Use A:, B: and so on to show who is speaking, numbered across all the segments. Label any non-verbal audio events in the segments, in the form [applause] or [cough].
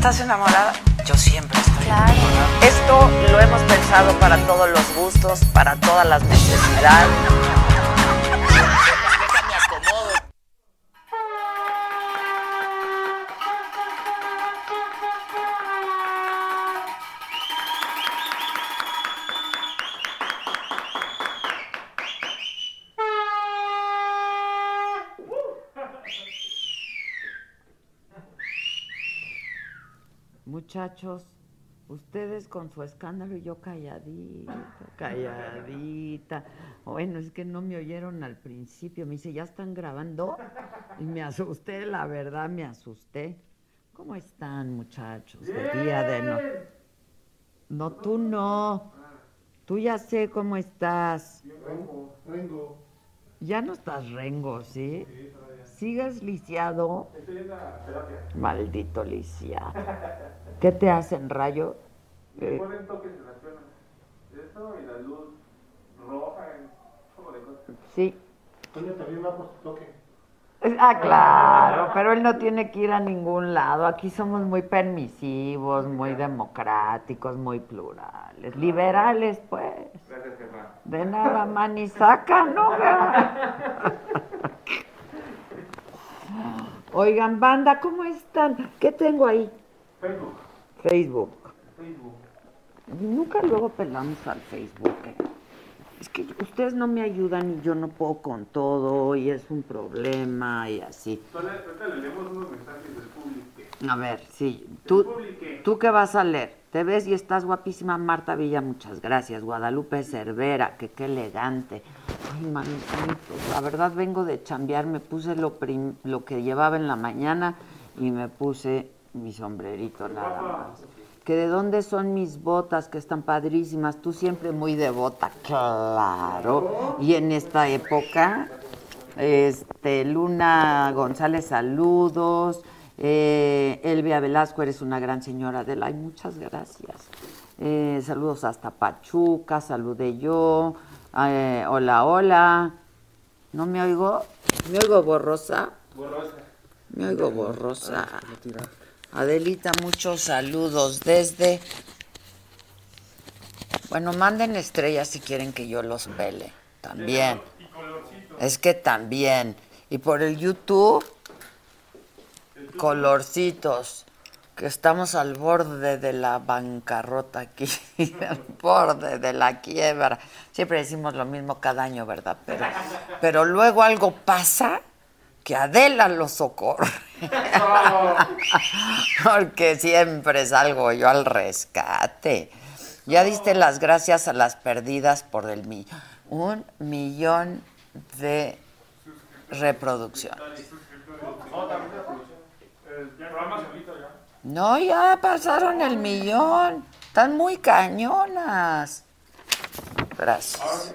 A: estás enamorada? Yo siempre estoy enamorada. Esto lo hemos pensado para todos los gustos, para todas las necesidades. Muchachos, ustedes con su escándalo y yo calladita, calladita. Bueno, es que no me oyeron al principio. Me dice, ¿ya están grabando? Y me asusté, la verdad, me asusté. ¿Cómo están, muchachos? De día de no. No, tú no. Tú ya sé cómo estás.
B: Rengo, rengo.
A: Ya no estás rengo, ¿sí? ¿Sigues lisiado?
B: Estoy en la terapia.
A: Maldito lisiado. ¿Qué te hacen, rayo?
B: Me
A: Eh,
B: ponen toques en las piernas. Eso y la luz roja, poco de cosas.
A: sí.
B: Toño también va por su toque.
A: Ah, claro, pero él no tiene que ir a ningún lado. Aquí somos muy permisivos, muy democráticos, muy plurales, liberales, pues.
B: Gracias, jefa.
A: De nada, man, y saca, ¿no? [laughs] Oigan, banda, ¿cómo están? ¿Qué tengo ahí?
B: Facebook.
A: Facebook.
B: Facebook.
A: Nunca luego pelamos al Facebook. ¿eh? Es que ustedes no me ayudan y yo no puedo con todo y es un problema y así.
B: Ahorita ahorita le leemos unos mensajes del público.
A: A ver, sí. Tú. ¿Tú qué vas a leer? Te ves y estás guapísima, Marta Villa, muchas gracias. Guadalupe Cervera, que qué elegante. Ay, manitos, la verdad vengo de chambear, me puse lo, prim- lo que llevaba en la mañana y me puse mi sombrerito nada más. Que de dónde son mis botas, que están padrísimas. Tú siempre muy devota, claro. Y en esta época, este, Luna González, saludos. Eh, Elvia Velasco, eres una gran señora de la. Ay, muchas gracias. Eh, saludos hasta Pachuca, saludé yo. Eh, hola, hola. ¿No me oigo? ¿Me oigo borrosa?
B: Borrosa.
A: Me oigo borrosa. Adelita, muchos saludos desde... Bueno, manden estrellas si quieren que yo los pele. También. Es que también. Y por el YouTube, colorcitos, que estamos al borde de la bancarrota aquí, [laughs] al borde de la quiebra. Siempre decimos lo mismo cada año, ¿verdad? Pero, pero luego algo pasa que Adela lo socorre. [laughs] Porque siempre salgo yo al rescate. Ya diste las gracias a las perdidas por el millón. Un millón de reproducciones.
B: No, ya
A: pasaron el millón. Están muy cañonas. Gracias.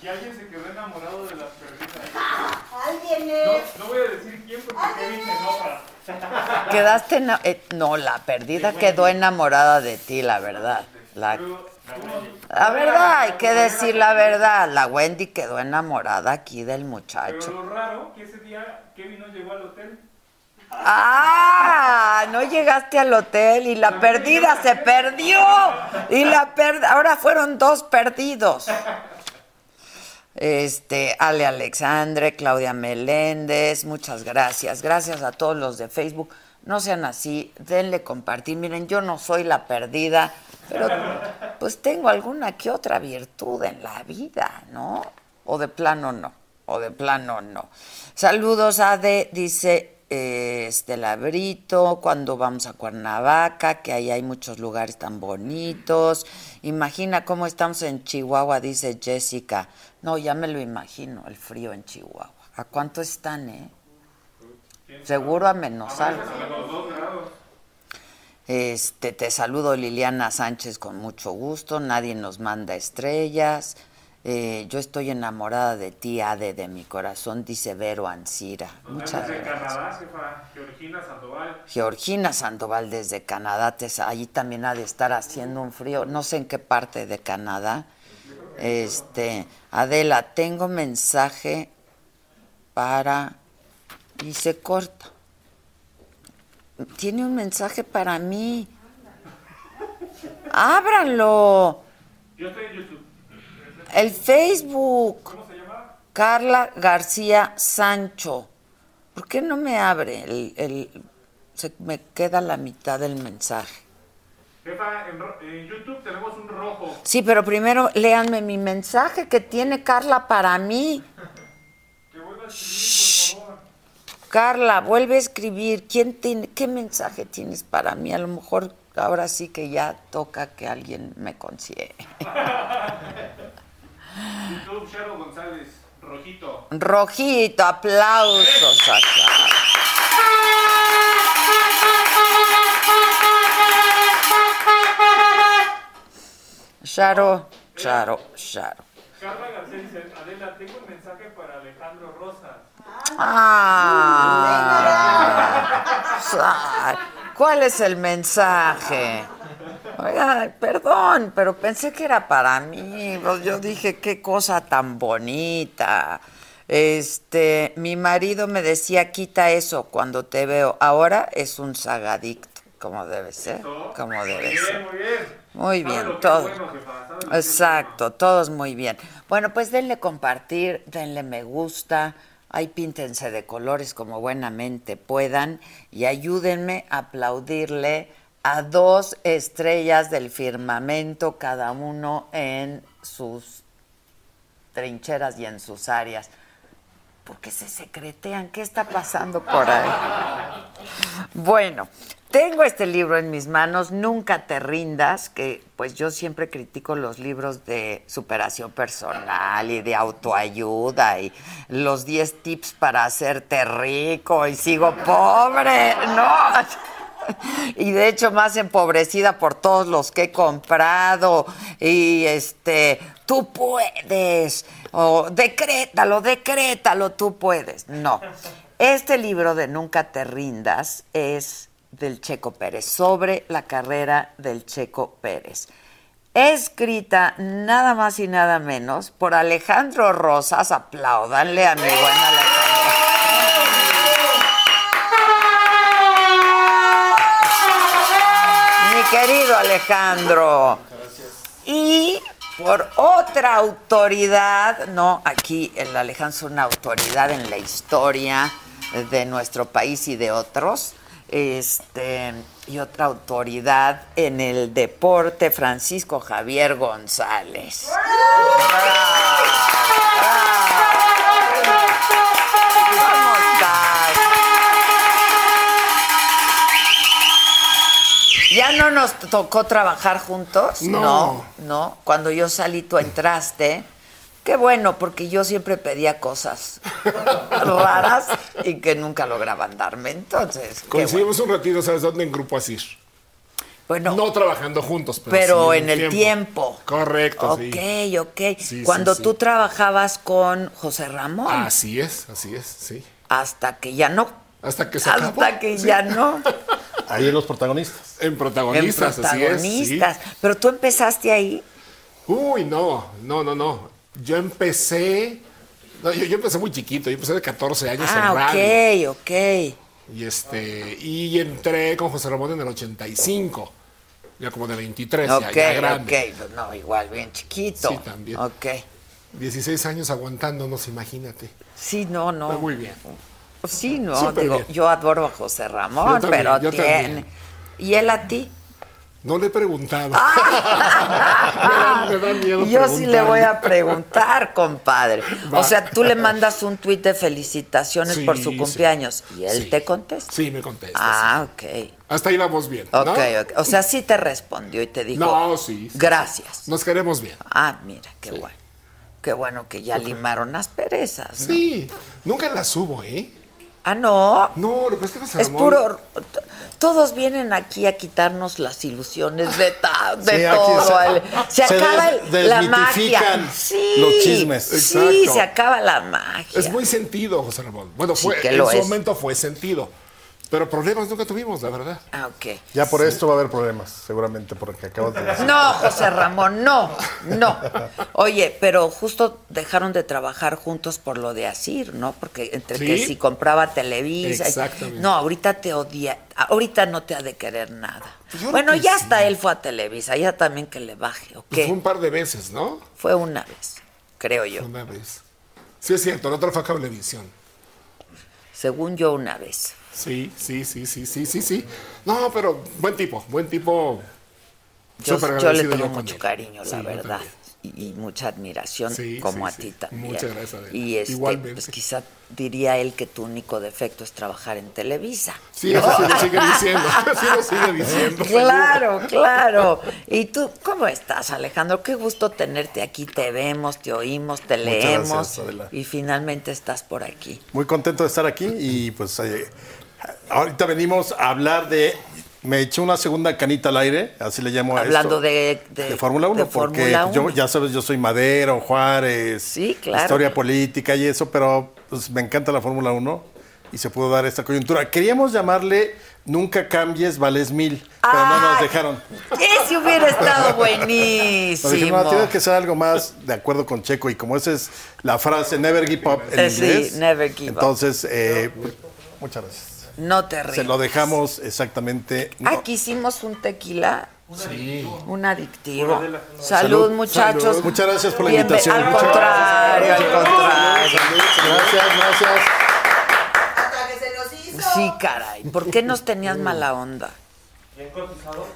B: Que alguien se quedó enamorado de las perdidas. [laughs]
C: Alguien
B: No,
C: es.
B: no voy a decir quién porque Kevin se enoja. [laughs]
A: Quedaste ena- eh, no, la perdida quedó enamorada de ti, la verdad. La, la verdad, hay que decir la verdad. La Wendy quedó enamorada aquí del
B: pero
A: muchacho.
B: lo raro que ese día Kevin no llegó al hotel.
A: Ah, no llegaste al hotel y la perdida se perdió. Y la per- ahora fueron dos perdidos. [laughs] Este, Ale Alexandre, Claudia Meléndez, muchas gracias. Gracias a todos los de Facebook. No sean así, denle compartir. Miren, yo no soy la perdida, pero pues tengo alguna que otra virtud en la vida, ¿no? O de plano no, o de plano no. Saludos a de, dice eh, Estela cuando vamos a Cuernavaca, que ahí hay muchos lugares tan bonitos. Imagina cómo estamos en Chihuahua, dice Jessica. No, ya me lo imagino, el frío en Chihuahua. ¿A cuánto están, eh? Seguro a menos algo. Este, te saludo Liliana Sánchez con mucho gusto. Nadie nos manda estrellas. Eh, yo estoy enamorada de ti, Ade, de mi corazón, dice Vero Ancira. Muchas
B: Desde
A: gracias.
B: Canadá, jefa. Georgina Sandoval.
A: Georgina Sandoval desde Canadá, te, allí también ha de estar haciendo un frío, no sé en qué parte de Canadá. Este, Adela, tengo mensaje para y se corta. tiene un mensaje para mí. Ábranlo.
B: Yo estoy en YouTube.
A: El Facebook.
B: ¿Cómo se llama?
A: Carla García Sancho. ¿Por qué no me abre? El, el- se me queda la mitad del mensaje.
B: Jefa, en, en YouTube tenemos un rojo.
A: Sí, pero primero léanme mi mensaje que tiene Carla para mí. [laughs]
B: Que vuelva a escribir, por favor.
A: Carla, vuelve a escribir. ¿Quién tiene, ¿Qué mensaje tienes para mí? A lo mejor ahora sí que ya toca que alguien me considere. [laughs]
B: YouTube, Shadow González, rojito.
A: Rojito, aplausos a Charo. Charo, Charo, Charo.
B: Carla García dice, Adela, tengo un mensaje para Alejandro Rosas.
A: Ah, ¿Cuál es el mensaje? Oiga, perdón, pero pensé que era para mí. Pues Yo dije, qué cosa tan bonita. Este, mi marido me decía, quita eso cuando te veo. Ahora es un sagadicto, como debe ser, como
B: Muy
A: debe
B: bien,
A: ser.
B: Muy bien.
A: Todo. Exacto, todos muy bien. Bueno, pues denle compartir, denle me gusta, ahí píntense de colores como buenamente puedan y ayúdenme a aplaudirle a dos estrellas del firmamento, cada uno en sus trincheras y en sus áreas. ¿Por qué se secretean? ¿Qué está pasando por ahí? [laughs] Bueno, tengo este libro en mis manos, Nunca te rindas, que pues yo siempre critico los libros de superación personal y de autoayuda y los 10 tips para hacerte rico y sigo pobre, ¿no? [laughs] Y de hecho más empobrecida por todos los que he comprado y este, tú puedes, o decrétalo, decrétalo, tú puedes. No, este libro de Nunca te rindas es del Checo Pérez, sobre la carrera del Checo Pérez. Escrita nada más y nada menos por Alejandro Rosas, apláudanle a mi buen Alejandro. Mi querido Alejandro. Y por otra autoridad, no, aquí el Alejandro es una autoridad en la historia de nuestro país y de otros. Este, y otra autoridad en el deporte, Francisco Javier González. ¿Cómo estás? ¿Ya no nos tocó trabajar juntos?
C: No.
A: no. no. Cuando yo salí, tú entraste. Qué bueno, porque yo siempre pedía cosas raras y que nunca lograban darme. Entonces, bueno.
C: Coincidimos un ratito, ¿sabes dónde? En Grupo Asir.
A: Bueno,
C: No trabajando juntos, pero,
A: pero
C: sí
A: en el tiempo.
C: Correcto,
A: Ok,
C: sí.
A: ok.
C: Sí,
A: Cuando
C: sí,
A: tú
C: sí.
A: trabajabas con José Ramón,
C: Así es, así es, sí.
A: hasta que ya no.
C: Hasta que se
A: Hasta
C: acabó.
A: que
C: sí.
A: ya no. [laughs]
D: Ahí en los protagonistas.
C: En
A: En
C: protagonistas, así es. sí.
A: protagonistas. Pero tú empezaste ahí.
C: Uy, no, no, no, no. Yo empecé. No, yo, yo empecé muy chiquito, yo empecé de 14 años en
A: Ah,
C: radio.
A: ok, ok.
C: Y este, y entré con José Ramón en el 85. Ya como de 23,
A: Ok,
C: ya, ya grande.
A: ok. No, igual, bien chiquito.
C: Sí, también.
A: Ok.
C: 16 años aguantándonos, imagínate.
A: Sí, no, no.
C: Fue muy bien.
A: Sí, no,
C: Súper
A: digo,
C: bien.
A: yo adoro a José Ramón,
C: Yo también,
A: pero
C: yo
A: tiene.
C: también.
A: ¿Y él a ti?
C: No le he preguntado. [laughs] me, da, me da miedo
A: Yo sí le voy a preguntar, compadre.
C: Va.
A: O sea, tú le mandas un tuit de felicitaciones
C: Sí,
A: por su
C: sí.
A: cumpleaños y él
C: Sí.
A: te contesta.
C: Sí, me contesta.
A: Ah, ok.
C: Hasta ahí vamos bien. ¿no?
A: Ok, ok. O sea, sí te respondió y te dijo.
C: No, sí.
A: Gracias.
C: Nos queremos bien.
A: Ah, mira, qué bueno. Qué bueno que ya limaron las perezas. ¿no?
C: Sí, nunca la subo, ¿eh?
A: Ah, no.
C: No, lo que es que José
A: Es puro. Todos vienen aquí a quitarnos las ilusiones de, ta- de
D: Sí,
A: todo.
D: se-
A: el- se,
D: se
A: acaba
D: des-
A: el- la magia. Sí,
D: los chismes.
A: Sí,
C: Exacto.
A: se acaba la magia.
C: Es muy sentido, José Ramón. Bueno,
A: Sí
C: fue,
A: que
C: en
A: lo
C: su
A: es.
C: momento fue sentido. Pero problemas nunca tuvimos, la verdad.
A: Ah, ok.
D: Ya por esto va a haber problemas, seguramente, porque acabas de decir.
A: No, José Ramón, no, no. Oye, pero justo dejaron de trabajar juntos por lo de Asir, ¿no? Porque entre que si compraba Televisa. y-
C: Exactamente.
A: No, ahorita te odia, ahorita no te ha de querer nada.
C: Pues yo
A: bueno, ya
C: sí.
A: hasta él fue a Televisa, ya también que le baje, ¿o
C: Pues fue un par de veces, ¿no?
A: Fue una vez, creo yo.
C: Una vez. Sí, es cierto, la otra fue a Cablevisión.
A: Según yo, una vez.
C: Sí, sí, sí, sí, sí, sí, sí. No, pero buen tipo, buen tipo.
A: Yo, yo le tengo mucho
C: él.
A: cariño, la verdad. Y, y mucha admiración,
C: Sí,
A: como
C: sí,
A: a ti también.
C: Muchas gracias, Adela.
A: Y este,
C: Igualmente.
A: pues quizá diría él que tu único defecto es trabajar en Televisa.
C: Sí, eso sí lo sigue diciendo. [laughs] Sí lo sigue diciendo.
A: Claro, claro. ¿Y tú cómo estás, Alejandro? Qué gusto tenerte aquí. Te vemos, te oímos, te
D: Muchas
A: leemos.
D: gracias,
A: y finalmente estás por aquí.
D: Muy contento de estar aquí y pues eh, ahorita venimos a hablar de... Me eché una segunda canita al aire, así le llamo a
A: Hablando de- de-
D: Fórmula 1,
A: de
D: porque
A: Fórmula
D: yo,
A: 1.
D: ya sabes, yo soy Madero, Juárez,
A: Sí, claro.
D: historia política y eso, pero pues, me encanta la Fórmula 1 y se pudo dar esta coyuntura. Queríamos llamarle Nunca cambies, vales mil, pero no nos dejaron.
A: Ese hubiera estado [laughs]
D: Nos
A: buenísimo.
D: dijeron, no, tiene que ser algo más de acuerdo con Checo. Y como esa es la frase never give up en
A: Eh, sí,
D: inglés.
A: never give up.
D: entonces, eh, muchas gracias.
A: No te rías.
D: Se lo dejamos exactamente. no.
A: Aquí hicimos un tequila.
C: Sí.
A: Un adictivo. Salud,
D: Salud,
A: muchachos.
D: salud. Muchas gracias por la
A: Bienve-
D: invitación.
A: Al
D: Muchas
A: contrario, al contrario.
D: Gracias, gracias.
E: Hasta que se nos hizo.
A: Sí, caray. ¿Por qué nos tenías mala onda?
B: Bien cotizado.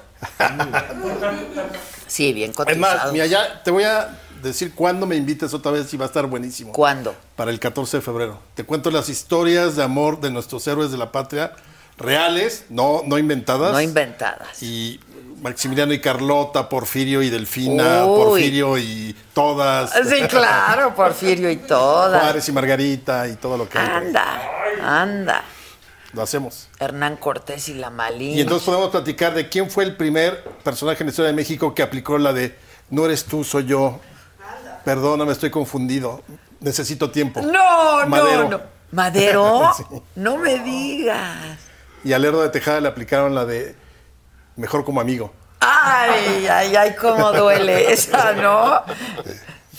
A: Sí, bien
D: Es
A: cotizado.
D: más, mira, ya te voy a decir cuándo me invites otra vez y va a estar buenísimo.
A: ¿Cuándo?
D: Para el 14 de febrero. Te cuento las historias de amor de nuestros héroes de la patria, reales, no, no inventadas.
A: No inventadas.
D: y Maximiliano y Carlota, Porfirio y Delfina,
A: Uy.
D: Porfirio y todas,
A: Sí, claro, Porfirio y toda.
D: Juárez y Margarita y todo lo que hay.
A: Anda, anda.
D: Lo hacemos.
A: Hernán Cortés y la Malina.
D: Y entonces podemos platicar de quién fue el primer personaje en la historia de México que aplicó la de no eres tú, soy yo. Perdóname, estoy confundido. Necesito tiempo.
A: No,
D: Madero.
A: no, no. ¿Madero? [laughs]
D: Sí.
A: No me digas.
D: Y a Lerdo de Tejada le aplicaron la de mejor como amigo.
A: Ay, ay, ay, cómo duele esa, ¿no? Sí,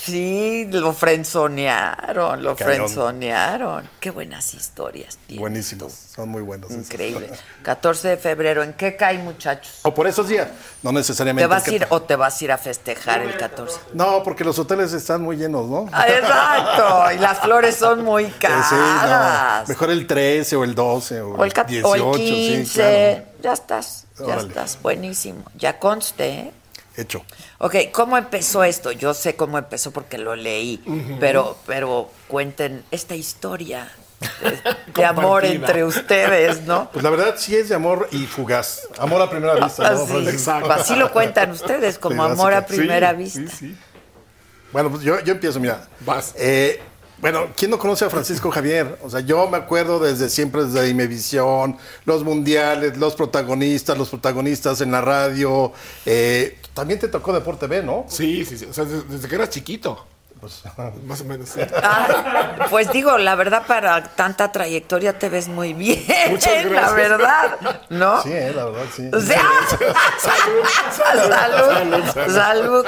A: lo frenzonearon, lo
D: Cañón.
A: frenzonearon. Qué buenas historias tienes
D: Buenísimos. Son muy buenos.
A: Increíble. 14 de febrero, ¿en qué cae, muchachos?
D: O por esos días. No necesariamente.
A: ¿Te vas a ir o te vas a ir a festejar el 14?
D: No, porque los hoteles están muy llenos, ¿no?
A: Ah, Exacto, y las flores son muy [laughs]
D: Eh, sí, no,
A: caras.
D: Mejor el 13 o el 12 o,
A: O el, cat-
D: 18,
A: o el 15,
D: sí, claro.
A: ya estás, ya
D: Órale.
A: estás, buenísimo. Ya conste, ¿eh?
D: Hecho.
A: Ok, ¿cómo empezó esto? Yo sé cómo empezó porque lo leí, pero, pero cuenten esta historia de, de [laughs] amor entre ustedes, ¿no?
D: Pues la verdad sí es de amor y fugaz. Amor a primera vista, ¿no, [laughs]
A: Así,
D: Francisco?
A: así lo cuentan ustedes, como
D: Sí,
A: amor a primera
C: Sí,
A: vista.
C: Sí, sí.
D: Bueno, pues yo, yo empiezo, mira.
C: Vas.
D: Eh, bueno, ¿quién no conoce a Francisco Javier? O sea, yo me acuerdo desde siempre, desde Imevisión, los mundiales, los protagonistas, los protagonistas en la radio. Eh, también te tocó Deporte B, ¿no?
C: Sí, sí, sí. O sea, desde, desde que eras chiquito.
D: Pues, [laughs]
C: Más o menos. sí.
A: Ah, pues digo, la verdad, para tanta trayectoria te ves muy bien,
C: Muchas
A: la verdad, ¿no?
D: sí, eh, la verdad, sí.
A: O sea, [laughs] salud, salud, salud.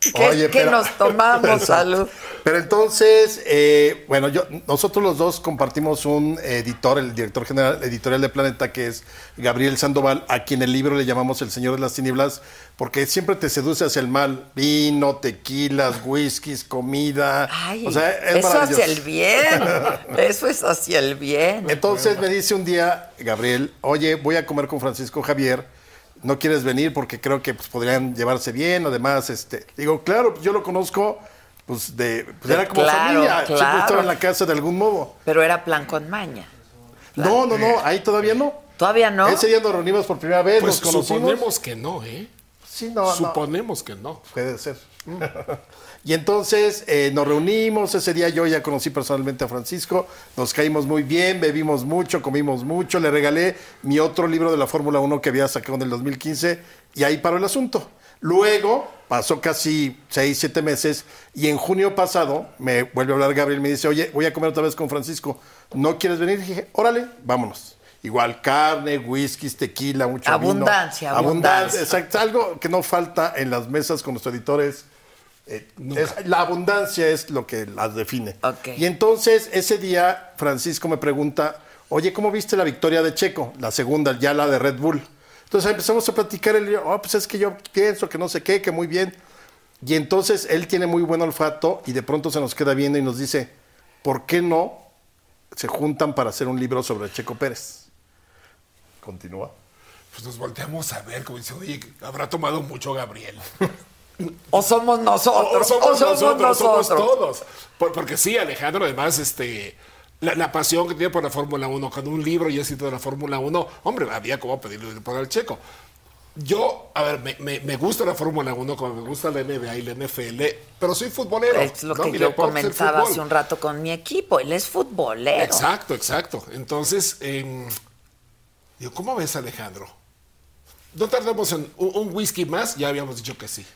A: ¿Qué,
D: Oye, pero-
A: nos tomamos? [laughs] Salud.
D: Pero entonces, eh, bueno, yo, nosotros los dos compartimos un editor, el director general editorial de Planeta, que es Gabriel Sandoval, a quien el libro le llamamos El Señor de las Tinieblas, porque siempre te seduce hacia el mal. Vino, tequilas, whiskies, comida.
A: Ay,
D: o sea, es
A: eso hacia el bien. [laughs] Eso es hacia el bien.
D: Entonces me dice un día, Gabriel, oye, voy a comer con Francisco Javier. ¿No quieres venir? Porque creo que pues, podrían llevarse bien. Además, este, digo, claro, pues, yo lo conozco, pues de, pues, era como
A: Claro,
D: familia. Siempre estaba en la casa de algún modo.
A: Pero era plan con maña.
D: No, no, no, ahí todavía no.
A: ¿Todavía no?
D: Ese día nos reunimos por primera vez,
C: Pues
D: nos conocimos.
C: suponemos que no, ¿eh?
D: Sí, no, no,
C: suponemos que no.
D: puede ser. [laughs] y entonces eh, nos reunimos, ese día yo ya conocí personalmente a Francisco, nos caímos muy bien, bebimos mucho, comimos mucho, le regalé mi otro libro de la Fórmula 1 que había sacado en el 2015 y ahí paró el asunto. Luego pasó casi seis, siete meses y en junio pasado me vuelve a hablar Gabriel y me dice, oye, voy a comer otra vez con Francisco, ¿no quieres venir? Y dije, órale, vámonos. igual carne, whiskies, tequila, mucho vino.
A: Abundancia, abundancia.
D: Exacto, algo que no falta en las mesas con los editores. Eh, es- la abundancia es lo que las define. Y entonces ese día Francisco me pregunta, oye, ¿cómo viste la victoria de Checo? La segunda, ya la de Red Bull. Entonces empezamos a platicar, él oh, pues es que yo pienso que no sé qué, que muy bien. Y entonces él tiene muy buen olfato y de pronto se nos queda viendo y nos dice, ¿por qué no se juntan para hacer un libro sobre Checo Pérez? Continúa.
C: Pues nos volteamos a ver, como dice, oye, habrá tomado mucho Gabriel. [laughs]
A: O somos nosotros.
C: O somos nosotros, somos
A: nosotros.
C: todos. Por- porque sí, Alejandro, además, este, la, la pasión que tiene por la Fórmula 1, con un libro y éxito de la Fórmula 1, hombre, había como pedirle por el checo. Yo, a ver, me, me- me gusta la Fórmula 1, como me gusta la NBA y la NFL, pero soy futbolero.
A: Es lo
C: ¿no?
A: que
C: Mi
A: yo comentaba hace un rato con mi equipo. Él es futbolero.
C: Exacto, exacto. Entonces, digo, ¿cómo ves, Alejandro? No tardamos en un, un whisky más, ya habíamos dicho que sí.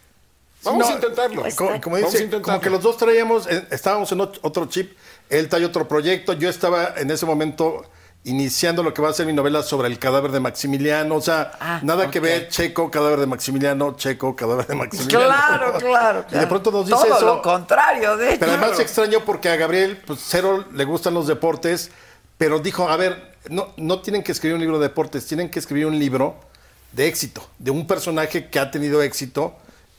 C: Vamos
D: No,
C: a intentarlo.
A: pues,
D: Como, como
C: Vamos
D: dice,
C: intentarlo.
D: como que los dos traíamos, eh, estábamos en ot- otro chip, él trae otro proyecto, yo estaba en ese momento iniciando lo que va a ser mi novela sobre el cadáver de Maximiliano, o sea,
A: Ah,
D: nada que ver, Checo, cadáver de Maximiliano, Checo, cadáver de Maximiliano.
A: Claro, claro,
D: Y de pronto nos dice
A: Todo
D: eso.
A: lo contrario, de hecho.
D: Pero además extraño porque a Gabriel, pues cero le gustan los deportes, pero dijo, a ver, no, no tienen que escribir un libro de deportes, tienen que escribir un libro de éxito, de un personaje que ha tenido éxito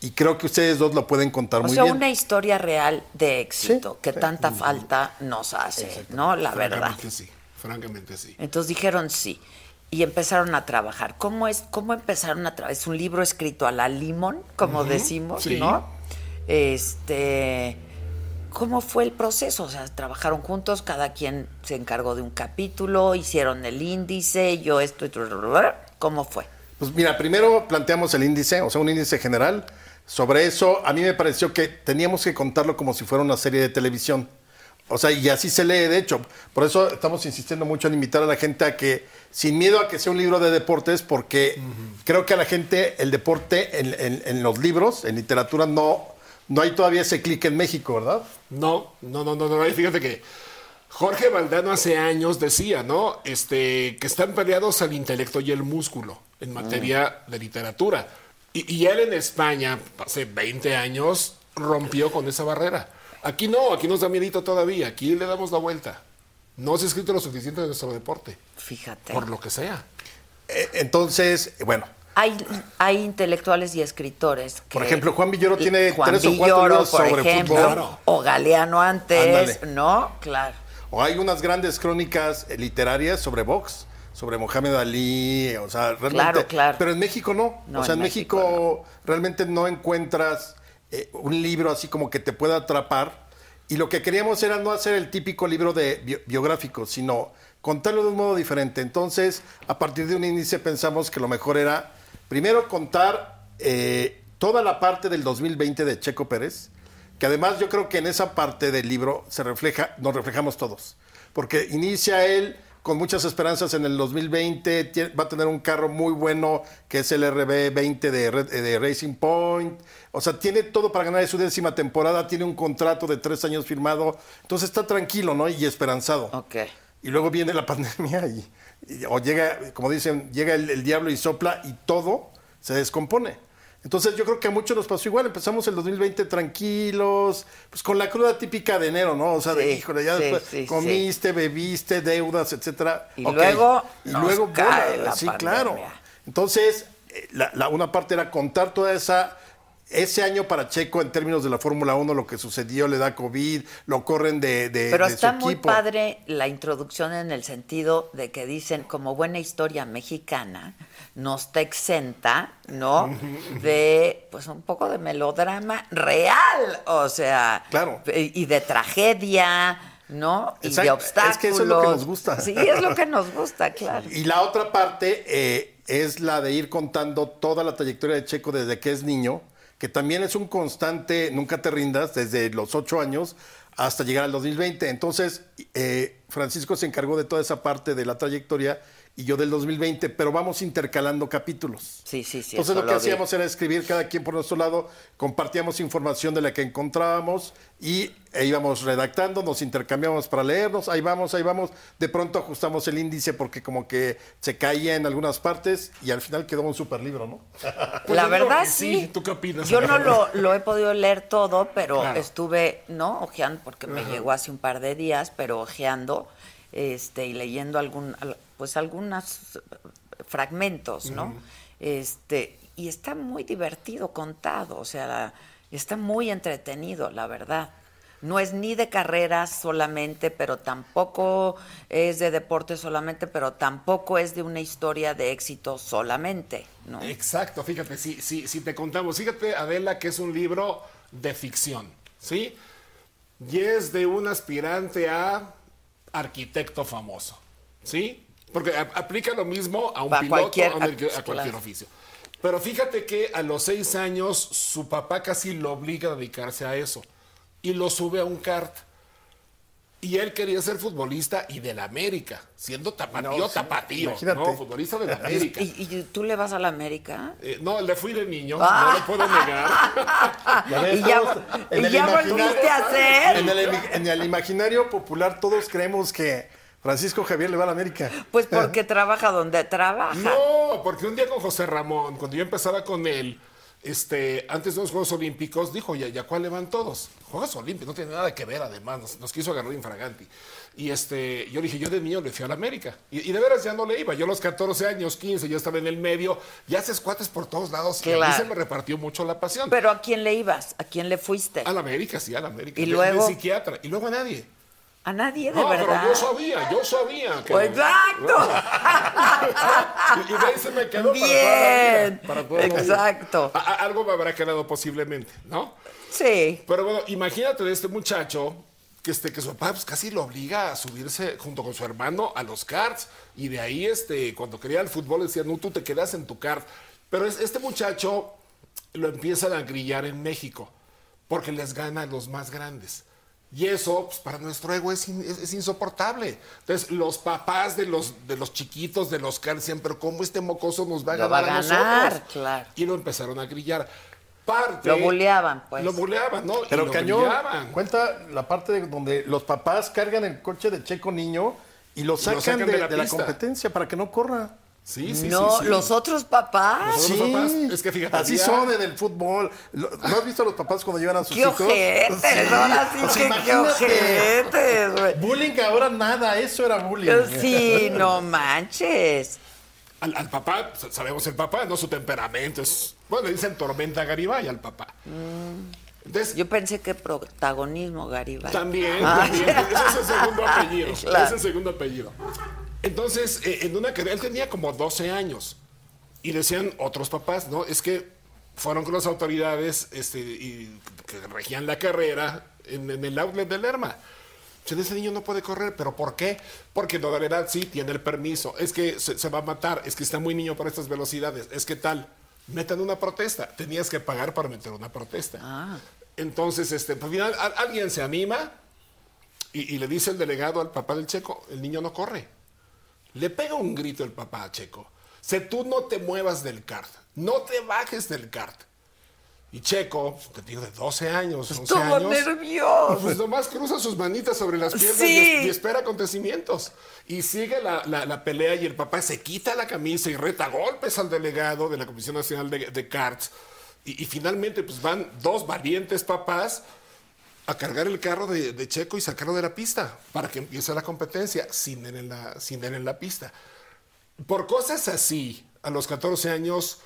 D: y creo que ustedes dos lo pueden contar
A: O
D: muy
A: sea,
D: bien.
A: una historia real de éxito
D: Sí,
A: que
D: sí.
A: tanta falta nos hace, ¿no? La verdad.
C: Francamente sí, francamente sí.
A: Entonces dijeron sí y empezaron a trabajar. ¿Cómo es? ¿Cómo empezaron a trabajar? Es un libro escrito a la limón, como decimos,
C: sí.
A: ¿no? Este, ¿cómo fue el proceso? O sea, trabajaron juntos, cada quien se encargó de un capítulo, hicieron el índice, yo esto y ¿cómo fue?
D: Pues mira, primero planteamos el índice, o sea, un índice general. Sobre eso, a mí me pareció que teníamos que contarlo como si fuera una serie de televisión. O sea, y así se lee, de hecho. Por eso estamos insistiendo mucho en invitar a la gente a que, sin miedo a que sea un libro de deportes, porque creo que a la gente el deporte en, en- en los libros, en literatura, no, no hay todavía ese clic en México, ¿verdad?
C: No, no, no, no, no. y Fíjate que Jorge Valdano hace años decía, ¿no? Este, que están peleados el intelecto y el músculo en materia de literatura. Y, y él en España, hace 20 años, rompió con esa barrera. Aquí no, aquí nos da miedito todavía. Aquí le damos la vuelta. No se ha escrito lo suficiente de nuestro deporte,
A: Fíjate.
C: por lo que sea.
D: Eh, entonces, bueno,
A: Hay, hay intelectuales y escritores que...
D: Por ejemplo, Juan Villoro tiene
A: Juan
D: tres o cuatro
A: Villoro,
D: libros
A: por
D: sobre
A: ejemplo,
D: fútbol.
C: Claro.
A: O Galeano antes,
D: Ándale.
A: ¿no? Claro.
D: O hay unas grandes crónicas literarias sobre box, sobre Mohamed Ali, o sea, realmente.
A: Claro, claro.
D: Pero en México no.
A: No,
D: o sea,
A: en
D: México, realmente no encuentras eh, un libro así como que te pueda atrapar. Y lo que queríamos era no hacer el típico libro de bio- biográfico, sino contarlo de un modo diferente. Entonces, a partir de un índice pensamos que lo mejor era, primero, contar eh, toda la parte del 2020 de Checo Pérez, que además yo creo que en esa parte del libro se refleja, nos reflejamos todos, porque inicia él con muchas esperanzas en el 2020, tie- va a tener un carro muy bueno que es el RB20 de, de Racing Point, o sea, tiene todo para ganar su décima temporada, tiene un contrato de tres años firmado, entonces está tranquilo, ¿no? Y esperanzado.
A: Ok.
D: Y luego viene la [laughs] pandemia y, y- o llega, como dicen, llega el, el diablo y sopla y todo se descompone. Entonces yo creo que a muchos nos pasó igual. Empezamos el 2020 tranquilos, pues con la cruda típica de enero, ¿no? O sea, de, híjole, ya
A: sí,
D: después
A: sí,
D: comiste, bebiste, deudas, etcétera.
A: Y luego
D: y
A: nos
D: luego
A: cae
D: bola,
A: la
D: sí,
A: pandemia.
D: claro. Entonces, eh, la, la- una parte era contar toda esa ese año para Checo en términos de la Fórmula 1, lo que sucedió, le da COVID, lo corren de, de,
A: Pero
D: de
A: está
D: su
A: muy
D: equipo.
A: padre la introducción en el sentido de que dicen, como buena historia mexicana, no está exenta, ¿no? De, pues, un poco de melodrama real, o sea,
D: Claro.
A: y de tragedia, ¿no? Y de obstáculos.
D: es que eso es lo que nos gusta.
A: Sí, es lo que nos gusta, claro.
D: Y la otra parte eh, es la de ir contando toda la trayectoria de Checo desde que es niño, que también es un constante, nunca te rindas, desde los ocho años hasta llegar al 2020. Entonces, eh, Francisco se encargó de toda esa parte de la trayectoria y yo del 2020, pero vamos intercalando capítulos.
A: Sí, sí, sí.
D: Entonces lo que
A: vi.
D: hacíamos era escribir cada quien por nuestro lado, compartíamos información de la que encontrábamos y e íbamos redactando, nos intercambiábamos para leernos, ahí vamos, ahí vamos, de pronto ajustamos el índice porque como que se caía en algunas partes y al final quedó un super libro, ¿no? [laughs]
C: Pues
A: la
C: digo
A: verdad sí.
C: sí. ¿Tú qué opinas?
A: Yo no lo, lo he podido leer todo, pero
C: Claro.
A: estuve, ¿no? Ojeando, porque me llegó hace un par de días, pero ojeando este, y leyendo algún, al- pues algunos fragmentos, ¿no? Este, y está muy divertido contado, o sea, la- está muy entretenido, la verdad. No es ni de carreras solamente, pero tampoco es de deporte solamente, pero tampoco es de una historia de éxito solamente, ¿no?
C: Exacto, fíjate, si, si, si te contamos, fíjate, Adela, que es un libro de ficción, ¿sí? Y es de un aspirante a arquitecto famoso, ¿sí? Porque aplica lo mismo a un
A: A
C: piloto,
A: cualquier-
C: a, un- a cualquier oficio. Pero fíjate que a los seis años su papá casi lo obliga a dedicarse a eso y lo sube a un kart. Y él quería ser futbolista y del América, siendo tapatío,
D: No, sí,
C: tapatío,
D: imagínate.
C: no, futbolista del [laughs] América.
A: ¿Y, y tú le vas a la América?
C: Eh, no, le fui de niño,
A: Ah.
C: no lo puedo negar. [laughs]
D: Ya
A: Y ya- y volviste a hacer.
D: En el, en el imaginario popular todos creemos que Francisco Javier le va a la América.
A: Pues porque [laughs] trabaja donde trabaja.
C: No, porque un día con José Ramón, cuando yo empezaba con él, este, antes de los Juegos Olímpicos, dijo, ¿ya, ya cuál le van todos? Juegos Olímpicos, no tiene nada que ver además, nos, nos quiso agarrar infraganti. Y este, yo dije, yo de niño le fui a la América. Y, y de veras ya no le iba. Yo a los 14 años, 15, ya estaba en el medio, ya haces cuates por todos lados. Y a mí
A: Claro.
C: se me repartió mucho la pasión.
A: Pero ¿a quién le ibas? ¿A quién le fuiste?
C: a la América, sí, a la América.
A: Y
C: De-
A: luego-
C: psiquiatra. Y luego a nadie.
A: A nadie, de
C: No,
A: verdad.
C: pero yo sabía, yo sabía. Que
A: Pues, ¡Exacto! [laughs]
C: Y, y de ahí se me quedó para toda la
A: Bien.
C: vida, para toda la vida.
A: Exacto.
C: A- a- algo me habrá quedado posiblemente, ¿no?
A: Sí.
C: Pero bueno, imagínate de este muchacho que, este, que su papá pues, casi lo obliga a subirse junto con su hermano a los karts. Y de ahí, este, cuando quería el fútbol, decía, no, tú te quedas en tu kart. Pero es- este muchacho lo empiezan a grillar en México porque les gana a los más grandes. Y eso, pues, para nuestro ego es, in- es- es insoportable. Entonces, los papás de los, de los chiquitos de los karts decían, pero ¿cómo este mocoso nos va a
A: Lo
C: ganar
A: va a
C: a
A: ganar,
C: nosotros?
A: claro.
C: Y lo empezaron a grillar. Parte,
A: Lo buleaban, pues.
C: Lo buleaban, ¿no? Y
D: Pero
C: lo
D: cañón,
C: grillaban.
D: cuenta la parte de donde los papás cargan el coche de Checo Niño y lo sacan,
C: sacan
D: de,
C: de la
D: de la
C: pista.
D: competencia para que no corra.
C: Sí, sí,
A: no,
C: sí, sí.
A: los otros papás.
C: Los otros papás, es que fíjate,
D: así son en el fútbol. ¿No has visto a los papás cuando llevan a sus
A: ¡Qué
D: hijos?
A: ojetes!
D: Sí.
A: Ahora sí
D: Pues
A: que qué ojetes, güey.
D: Bullying ahora nada, eso era bullying.
A: Sí, no manches.
C: Al, al papá, sa- sabemos el papá, ¿no? Su temperamento es. Bueno, le dicen tormenta Garibay al papá. Entonces,
A: Yo pensé que protagonismo, Garibay.
C: También,
A: Ah.
C: también. Ese es el segundo [laughs] apellido.
A: Claro.
C: Es el segundo apellido. Entonces, eh, en una carrera, él tenía como 12 años. Y decían otros papás, ¿no? Es que fueron con las autoridades este, y que regían la carrera en, en el outlet de Lerma. Dicen, ese niño no puede correr, ¿pero por qué? Porque no la edad sí tiene el permiso. Es que se, se va a matar, es que está muy niño para estas velocidades, es que tal. Metan una protesta. Tenías que pagar para meter una protesta.
A: Ah.
C: Entonces, este, pues, final, a- alguien se anima y, y le dice el delegado al papá del Checo, el niño no corre. Le pega un grito el papá a Checo. Si tú no te muevas del kart, no te bajes del kart. Y Checo, pues, te digo, de 12 años, 11
A: Estuvo
C: años,
A: nervioso.
C: pues nomás cruza sus manitas sobre las piernas
A: Sí.
C: y, es- y espera acontecimientos. Y sigue la, la- la pelea y el papá se quita la camisa y reta golpes al delegado de la Comisión Nacional de, de Karts. Y, y finalmente pues van dos valientes papás a cargar el carro de, Checo y sacarlo de la pista para que empiece la competencia sin él en la, sin él en la pista. Por cosas así, a los 14 años,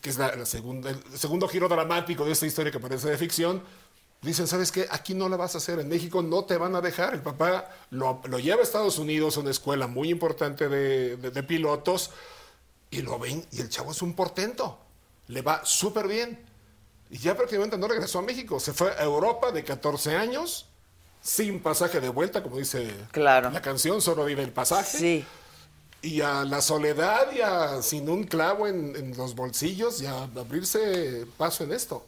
C: que es la, la segunda, el segundo giro dramático de esta historia que parece de ficción, dicen, ¿sabes qué? Aquí no la vas a hacer, en México no te van a dejar. El papá lo, lo lleva a Estados Unidos, a una escuela muy importante de, de- de pilotos, y lo ven, y el chavo es un portento, le va súper bien. Y ya prácticamente no regresó a México, se fue a Europa de 14 años, sin pasaje de vuelta, como dice
A: Claro.
C: la canción, solo vive el pasaje
A: Sí.
C: y a la soledad y a sin un clavo en, en los bolsillos y a abrirse paso en esto.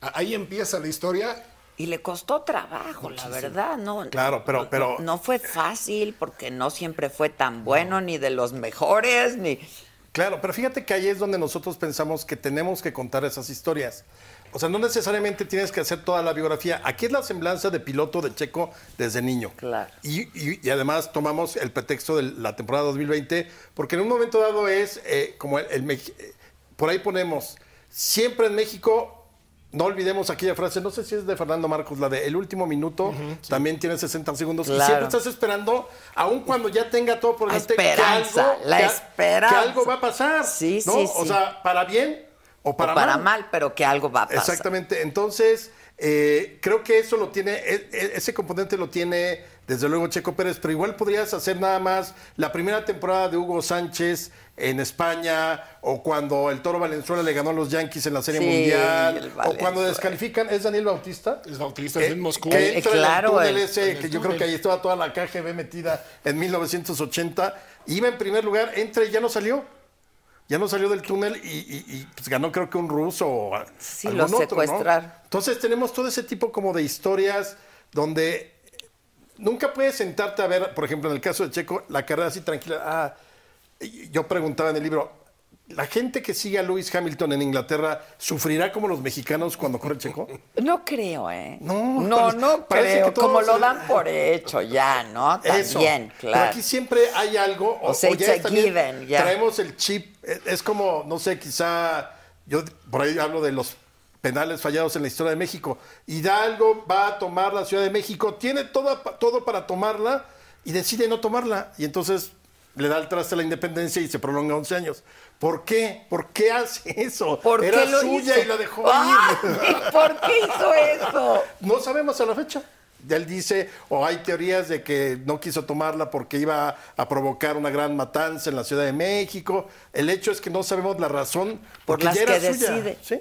C: Ahí empieza la historia
A: Y le costó trabajo, la verdad, ¿no?
D: Claro, pero-
A: no-
D: pero-
A: No, fue fácil porque no siempre fue tan bueno, ni de los mejores, ni...
D: Claro, pero fíjate que ahí es donde nosotros pensamos que tenemos que contar esas historias. O sea, no necesariamente tienes que hacer toda la biografía. Aquí es la semblanza de piloto de Checo desde niño.
A: Claro.
D: Y, y- y además tomamos el pretexto de la temporada 2020, porque en un momento dado es eh, como el, el eh, por ahí ponemos, siempre en México, no olvidemos aquella frase, no sé si es de Fernando Marcos, la de el último minuto también tiene 60 segundos. Y
A: Claro.
D: siempre estás esperando, aun cuando ya tenga todo por
A: La
D: delante, que algo-
A: la
D: que-
A: esperanza.
D: que algo va a pasar.
A: Sí,
D: ¿no?
A: sí,
D: O sea, para bien o para,
A: o para
D: mal.
A: mal, pero que algo va a pasar.
D: Exactamente. Entonces, eh, creo que eso lo tiene, e- e- ese componente lo tiene desde luego Checo Pérez, pero igual podrías hacer nada más la primera temporada de Hugo Sánchez en España, o cuando el Toro Valenzuela le ganó a los Yankees en la Serie
A: Sí,
D: Mundial, o cuando descalifican, ¿es Daniel Bautista?
C: Es Bautista, es en Moscú.
D: que entra
A: claro,
D: en el túnel
A: el-
D: ese,
C: el
D: que yo creo que ahí estaba toda la KGB metida en 1980. Iba en primer lugar, entra y ya no salió. Ya no salió del túnel y, y- y, pues, ganó creo que un ruso o
A: Sí,
D: algún
A: lo
D: otro, ¿no?
A: secuestraron.
D: Entonces tenemos todo ese tipo como de historias donde nunca puedes sentarte a ver, por ejemplo, en el caso de Checo, la carrera así tranquila. Ah, yo preguntaba en el libro, ¿la gente que sigue a Lewis Hamilton en Inglaterra sufrirá como los mexicanos cuando corre Checo? [laughs]
A: No creo, ¿eh?
D: No,
A: no,
D: parece-
A: no creo.
D: todos
A: Como lo dan [laughs] por hecho ya, ¿no?
D: Eso.
A: También,
D: Pero
A: claro.
D: aquí siempre hay algo.
A: O sea,
D: ya
A: it's a
D: es también-
A: given, ya.
D: Traemos el chip. Es, es como, no sé, quizá. Yo por ahí hablo de los penales fallados en la historia de México. Hidalgo va a tomar la Ciudad de México, tiene todo, todo para tomarla y decide no tomarla. Y entonces le da el traste a la independencia y se prolonga 11 años. ¿Por qué? ¿Por qué hace eso?
A: ¿Por
D: Era
A: qué lo
D: suya
A: hizo?
D: y la dejó
A: ¡Ay!
D: ir.
A: ¿Por qué hizo eso?
D: No sabemos a la fecha. Ya él dice, o hay teorías de que no quiso tomarla porque iba a provocar una gran matanza en la Ciudad de México. El hecho es que no sabemos la razón
A: Por las
D: ya era
A: que
D: suya.
A: decide.
D: ¿Sí?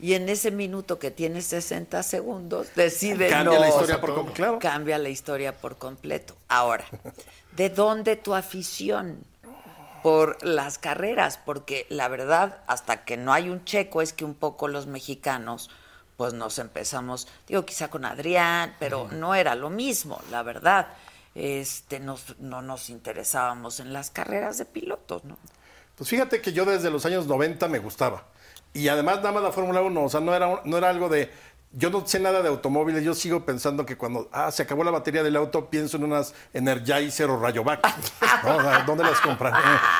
A: Y en ese minuto que tiene 60 segundos, decide
D: Cambia
A: no.
D: la historia por completo. Claro.
A: Cambia la historia por completo. Ahora, ¿de dónde tu afición? Por las carreras, porque la verdad, hasta que no hay un checo, es que un poco los mexicanos, pues nos empezamos, digo, quizá con Adrián, pero no era lo mismo, la verdad. Este, nos- no nos interesábamos en las carreras de pilotos, ¿no?
D: Pues fíjate que yo desde los años 90 me gustaba. Y además nada más la Fórmula 1, o sea, no era, no era algo de... Yo no sé nada de automóviles, yo sigo pensando que cuando ah, se acabó la batería del auto, pienso en unas Energizer o Rayovac. ¿no? O sea, ¿Dónde las compran?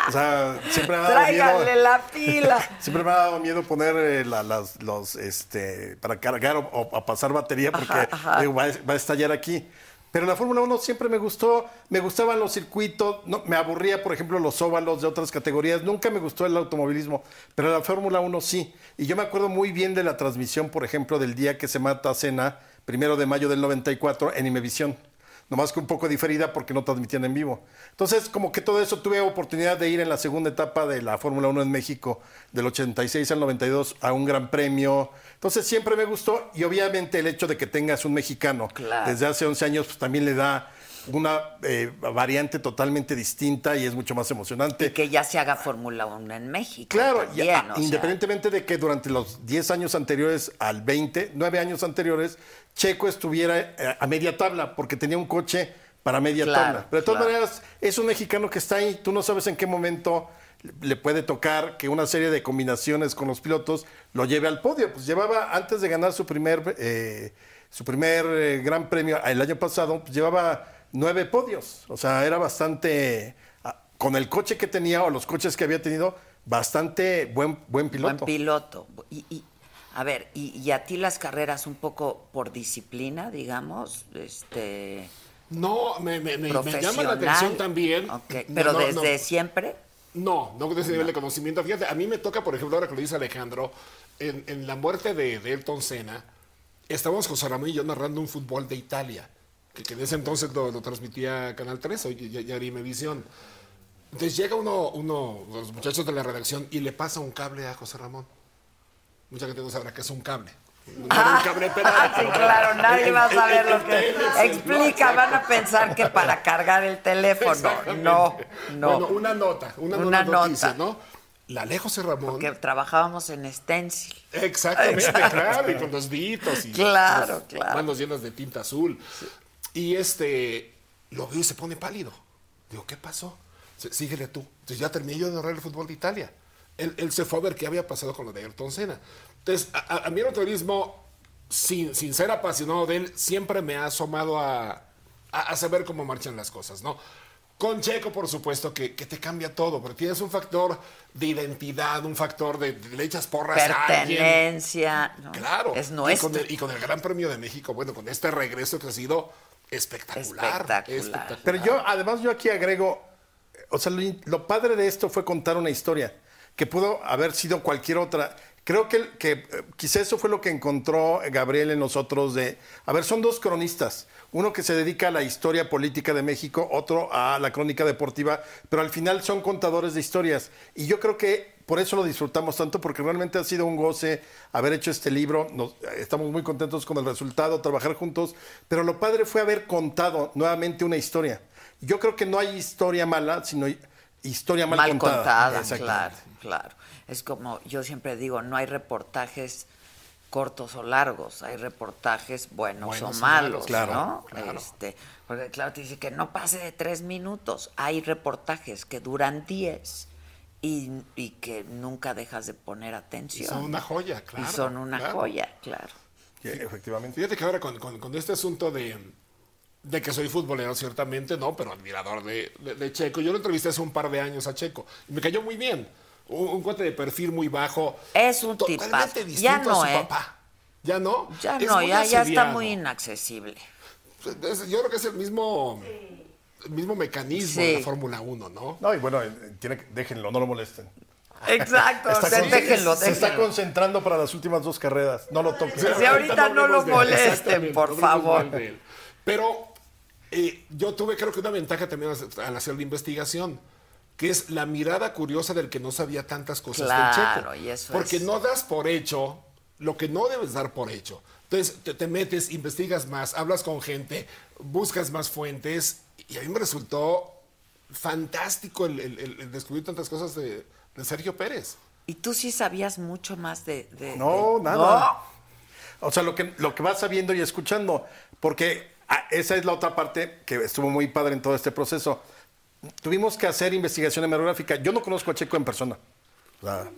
D: O sea, siempre me ha dado miedo...
A: Tráiganle la pila. [laughs]
D: Siempre me ha dado miedo poner eh, la- las, los, este, para cargar o, o a pasar batería porque
A: Ajá, ajá.
D: digo, va, a- va a estallar aquí. Pero la Fórmula 1 siempre me gustó, me gustaban los circuitos, no, me aburría, por ejemplo, los óvalos de otras categorías, nunca me gustó el automovilismo, pero la Fórmula 1 sí. Y yo me acuerdo muy bien de la transmisión, por ejemplo, del día que se mata a Cena, primero de mayo del 94, en Imevisión nomás que un poco diferida porque no transmitían en vivo. Entonces, como que todo eso tuve oportunidad de ir en la segunda etapa de la Fórmula 1 en México, del 86 al 92, a un gran premio. Entonces, siempre me gustó y obviamente el hecho de que tengas un mexicano
A: Claro.
D: desde hace 11 años, pues también le da una eh, variante totalmente distinta y es mucho más emocionante.
A: Y que ya se haga Fórmula 1 en México.
D: Claro,
A: también,
D: ya,
A: sea.
D: independientemente de que durante los 10 años anteriores al 20, 9 años anteriores, Checo estuviera eh, a media tabla porque tenía un coche para media
A: Claro,
D: tabla. Pero de todas
A: claro.
D: maneras, es un mexicano que está ahí, tú no sabes en qué momento le puede tocar que una serie de combinaciones con los pilotos lo lleve al podio. Pues llevaba, antes de ganar su primer, eh, su primer eh, gran premio el año pasado, pues llevaba nueve podios. O sea, era bastante, ah, con el coche que tenía o los coches que había tenido, bastante buen, buen piloto.
A: Buen piloto. Y, y, a ver, y, y a ti las carreras un poco por disciplina, digamos, este
C: No, me, llama la atención también.
A: Ok,
C: No,
A: Pero
C: no,
A: desde
C: no.
A: siempre.
C: No, no de ese nivel de conocimiento. Fíjate, a mí me toca, por ejemplo, ahora que lo dice Alejandro, en, en la muerte de, de Ayrton Senna, estábamos José Ramón y yo narrando un fútbol de Italia, que, que en ese entonces lo, lo transmitía Canal 3, hoy ya, ya Visión. Entonces llega uno, uno, los muchachos de la redacción, y le pasa un cable a José Ramón. Mucha gente no sabrá que es un cable. No era un cable
A: Ah, [laughs] sí,
C: pero-
A: claro, nadie
C: el-
A: va a saber
C: el-
A: lo
C: el
A: que explica. Van a pensar que para [laughs] cargar el teléfono. No, no.
C: Bueno, una nota, una,
A: Una
C: nota noticia,
A: nota.
C: ¿no? la ley José Ramón.
A: Que trabajábamos en stencil.
C: Exactamente, claro, y con los ditos y
A: Claro,
C: las
A: claro.
C: manos llenas de tinta azul. Y este lo veo y se pone pálido. Digo, ¿qué pasó? "Sí- Síguele tú. Entonces ya terminé yo de narrar el fútbol de Italia. Él, él se fue a ver qué había pasado con lo de Ayrton Senna. Entonces, a, a- a mí el autorismo, sin, sin ser apasionado de él, siempre me ha asomado a, a, a saber cómo marchan las cosas, ¿no? Con Checo, por supuesto, que, que te cambia todo, pero tienes un factor de identidad, un factor de, de le echas porras a alguien.
A: Pertenencia. ¿no?
C: Claro.
A: Es
C: Y
A: nuestro.
C: con, el, y con el Gran Premio de México, bueno, con este regreso que ha sido espectacular.
A: Espectacular.
D: Pero yo, además, yo aquí agrego, o sea, lo, lo padre de esto fue contar una historia que pudo haber sido cualquier otra. Creo que, que eh, quizá eso fue lo que encontró Gabriel en nosotros de, a ver, son dos cronistas, uno que se dedica a la historia política de México, otro a la crónica deportiva, pero al final son contadores de historias. Y yo creo que por eso lo disfrutamos tanto, porque realmente ha sido un goce haber hecho este libro. Nos- estamos muy contentos con el resultado, trabajar juntos, pero lo padre fue haber contado nuevamente una historia. Yo creo que no hay historia mala, sino historia mal,
A: mal contada,
D: Exactamente.
A: claro, claro. Es como yo siempre digo, no hay reportajes cortos o largos, hay reportajes buenos,
C: Buenos
A: o malos,
D: claro,
A: ¿no?
C: claro.
A: Este, porque claro, te dice que no pase de tres minutos. Hay reportajes que duran diez y, y que nunca dejas de poner
C: Y
A: atención.
C: son una joya, claro.
A: y son una
C: claro.
A: joya, claro.
D: Que efectivamente.
C: Fíjate que ahora con, con- con este asunto de, de que soy futbolero, ciertamente, no, pero admirador de, de- de Checo. Yo lo entrevisté hace un par de años a Checo y me cayó muy bien. Un, un cuate de perfil muy bajo.
A: Es un
C: totalmente
A: tipazo.
C: distinto
A: Ya
C: a
A: no,
C: su
A: ¿eh?
C: papá. Ya no.
A: Ya
C: Es
A: no, ya, ya está muy inaccesible.
C: Es- yo creo que es el mismo, el mismo mecanismo
A: Sí.
C: de la Fórmula 1, ¿no?
D: No, y bueno, eh, tiene déjenlo, no lo molesten.
A: Exacto,
D: Está
A: o sea,
D: con-
A: déjenlo,
D: se está concentrando para las últimas dos carreras. No lo toques.
A: Sí, ahorita no lo molesten, por favor.
C: Pero eh, yo tuve creo que una ventaja también al hacer la investigación, que es la mirada curiosa del que no sabía tantas cosas
A: Claro,
C: del Checo.
A: y eso
C: Porque
A: es-
C: no das por hecho lo que no debes dar por hecho. Entonces te, te metes, investigas más, hablas con gente, buscas más fuentes y a mí me resultó fantástico el, el- el- el descubrir tantas cosas de, de Sergio Pérez.
A: Y tú sí sabías mucho más de... de-
D: No,
A: de-
D: nada. O sea, lo que, lo que vas sabiendo y escuchando. Porque ah, esa es la otra parte que estuvo muy padre en todo este proceso. Tuvimos que hacer investigación hemerográfica. Yo no conozco a Checo en persona. O sea,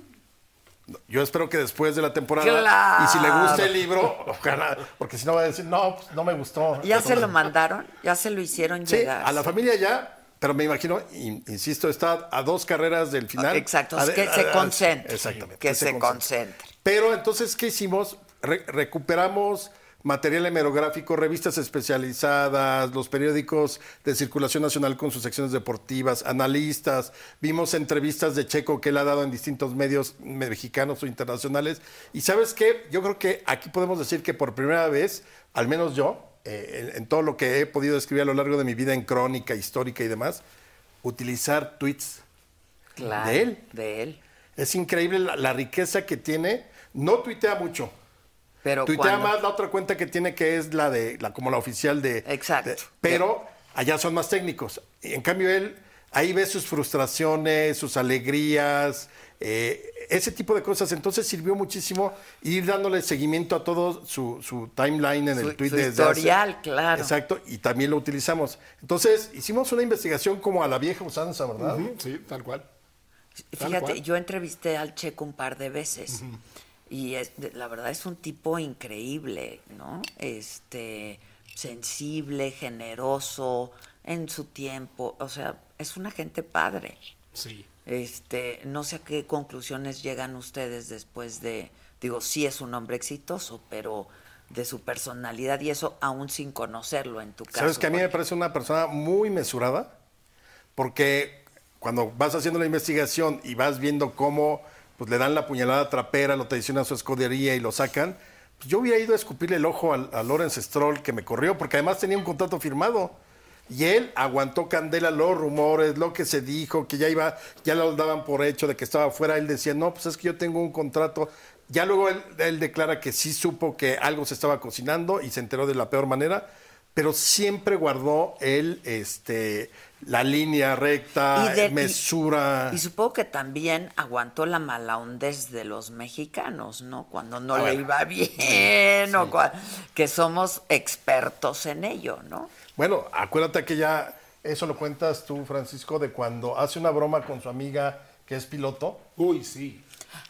D: yo espero que después de la temporada,
A: Claro.
D: y si le gusta el libro, ojalá, porque si no va a decir, no, pues, no me gustó.
A: ¿Ya se lo mandaron? ¿Ya se lo hicieron
D: Sí,
A: llegar?
D: a la familia ya, pero me imagino, in- insisto, está a dos carreras del final.
A: Exacto, es que
D: a-
A: se concentre.
D: Exactamente.
A: Que se
D: concentre.
A: concentre.
D: Pero entonces, ¿qué hicimos? Re- recuperamos material hemerográfico, revistas especializadas, los periódicos de circulación nacional con sus secciones deportivas, analistas, vimos entrevistas de Checo que él ha dado en distintos medios mexicanos o internacionales. Y sabes qué, yo creo que aquí podemos decir que por primera vez, al menos yo, eh, en, en todo lo que he podido escribir a lo largo de mi vida en crónica, histórica y demás, utilizar tweets
A: Claro.
D: de él.
A: De él.
D: Es increíble la, la riqueza que tiene. No tuitea mucho.
A: Pero
D: Tuitea
A: cuando-
D: más la otra cuenta que tiene que es la de la como la oficial de.
A: Exacto.
D: de- pero allá son más técnicos. Y en cambio él ahí ve sus frustraciones, sus alegrías, eh, ese tipo de cosas. Entonces sirvió muchísimo ir dándole seguimiento a todo su, su timeline en
A: Su-
D: el tweet
A: su
D: desde hace-
A: historial, claro.
D: Exacto. Y también lo utilizamos. Entonces hicimos una investigación como a la vieja usanza, ¿verdad?
C: Sí, tal cual. Tal
A: Fíjate,
C: cual.
A: yo entrevisté al Checo un par de veces y es, de- la verdad es un tipo increíble, ¿no? Este, sensible, generoso, en su tiempo, o sea, es una gente padre.
C: Sí.
A: Este, no sé a qué conclusiones llegan ustedes después de, digo, sí es un hombre exitoso, pero de su personalidad y eso aún sin conocerlo en tu caso.
D: Sabes que a mí me parece una persona muy mesurada, porque cuando vas haciendo la investigación y vas viendo cómo pues, le dan la puñalada trapera, lo traicionan a su escudería y lo sacan, pues, yo hubiera ido a escupirle el ojo a, Lawrence Stroll que me corrió, porque además tenía un contrato firmado. Y él aguantó candela los rumores, lo que se dijo, que ya iba, ya lo daban por hecho de que estaba fuera. Él decía, no, pues es que yo tengo un contrato. Ya luego él, él declara que sí supo que algo se estaba cocinando y se enteró de la peor manera. Pero siempre guardó él este, la línea recta,
A: Y de- y-
D: mesura.
A: Y supongo que también aguantó la mala hondez de los mexicanos, ¿no? Cuando no le
D: ver.
A: iba bien, o que somos expertos en ello, ¿no?
D: Bueno, acuérdate que ya, eso lo cuentas tú, Francisco, de cuando hace una broma con su amiga que es piloto.
C: Uy, sí.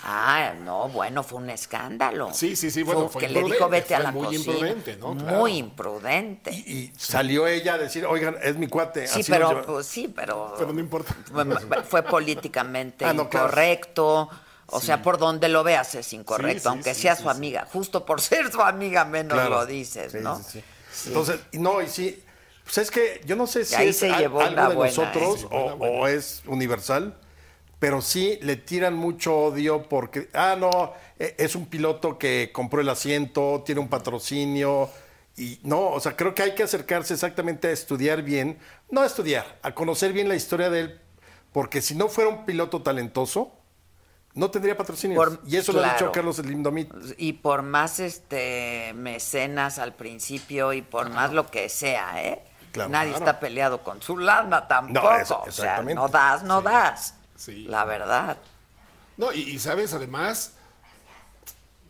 A: Ah, no, bueno, fue un escándalo.
C: Sí, sí, sí, bueno, fue
A: que le dijo
C: imprudente,
A: vete a
C: fue
A: la
C: muy
A: cocina.
C: imprudente, ¿no?
A: Muy imprudente.
D: Y salió ella a decir, oigan, es mi cuate.
A: sí,
D: así
A: pero pues, sí, pero,
C: Pero no importa. [laughs]
A: fue- fue políticamente [laughs]
D: Ah, no, claro.
A: incorrecto. O sea, por donde lo veas es incorrecto,
C: Sí,
A: aunque sea su amiga. Justo por [laughs] ser su amiga menos
D: Claro.
A: lo dices, ¿no?
D: sí, sí. Entonces, no, y sí, pues es que yo no sé si es algo de
A: buena,
D: nosotros
A: ¿eh?
D: o, o es universal, pero sí le tiran mucho odio porque, ah, no, e- es un piloto que compró el asiento, tiene un patrocinio. Y no, o sea, creo que hay que acercarse exactamente a estudiar bien, no a estudiar, a conocer bien la historia de él, porque si no fuera un piloto talentoso, no tendría patrocinio. Y eso lo ha dicho. Carlos Slim Domit.
A: Y por más este mecenas al principio y por más lo que sea, ¿eh?
D: Claro.
A: Nadie
D: Claro.
A: está peleado con su lana tampoco.
D: No, eso-
A: o sea, no das, no das.
C: Sí.
A: La verdad.
C: No, y, y sabes, además,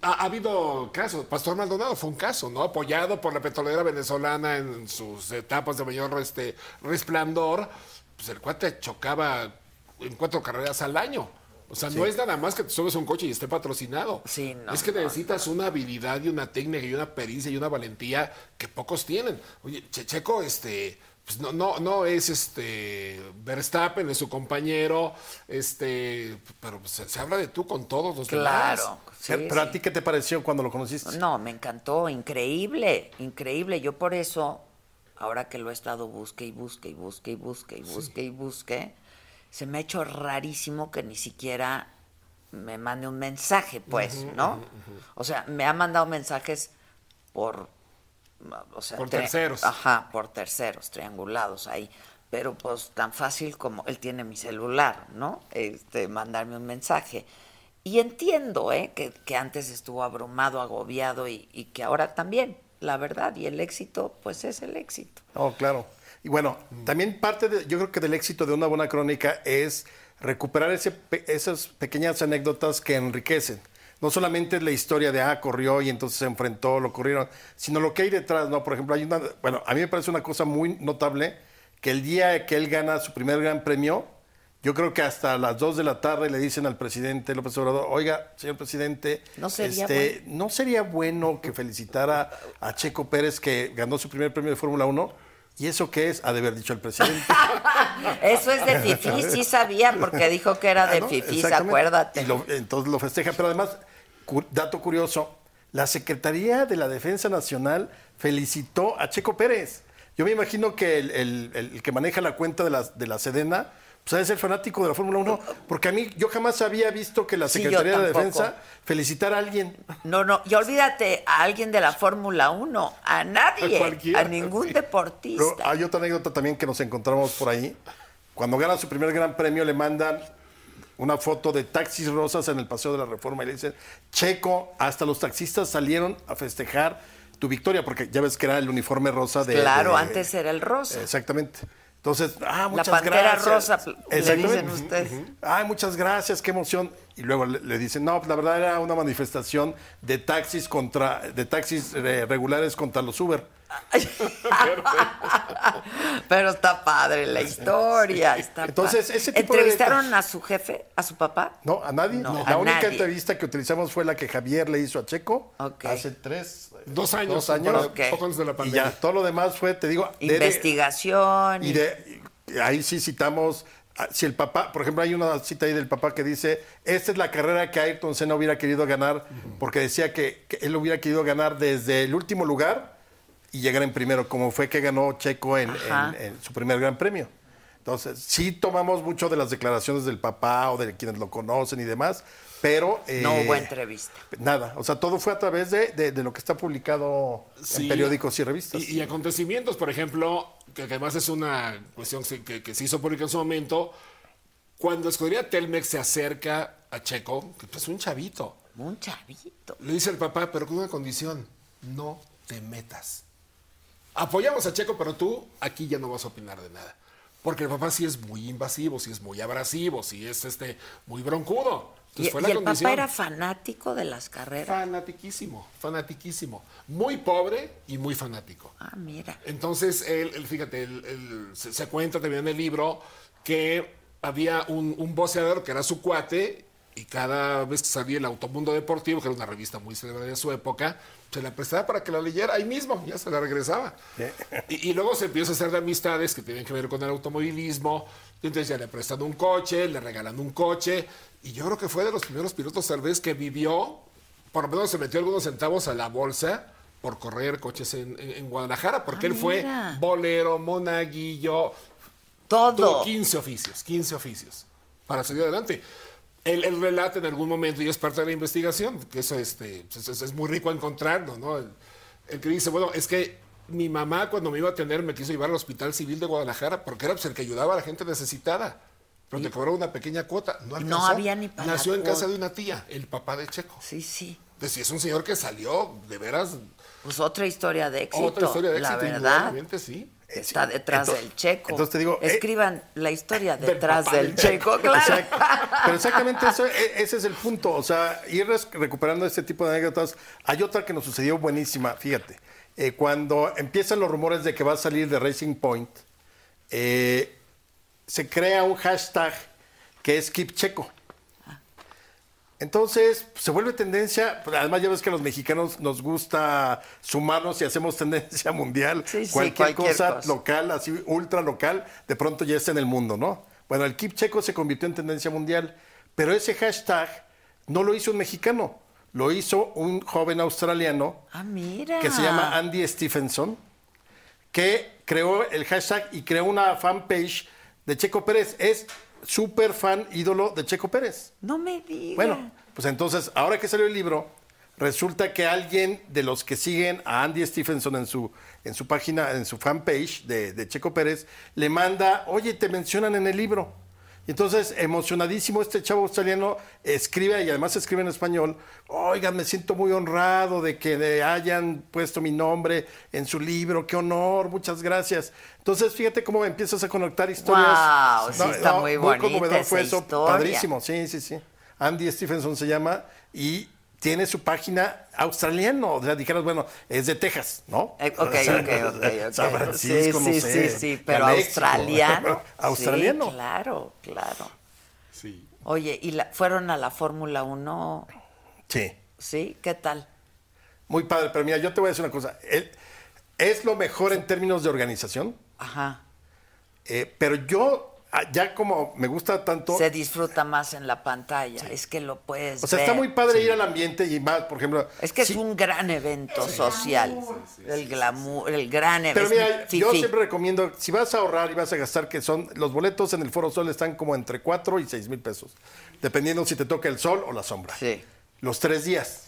C: ha, ha habido casos. Pastor Maldonado fue un caso, ¿no? Apoyado por la petrolera venezolana en sus etapas de mayor este, resplandor. Pues el cuate chocaba en cuatro carreras al año. O sea, no es nada más que te subes a un coche y esté patrocinado.
A: Sí, no,
C: es que
A: no,
C: necesitas una habilidad y una técnica y una pericia y una valentía que pocos tienen. Oye, Che- Checo, este, pues no, no, no es este Verstappen, es su compañero, este, pero pues, se, se habla de tú con todos los demás.
A: Claro. sí,
D: pero a ti, ¿qué te pareció cuando lo conociste?
A: No, me encantó, increíble, increíble. Yo por eso, ahora que lo he estado busque y busque y busque y busque y busque y busque, se me ha hecho rarísimo que ni siquiera me mande un mensaje, pues, ¿no? O sea, me ha mandado mensajes por, o sea,
C: Por terceros.
A: Ajá, por terceros, triangulados ahí. Pero pues tan fácil como él tiene mi celular, ¿no? Este, mandarme un mensaje. Y entiendo, ¿eh? Que, que antes estuvo abrumado, agobiado y, y que ahora también, la verdad. Y el éxito, pues es el éxito.
D: Oh, claro. Y bueno, también parte, de, yo creo que del éxito de una buena crónica es recuperar ese, esas pequeñas anécdotas que enriquecen. No solamente es la historia de, ah, corrió y entonces se enfrentó, lo corrieron, sino lo que hay detrás, ¿no? Por ejemplo, hay una, bueno, a mí me parece una cosa muy notable que el día que él gana su primer gran premio, yo creo que hasta las 2 de la tarde le dicen al presidente López Obrador, oiga, señor presidente,
A: No sería
D: este, ¿no sería bueno que felicitara a Checo Pérez que ganó su primer premio de Fórmula 1? ¿Y eso qué es? Ha de haber dicho el presidente. [laughs]
A: Eso es de Fifi, sí sabía, porque dijo que era de
D: Ah, ¿no?
A: Fifi, acuérdate.
D: Y lo- entonces lo festeja. Pero además, cu- dato curioso, la Secretaría de la Defensa Nacional felicitó a Checo Pérez. Yo me imagino que el, el- el que maneja la cuenta de la, de la Sedena, pues debe ser fanático de la Fórmula 1, porque a mí yo jamás había visto que la
A: Sí,
D: Secretaría de la. Defensa felicitara a alguien.
A: No, no, y olvídate a alguien de la Fórmula 1, a nadie,
C: A
A: ningún
C: sí.
D: Pero
A: deportista.
D: hay otra anécdota también que nos encontramos por ahí. Cuando gana su primer gran premio le mandan una foto de taxis rosas en el Paseo de la Reforma y le dicen, Checo, hasta los taxistas salieron a festejar tu victoria, porque ya ves que era el uniforme rosa de...
A: claro,
D: de-
A: antes era el rosa.
D: Exactamente. Entonces, ah,
A: La
D: muchas
A: pantera
D: gracias.
A: rosa, le dicen ustedes.
D: Ay, muchas gracias, qué emoción. Y luego le, le dicen, no, pues la verdad era una manifestación de taxis contra, de taxis eh, regulares contra los Uber.
A: Pero está padre la historia. está
D: Entonces,
A: padre.
D: ese tipo de-
A: ¿Entrevistaron a su jefe, a su papá?
D: No, a nadie.
A: No,
D: la
A: a
D: única
A: nadie.
D: entrevista que utilizamos fue la que Javier le hizo a Checo hace tres,
C: Dos años.
D: Dos años.
C: Poco antes de la
D: Y
C: pandemia.
D: ya, todo lo demás fue, te digo, de-
A: Investigación.
D: y de, y ahí sí citamos, ah, si el papá, por ejemplo, hay una cita ahí del papá que dice, esta es la carrera que Ayrton Senna hubiera querido ganar, porque decía que, que él hubiera querido ganar desde el último lugar y llegar en primero, como fue que ganó Checo en,
A: Ajá.
D: en- en su primer gran premio. Entonces, sí tomamos mucho de las declaraciones del papá o de quienes lo conocen y demás, pero...
A: no
D: eh,
A: hubo entrevista.
D: Nada, o sea, todo fue a través de, de- de lo que está publicado
C: Sí.
D: en periódicos y revistas.
C: Y, y acontecimientos, por ejemplo, que, que además es una cuestión que, que se hizo pública en su momento, cuando Escudería Telmex se acerca a Checo, que pues, es un chavito,
A: Un chavito.
C: le dice el papá, pero con una condición, no te metas. Apoyamos a Checo, pero tú aquí ya no vas a opinar de nada. Porque el papá sí es muy invasivo, sí es muy abrasivo, sí es este muy broncudo.
A: Y,
C: Entonces
A: y el
C: condición.
A: papá era fanático de las carreras.
C: Fanatiquísimo, fanatiquísimo. Muy pobre y muy fanático.
A: Ah, mira.
C: Entonces, él, él, fíjate, él- él- se, se cuenta también en el libro que había un, un voceador que era su cuate y cada vez que salía el Automundo Deportivo, que era una revista muy célebre de su época, se la prestaba para que la leyera ahí mismo, ya se la regresaba. Y, y luego se empieza a hacer de amistades que tienen que ver con el automovilismo, y entonces ya le prestan un coche, le regalan un coche, y yo creo que fue de los primeros pilotos tal vez que vivió, por lo menos se metió algunos centavos a la bolsa por correr coches en, en- en Guadalajara, porque
A: Ah,
C: él fue
A: mira.
C: bolero, monaguillo,
A: Todo.
C: tuvo 15 oficios, 15 oficios para salir adelante. Él, él relata en algún momento, y es parte de la investigación, que eso este, es, muy rico encontrarlo, ¿no? El, el que dice, bueno, es que mi mamá cuando me iba a atender me quiso llevar al Hospital Civil de Guadalajara porque era pues, el que ayudaba a la gente necesitada. Pero te cobró una pequeña cuota. No,
A: había ni para
C: Nació en casa de una tía, el papá de Checo.
A: Sí, sí.
C: Entonces, es un señor que salió, de veras,
A: Pues otra historia de éxito.
C: otra historia de éxito,
A: La verdad.
C: sí.
A: Está detrás
D: Entonces-
A: del checo.
D: entonces te digo, eh,
A: Escriban la historia detrás del
C: del
A: checo, claro.
D: Pero exactamente eso, e- ese es el punto. O sea, ir recuperando este tipo de anécdotas. Hay otra que nos sucedió buenísima, fíjate. Eh, cuando empiezan los rumores de que va a salir de Racing Point, eh, se crea un hashtag que es Keep Checo. Entonces, se vuelve tendencia, pues, además ya ves que a los mexicanos nos gusta sumarnos y hacemos [laughs] tendencia mundial.
A: Sí, sí,
D: cualquier,
A: cualquier
D: cosa,
A: cosa.
D: local, así ultra local, de pronto ya está en el mundo, ¿no? Bueno, el Keep Checo se convirtió en tendencia mundial, pero ese hashtag no lo hizo un mexicano, lo hizo un joven australiano
A: Ah, mira.
D: que se llama Andy Stephenson, que creó el hashtag y creó una fanpage de Checo Pérez. Es súper fan ídolo de Checo Pérez.
A: No me digas.
D: Bueno, pues entonces, ahora que salió el libro, resulta que alguien de los que siguen a Andy Stephenson en su, en su página, en su fanpage de, de Checo Pérez, le manda, oye, te mencionan en el libro. Y entonces, emocionadísimo, este chavo australiano escribe, y además escribe en español, oigan, me siento muy honrado de que le hayan puesto mi nombre en su libro, qué honor, muchas gracias. Entonces, fíjate cómo empiezas a conectar historias.
A: Guau, sí está muy bonita
D: conmovedor
A: esa
D: fue eso,
A: historia.
D: padrísimo. Sí, sí, sí. Andy Stephenson se llama y tiene su página australiano. O sea, dijeras, bueno, es de Texas, ¿no?
A: Eh, ok, ok, ok, ok.
D: San Francisco,
A: sí,
D: no
A: sí,
D: sé,
A: sí, sí, pero
D: México.
A: australiano. [laughs]
D: australiano.
A: Sí, claro, claro.
C: Sí.
A: Oye, ¿y la, fueron a la Fórmula 1?
D: Sí.
A: ¿Sí? ¿Qué tal?
D: Muy padre, pero mira, yo te voy a decir una cosa. El- es lo mejor en términos de organización,
A: Ajá.
D: eh, pero yo, ya como me gusta tanto,
A: Se disfruta más en la pantalla. Es que lo puedes
D: o sea,
A: ver.
D: está muy padre ir al ambiente y más, por ejemplo.
A: Es que
D: sí,
A: es un gran evento social. el glamour, el gran
D: Pero
A: evento.
D: mira, yo siempre recomiendo, si vas a ahorrar y vas a gastar, que son, los boletos en el Foro Sol están como entre 4 y 6 mil pesos, dependiendo si te toca el sol o la sombra.
A: Sí.
D: Los tres días.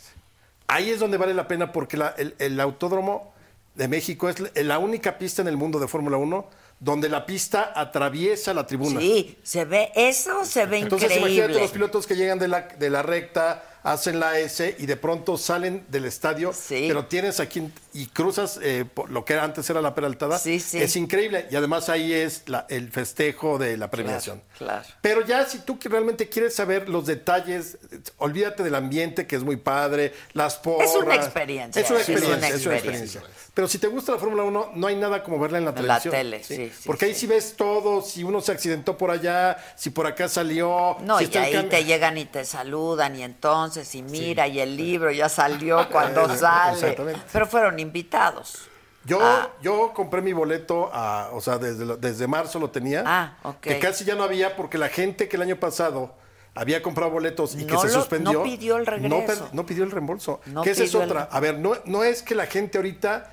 D: Ahí es donde vale la pena porque la- el, el autódromo de México es la- la única pista en el mundo de Fórmula 1 donde la pista atraviesa la tribuna.
A: Sí, se ve, eso se ve
D: Entonces imagínate
A: increíble.
D: los pilotos que llegan de la, de la recta, hacen la S y de pronto salen del estadio,
A: Sí.
D: pero tienes aquí y cruzas eh, por lo que antes era la peraltada.
A: Sí, sí.
D: Es increíble y además ahí es la- el festejo de la premiación.
A: claro.
D: Pero ya si tú realmente quieres saber los detalles, olvídate del ambiente que es muy padre, las porras.
A: Es una experiencia,
D: Es una
A: es una
D: experiencia, es una
A: experiencia.
D: Pero si te gusta la Fórmula 1, no hay nada como verla en la
A: En la
D: televisión.
A: tele, sí,
D: Porque ahí
A: sí.
D: ves todo, si uno se accidentó por allá, si por acá salió.
A: No,
D: si
A: y ahí
D: cam-
A: te llegan y te saludan y entonces, y mira, y el libro ya salió cuando [laughs] sale.
D: exactamente.
A: Pero fueron invitados.
D: Yo,
A: Ah.
D: yo compré mi boleto, a, o sea, desde, desde marzo lo tenía.
A: Ah, ok.
D: Que casi ya no había porque la gente que el año pasado había comprado boletos y que se
A: lo-
D: suspendió.
A: no pidió el regreso.
D: No, per- no pidió el reembolso.
A: No
D: que esa es
A: el-
D: otra. A ver, no, no es que la gente ahorita,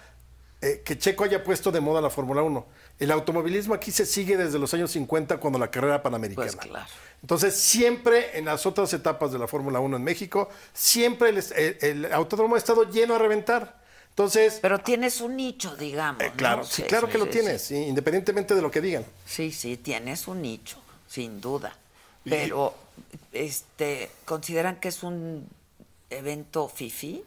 D: eh, que Checo haya puesto de moda la Fórmula 1. El automovilismo aquí se sigue desde los años 50 cuando la carrera panamericana.
A: Pues claro.
D: Entonces, siempre en las otras etapas de la Fórmula 1 en México, siempre el, el- el autódromo ha estado lleno a reventar. Entonces,
A: Pero tienes un nicho, digamos.
D: eh,
A: ¿no?
D: claro, sí, claro que lo tienes, sí, independientemente de lo que digan.
A: Sí, sí, tienes un nicho, sin duda. Pero, este, ¿consideran que es un evento fifi?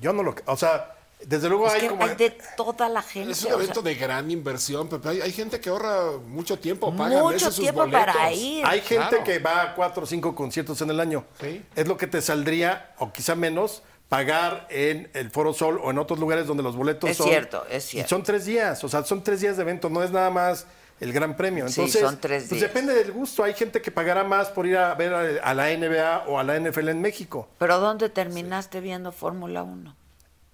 D: Yo no lo, o sea, Desde luego
A: Es
D: hay
A: que
D: como...
A: hay de toda la gente.
C: Es un
A: o sea,
C: evento de gran inversión, pero hay, hay gente que ahorra mucho tiempo, paga
A: mucho
C: meses sus
A: tiempo
C: boletos.
A: para ir.
D: Hay gente
C: Claro.
D: que va a cuatro o cinco conciertos en el año.
C: Sí.
D: Es lo que te saldría, o quizá menos, pagar en el Foro Sol o en otros lugares donde los boletos
A: Es
D: son...
A: cierto, es cierto.
D: Y son tres días, o sea, son tres días de evento, no es nada más el gran premio.
A: Sí,
D: Entonces,
A: son tres
D: pues
A: días.
D: depende del gusto. Hay gente que pagará más por ir a ver a, la NBA o a la NFL en México.
A: Pero ¿dónde terminaste viendo Fórmula 1?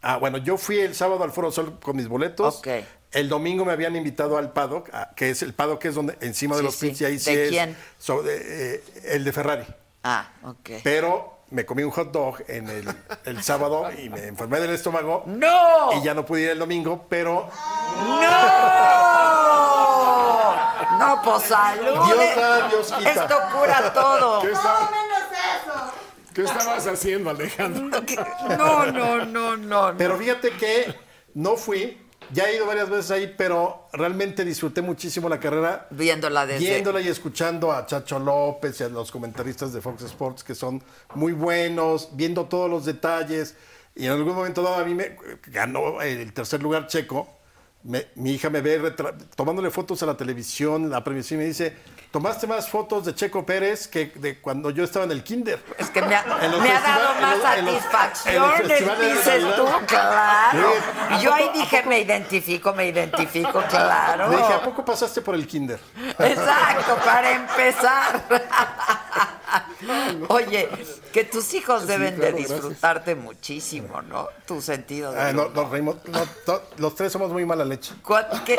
D: Ah, bueno, yo fui el sábado al Foro Sol con mis boletos.
A: Ok.
D: El domingo me habían invitado al paddock, a- que es el paddock que es donde encima de
A: Sí,
D: los
A: sí.
D: pits y ahí sí
A: ¿De
D: es
A: quién?
D: so- de- eh, el de Ferrari.
A: Ah, ok.
D: Pero me comí un hot dog en el, el sábado y me enfermé del estómago.
A: ¡No!
D: Y ya no pude ir el domingo, pero
A: ¡No! No, pues salud.
D: Dios da, Dios quita.
A: Esto cura todo.
C: ¿Qué,
E: Todo
C: está-
E: menos eso.
C: qué estabas haciendo, Alejandro?
A: No, no, no, no. no.
D: Pero fíjate que no fui. Ya he ido varias veces ahí, pero realmente disfruté muchísimo la carrera.
A: Viéndola desde...
D: Viéndola y escuchando a Chacho López y a los comentaristas de Fox Sports que son muy buenos, viendo todos los detalles. Y en algún momento dado a mí me ganó el tercer lugar checo. Me- mi hija me ve tomándole fotos a la televisión, la premiación, y me dice, tomaste más fotos de Checo Pérez que de cuando yo estaba en el kinder.
A: Es que me ha, me dado más satisfacciones,
D: de
A: dices tú, claro.
D: ¿A
A: Yo ahí dije, me identifico, me identifico, claro.
D: Le dije, ¿a poco pasaste por el kinder?
A: Exacto, [laughs] para empezar. Oye, que tus hijos deben
C: claro,
A: de
C: gracias.
A: disfrutarte muchísimo, ¿no? Tu sentido de
D: Ah, no, no, to- los tres somos muy mala leche.
A: ¿Cuál- ¿Qué,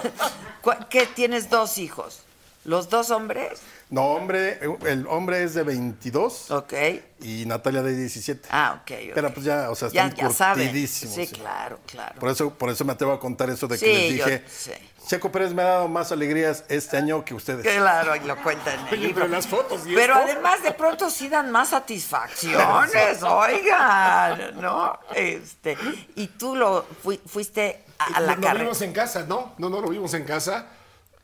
A: [laughs] cuál- qué tienes dos hijos? ¿Los dos hombres?
D: No, hombre, el hombre es de 22
A: Ok.
D: y Natalia de 17.
A: Ah, ok. ok.
D: Pero pues ya, o sea,
A: ya,
D: están
A: ya saben.
D: curtidísimos,
A: Sí,
D: sí.
A: claro, claro.
D: Por eso, por eso me atrevo a contar eso de que
A: Sí,
D: les
A: yo
D: dije,
A: sé.
D: Checo Pérez me ha dado más alegrías este año que ustedes.
A: Claro, y lo cuentan en el
C: Oye,
A: libro.
C: entre las fotos y
A: Pero
C: esto.
A: además de pronto sí dan más satisfacciones, [laughs] oigan, ¿no? Este, y tú lo fui- fuiste a, a la
C: no, no
A: carrera.
C: vimos en casa, ¿no? No, no lo vimos en casa.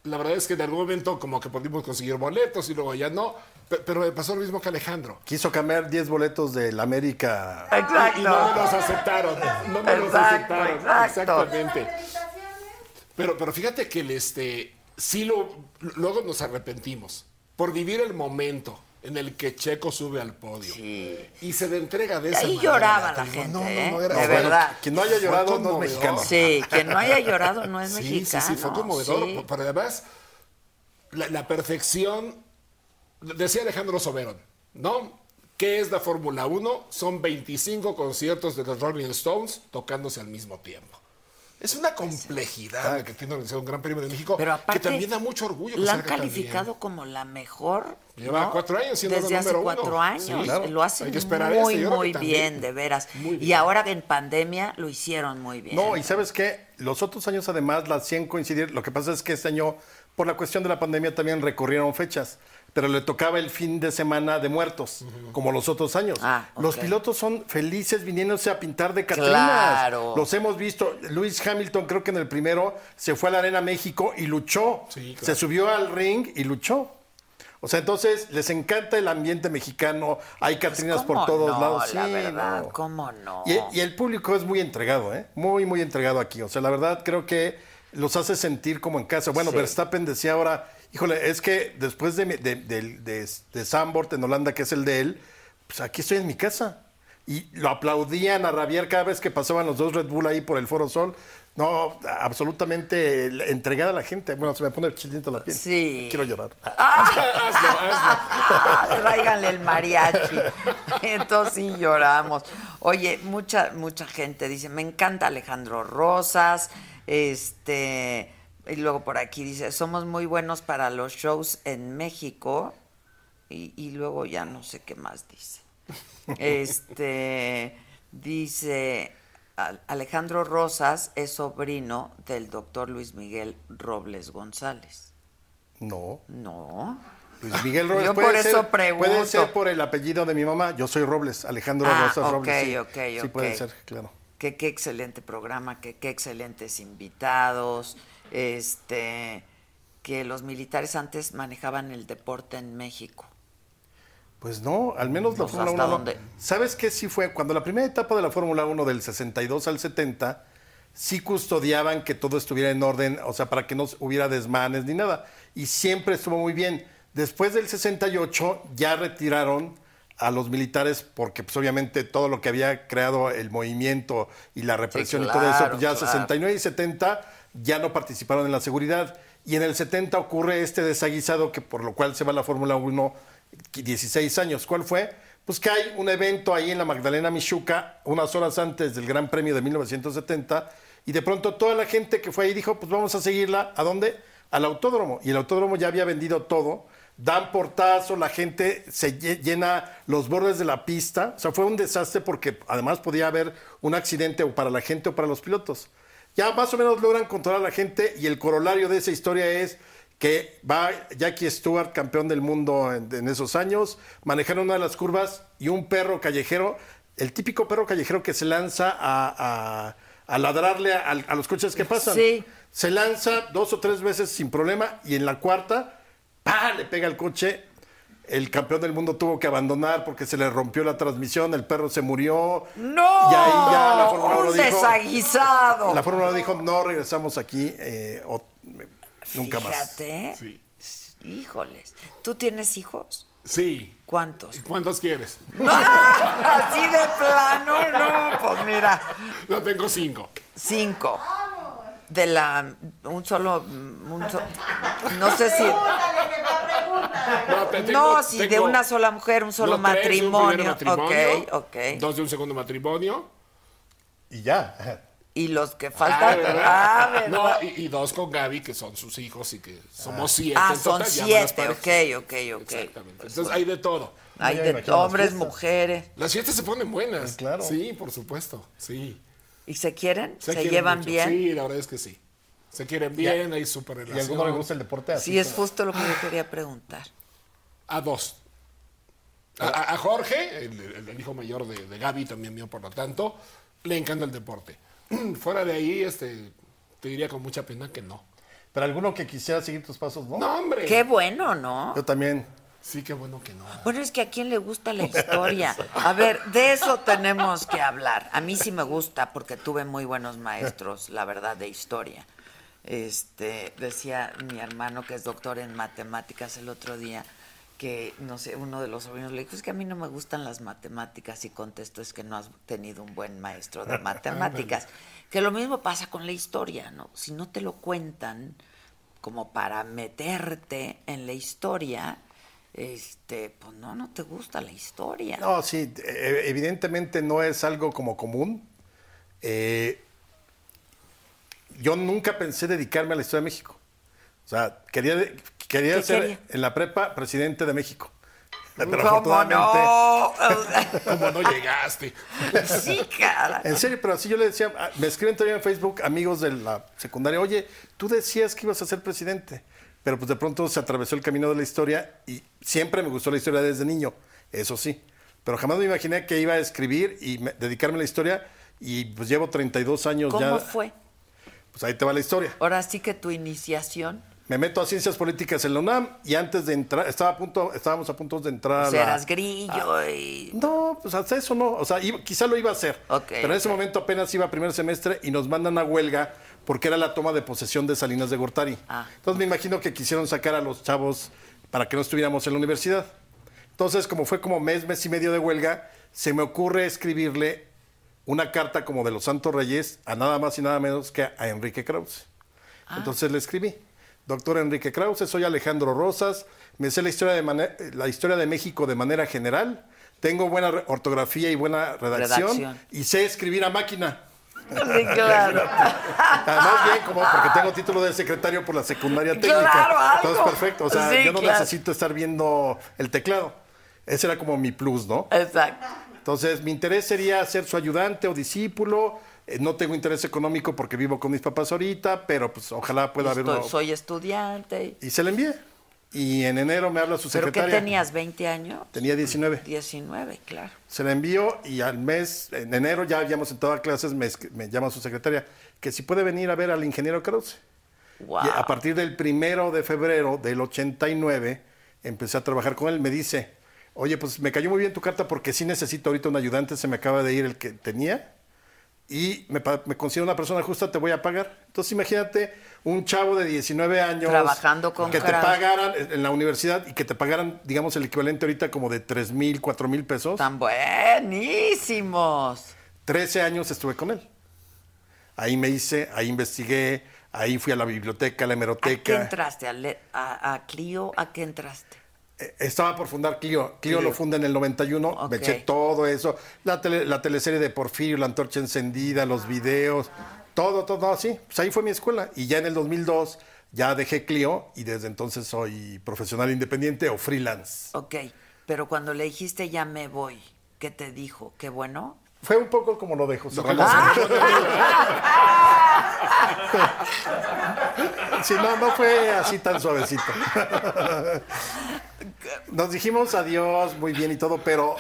C: La verdad es que en algún momento como que pudimos conseguir boletos y luego ya no. Pe- Pero me pasó lo mismo que Alejandro.
D: Quiso cambiar 10 boletos del América.
A: Exacto.
C: Y no me los aceptaron. No me los aceptaron.
A: exacto.
C: Exactamente. Pero, pero fíjate que el este sí lo luego nos arrepentimos por vivir el momento en el que Checo sube al podio
A: Sí.
C: y se le entrega de esa
A: ahí
C: manera.
A: lloraba la gente,
C: no, no,
A: ¿eh?
C: no, era-
A: De
C: bueno,
A: verdad.
D: Quien no haya llorado no es mexicano.
A: Sí, que no haya llorado no es [laughs]
C: Sí,
A: mexicano.
C: sí, sí, fue conmovedor.
A: sí.
C: Pero además, la, la perfección, decía Alejandro Soberón, ¿no? ¿Qué es la Fórmula 1? Son 25 conciertos de los Rolling Stones tocándose al mismo tiempo. Es una complejidad que tiene organizar un Gran Premio de México
A: Pero aparte,
C: que también da mucho orgullo. que
A: La han
C: bien.
A: calificado como la mejor.
C: Lleva
A: ¿no?
C: cuatro años siendo
A: Desde
C: la
A: hace
C: número uno.
A: cuatro años.
C: Sí, claro.
A: Lo hacen muy,
C: este,
A: muy bien, de veras.
C: Muy
A: Y
C: bien.
A: ahora en pandemia lo hicieron muy bien.
D: No, y sabes qué, los otros años además las 100 coincidir, lo que pasa es que este año, por la cuestión de la pandemia, también recorrieron fechas, pero le tocaba el fin de semana de muertos, como los otros años.
A: Ah,
D: Los pilotos son felices viniéndose a pintar de Catrinas.
A: Claro.
D: Los hemos visto. Luis Hamilton, creo que en el primero, se fue a la Arena México y luchó.
C: Sí, claro.
D: Se subió al ring y luchó. O sea, entonces les encanta el ambiente mexicano, hay Catrinas
A: ¿Cómo
D: por todos
A: no?
D: lados.
A: La
D: Sí,
A: verdad,
D: no.
A: ¿cómo no?
D: Y, y el público es muy entregado, ¿eh? Muy, muy entregado aquí. O sea, la verdad creo que los hace sentir como en casa. Bueno,
A: Sí.
D: Verstappen decía ahora, híjole, es que después de, de, de, de, de Zandvoort en Holanda, que es el de él, pues aquí estoy en mi casa. Y lo aplaudían a rabiar cada vez que pasaban los dos Red Bull ahí por el Foro Sol. No, absolutamente entregada a la gente. Bueno, se me pone chinito la piel.
A: Sí.
D: Quiero llorar. [laughs] [laughs]
A: Tráiganle el mariachi. Entonces sí lloramos. Oye, mucha, mucha gente dice, me encanta Alejandro Rosas. Este, y luego por aquí dice, somos muy buenos para los shows en México. Y, y luego ya no sé qué más dice. [laughs] Este dice "Al- Alejandro Rosas es sobrino del doctor Luis Miguel Robles González.
D: No.
A: No.
D: Luis Miguel Robles
A: Yo
D: puede
A: por
D: ser,
A: eso pregunto.
D: Puede ser por el apellido de mi mamá. Yo soy Robles, Alejandro
A: Ah,
D: Rosas Robles. Sí,
A: ok,
D: sí
A: ok.
D: puede ser, claro.
A: Que qué excelente programa, qué excelentes invitados, este, que los militares antes manejaban el deporte en México.
D: Pues no, al menos la
A: Pues,
D: Fórmula
A: ¿hasta
D: 1. no.
A: dónde?
D: ¿Sabes qué sí fue? Cuando la primera etapa de la Fórmula 1 del 62 al 70, sí custodiaban que todo estuviera en orden, o sea, para que no hubiera desmanes ni nada. Y siempre estuvo muy bien. Después del 68 ya retiraron a los militares porque pues obviamente todo lo que había creado el movimiento y la represión y todo eso, pues ya
A: claro.
D: 69 y 70 ya no participaron en la seguridad. Y en el 70 ocurre este desaguisado que por lo cual se va la Fórmula 1 16 años. ¿Cuál fue? Pues que hay un evento ahí en la Magdalena Michuca, unas horas antes del Gran Premio de 1970, y de pronto toda la gente que fue ahí dijo, pues vamos a seguirla. ¿A dónde? Al autódromo. Y el autódromo ya había vendido todo. Dan portazo, la gente se lle- llena los bordes de la pista. O sea, fue un desastre porque además podía haber un accidente o para la gente o para los pilotos. Ya más o menos logran controlar a la gente y el corolario de esa historia es que va Jackie Stewart, campeón del mundo en, en esos años, manejaron una de las curvas y un perro callejero, el típico perro callejero que se lanza a, a- a ladrarle a, a los coches que pasan.
A: Sí.
D: Se lanza dos o tres veces sin problema y en la cuarta, ¡pa! le pega el coche. El campeón del mundo tuvo que abandonar porque se le rompió la transmisión, el perro se murió.
A: ¡No!
D: Y ahí ya la Fórmula
A: ¡Un
D: 1 dijo,
A: desaguisado!
D: la Fórmula 1 dijo, no regresamos aquí eh, o- nunca más.
A: Fíjate.
C: Sí.
A: Híjoles. ¿Tú tienes hijos?
C: Sí.
A: ¿Cuántos?
C: ¿Cuántos quieres? [laughs]
A: Así de plano, no. Pues mira,
C: No tengo cinco.
A: cinco. De la. Un solo. un so- no sé si.
C: No, te tengo-
A: No, si de
C: tengo-
A: una sola mujer, un solo
C: no, tres de un
A: matrimonio.
C: matrimonio,
A: Ok, ok.
C: Dos de un segundo matrimonio.
D: Y ya.
A: Y los que
C: Ah,
A: faltan.
C: ¿verdad?
A: Ah, ¿verdad?
C: No, y, y dos con Gaby, que son sus hijos y que somos siete.
A: Ah, son
C: total,
A: siete. Ok, ok, ok.
C: Exactamente. Entonces hay de todo.
A: Hay de hombres, mujeres.
C: Las fiestas se ponen buenas.
D: Sí, claro.
C: Sí, por supuesto. Sí.
A: ¿Y se quieren? ¿Se,
C: quieren
A: llevan
C: mucho.
A: bien?
C: Sí, la verdad es que sí. Se quieren bien, hay súper
D: ¿Y a
C: relación.
D: alguno le gusta el deporte? Así
A: Sí, es
D: como-
A: justo lo que yo quería preguntar.
C: A dos. A, a- a Jorge, el, el- el hijo mayor de, de Gaby, también mío por lo tanto, le encanta el deporte. [clears throat] Fuera de ahí, este, te diría con mucha pena que no.
D: Pero alguno que quisiera seguir tus pasos, ¿no?
C: No, hombre.
A: Qué bueno, ¿no?
D: Yo también.
C: Sí, qué bueno que no.
A: Bueno, es que a quién le gusta la historia. A ver, de eso tenemos que hablar. A mí sí me gusta porque tuve muy buenos maestros, la verdad, de historia. Este, decía mi hermano que es doctor en matemáticas el otro día que no sé, uno de los sobrinos le dijo, es que a mí no me gustan las matemáticas y contestó, es que no has tenido un buen maestro de [laughs] matemáticas. que lo mismo pasa con la historia, ¿no? Si no te lo cuentan como para meterte en la historia, este, pues no, no te gusta la historia.
D: No, sí, eh, evidentemente no es algo como común. Eh, yo nunca pensé dedicarme a la historia de México. O sea, quería, quería
A: ¿Qué
D: ser
A: quería?
D: en la prepa presidente de México. [laughs] Pero
A: ¿Cómo
D: afortunadamente-
A: no? [laughs] [laughs]
C: ¿Cómo no llegaste?
A: sí, cara.
D: En serio, pero así yo le decía, ah, me escriben todavía en Facebook amigos de la secundaria, oye, tú decías que ibas a ser presidente, pero pues de pronto se atravesó el camino de la historia y siempre me gustó la historia desde niño, eso sí, pero jamás me imaginé que iba a escribir y me- dedicarme a la historia y pues llevo 32 años
A: ¿Cómo
D: ya,
A: fue?
D: pues ahí te va la historia.
A: Ahora sí que tu iniciación,
D: Me meto a ciencias políticas en la UNAM y antes de entrar, estaba a punto, estábamos a punto de entrar a la-
A: eras grillo y...
D: No, pues hasta eso no. O sea, iba- quizá lo iba a hacer.
A: Ok,
D: pero en ese
A: ok.
D: momento apenas iba a primer semestre y nos mandan a huelga porque era la toma de posesión de Salinas de Gortari.
A: Ah.
D: Entonces me imagino que quisieron sacar a los chavos para que no estuviéramos en la universidad. Entonces, como fue como mes, mes y medio de huelga, se me ocurre escribirle una carta como de los Santos Reyes a nada más y nada menos que a Enrique Krause.
A: Ah.
D: Entonces le escribí, doctor Enrique Krause, soy Alejandro Rosas, me sé la historia de, la historia de México de manera general, tengo buena ortografía y buena redacción,
A: Redacción.
D: y sé escribir a máquina.
A: Sí, [laughs] claro.
D: Además bien, como porque tengo título de secretario por la secundaria técnica.
A: Claro, algo.
D: Entonces, perfecto. O sea,
A: Sí,
D: yo no
A: claro.
D: necesito estar viendo el teclado. Ese era como mi plus, ¿no?
A: Exacto.
D: Entonces, mi interés sería ser su ayudante o discípulo. Eh, no tengo interés económico porque vivo con mis papás ahorita, pero pues ojalá pueda haber
A: Estoy-
D: uno.
A: soy estudiante.
D: Y se le envié. Y en enero me habla su
A: ¿Pero qué
D: secretaria.
A: tenías? ¿20 años?
D: Tenía 19.
A: 19, claro.
D: Se la envío y al mes, en enero ya habíamos entrado a clases, me llama su secretaria, que si puede venir a ver al ingeniero Krause.
A: Wow.
D: Y a partir del primero de febrero del 89 empecé a trabajar con él. Me dice, oye, pues me cayó muy bien tu carta porque sí necesito ahorita un ayudante, se me acaba de ir el que tenía y me, considero una persona justa, te voy a pagar. Entonces imagínate un chavo de 19 años
A: Trabajando con
D: que te pagaran en la universidad y que te pagaran, digamos, el equivalente ahorita como de 3 mil, 4 mil pesos.
A: Tan buenísimos.
D: 13 años estuve con él. Ahí me hice, ahí investigué, ahí fui a la biblioteca, a la
A: ¿A qué
D: hemeroteca.
A: entraste? ¿A, Le- a, a Clio? ¿A qué entraste?
D: Eh, Estaba por fundar Clio. Clio lo funda en el 91.
A: Ok.
D: Me eché todo eso. La, tele- la teleserie de Porfirio, la antorcha encendida, los videos, todo, todo así. Pues ahí fue mi escuela. Y ya en el 2002 ya dejé Clio y desde entonces soy profesional independiente o freelance.
A: Ok, pero cuando le dijiste ya me voy, ¿qué te dijo? ¿Qué bueno?
D: Fue un poco como lo de José Ramón.
A: Ah. [laughs]
D: Sí, no, no fue así tan suavecito. [laughs] Nos dijimos adiós, muy bien y todo, pero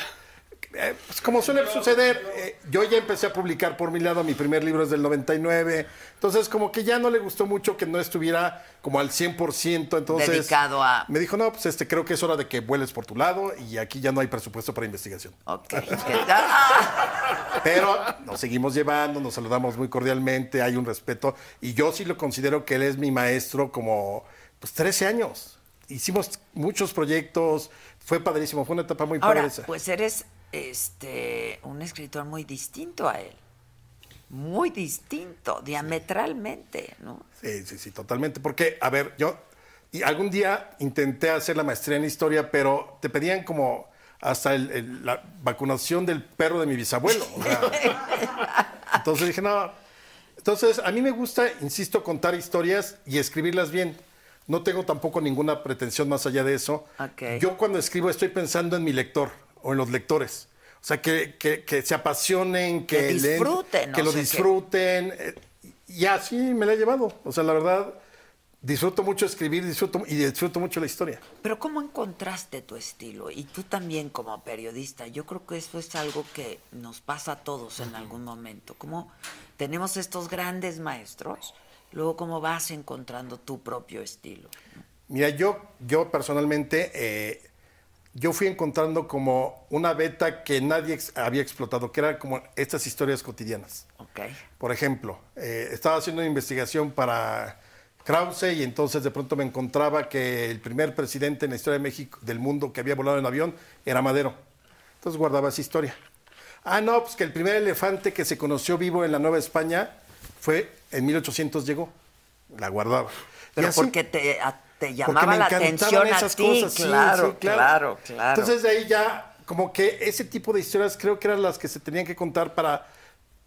D: eh, pues, como suele suceder, eh, yo ya empecé a publicar por mi lado, mi primer libro es del 99, entonces como que ya no le gustó mucho que no estuviera como al 100%, entonces...
A: Dedicado a-
D: Me dijo, no, pues este, creo que es hora de que vueles por tu lado y aquí ya no hay presupuesto para investigación.
A: Ok. [laughs] Ah,
D: Pero nos seguimos llevando, nos saludamos muy cordialmente, hay un respeto. Y yo sí lo considero que él es mi maestro como pues 13 años. Hicimos muchos proyectos, fue padrísimo, fue una etapa muy
A: Ahora,
D: padre esa.
A: pues eres este un escritor muy distinto a él. Muy distinto, diametralmente, ¿no?
D: Sí, sí, sí, totalmente. Porque, a ver, yo y algún día intenté hacer la maestría en historia, pero te pedían como hasta el- el- la vacunación del perro de mi bisabuelo. o sea. [laughs] entonces dije, no. Entonces, a mí me gusta, insisto, contar historias y escribirlas bien. No tengo tampoco ninguna pretensión más allá de eso. Yo cuando escribo estoy pensando en mi lector o en los lectores. O sea, que, que- que se apasionen, que,
A: Que
D: leen,
A: disfruten,
D: que
A: o
D: lo
A: que-
D: disfruten. eh, Y así me la he llevado. O sea, la verdad, disfruto mucho escribir disfruto, y disfruto mucho la historia.
A: Pero ¿cómo encontraste tu estilo? Y tú también como periodista, yo creo que eso es algo que nos pasa a todos en algún momento. Como tenemos estos grandes maestros, luego cómo vas encontrando tu propio estilo.
D: Mira, yo, yo personalmente, eh, yo fui encontrando como una beta que nadie ex- había explotado, que era como estas historias cotidianas.
A: ¿Ok?
D: Por ejemplo, eh, estaba haciendo una investigación para Krause y entonces de pronto me encontraba que el primer presidente en la historia de México, del mundo que había volado en avión era Madero. Entonces guardaba esa historia. Ah, no, pues que el primer elefante que se conoció vivo en la Nueva España fue en 1800 llegó. La guardaba.
A: Pero
D: así-
A: porque te, a- te llamaba la atención a
D: esas
A: ti,
D: cosas, sí,
A: claro,
D: sí,
A: claro, claro.
D: Entonces de ahí ya, como que ese tipo de historias creo que eran las que se tenían que contar para,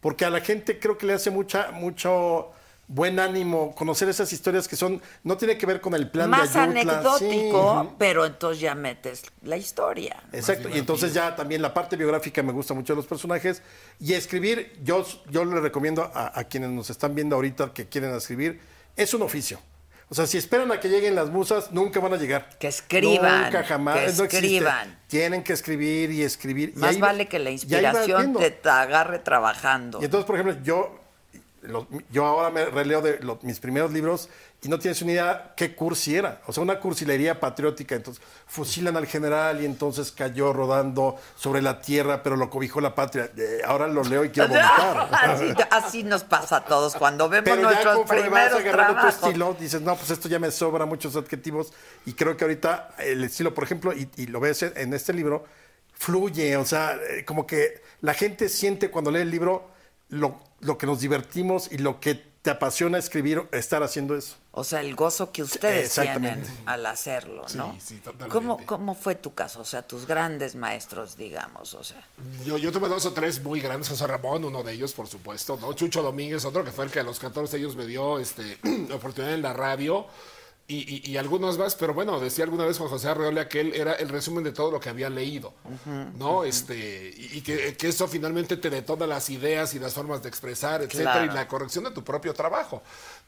D: porque a la gente creo que le hace mucha, mucho buen ánimo conocer esas historias que son, no tiene que ver con el plan
A: Más
D: de Ayutla.
A: anecdótico,
D: sí,
A: pero entonces ya metes la historia.
D: Exacto, y entonces ya también la parte biográfica me gusta mucho de los personajes. Y escribir, yo, yo le recomiendo a, a quienes nos están viendo ahorita que quieren escribir, es un oficio. O sea, si esperan a que lleguen las musas, nunca van a llegar.
A: Que escriban,
D: Nunca, jamás.
A: que
D: no existe.
A: escriban.
D: Tienen que escribir y escribir. y
A: Más
D: ahí
A: vale que la inspiración te, te agarre trabajando.
D: Y entonces, por ejemplo, yo, los- yo ahora me releo de los- mis primeros libros y no tienes una idea qué cursi era. O sea, una cursilería patriótica. Entonces, fusilan al general y entonces cayó rodando sobre la tierra, pero lo cobijó la patria. Eh, ahora lo leo y quiero [laughs] vomitar.
A: así, así nos pasa a todos cuando vemos
D: Pero ya
A: nuestros
D: vas
A: primeros
D: agarrando tu
A: trabajos.
D: estilo, dices, no, pues esto ya me sobra muchos adjetivos. Y creo que ahorita el estilo, por ejemplo, y, y lo ves en este libro, fluye. O sea, eh, como que la gente siente cuando lee el libro lo, lo que nos divertimos y lo que te apasiona escribir, estar haciendo eso.
A: O sea, el gozo que ustedes tienen al hacerlo, ¿no?
C: Sí, sí, totalmente.
A: ¿Cómo, ¿Cómo fue tu caso? O sea, tus grandes maestros, digamos, o sea.
C: Yo, yo tuve dos o tres muy grandes, José Ramón, uno de ellos, por supuesto, ¿no? Chucho Domínguez, otro que fue el que a los 14 años me dio este, [clears throat] la oportunidad en la radio. Y, y- y algunos más, pero bueno, decía alguna vez Juan José Arreola que él era el resumen de todo lo que había leído, ¿no? Este, y, y que, que eso finalmente te detona las ideas y las formas de expresar, etcétera,
A: Claro.
C: y la corrección de tu propio trabajo.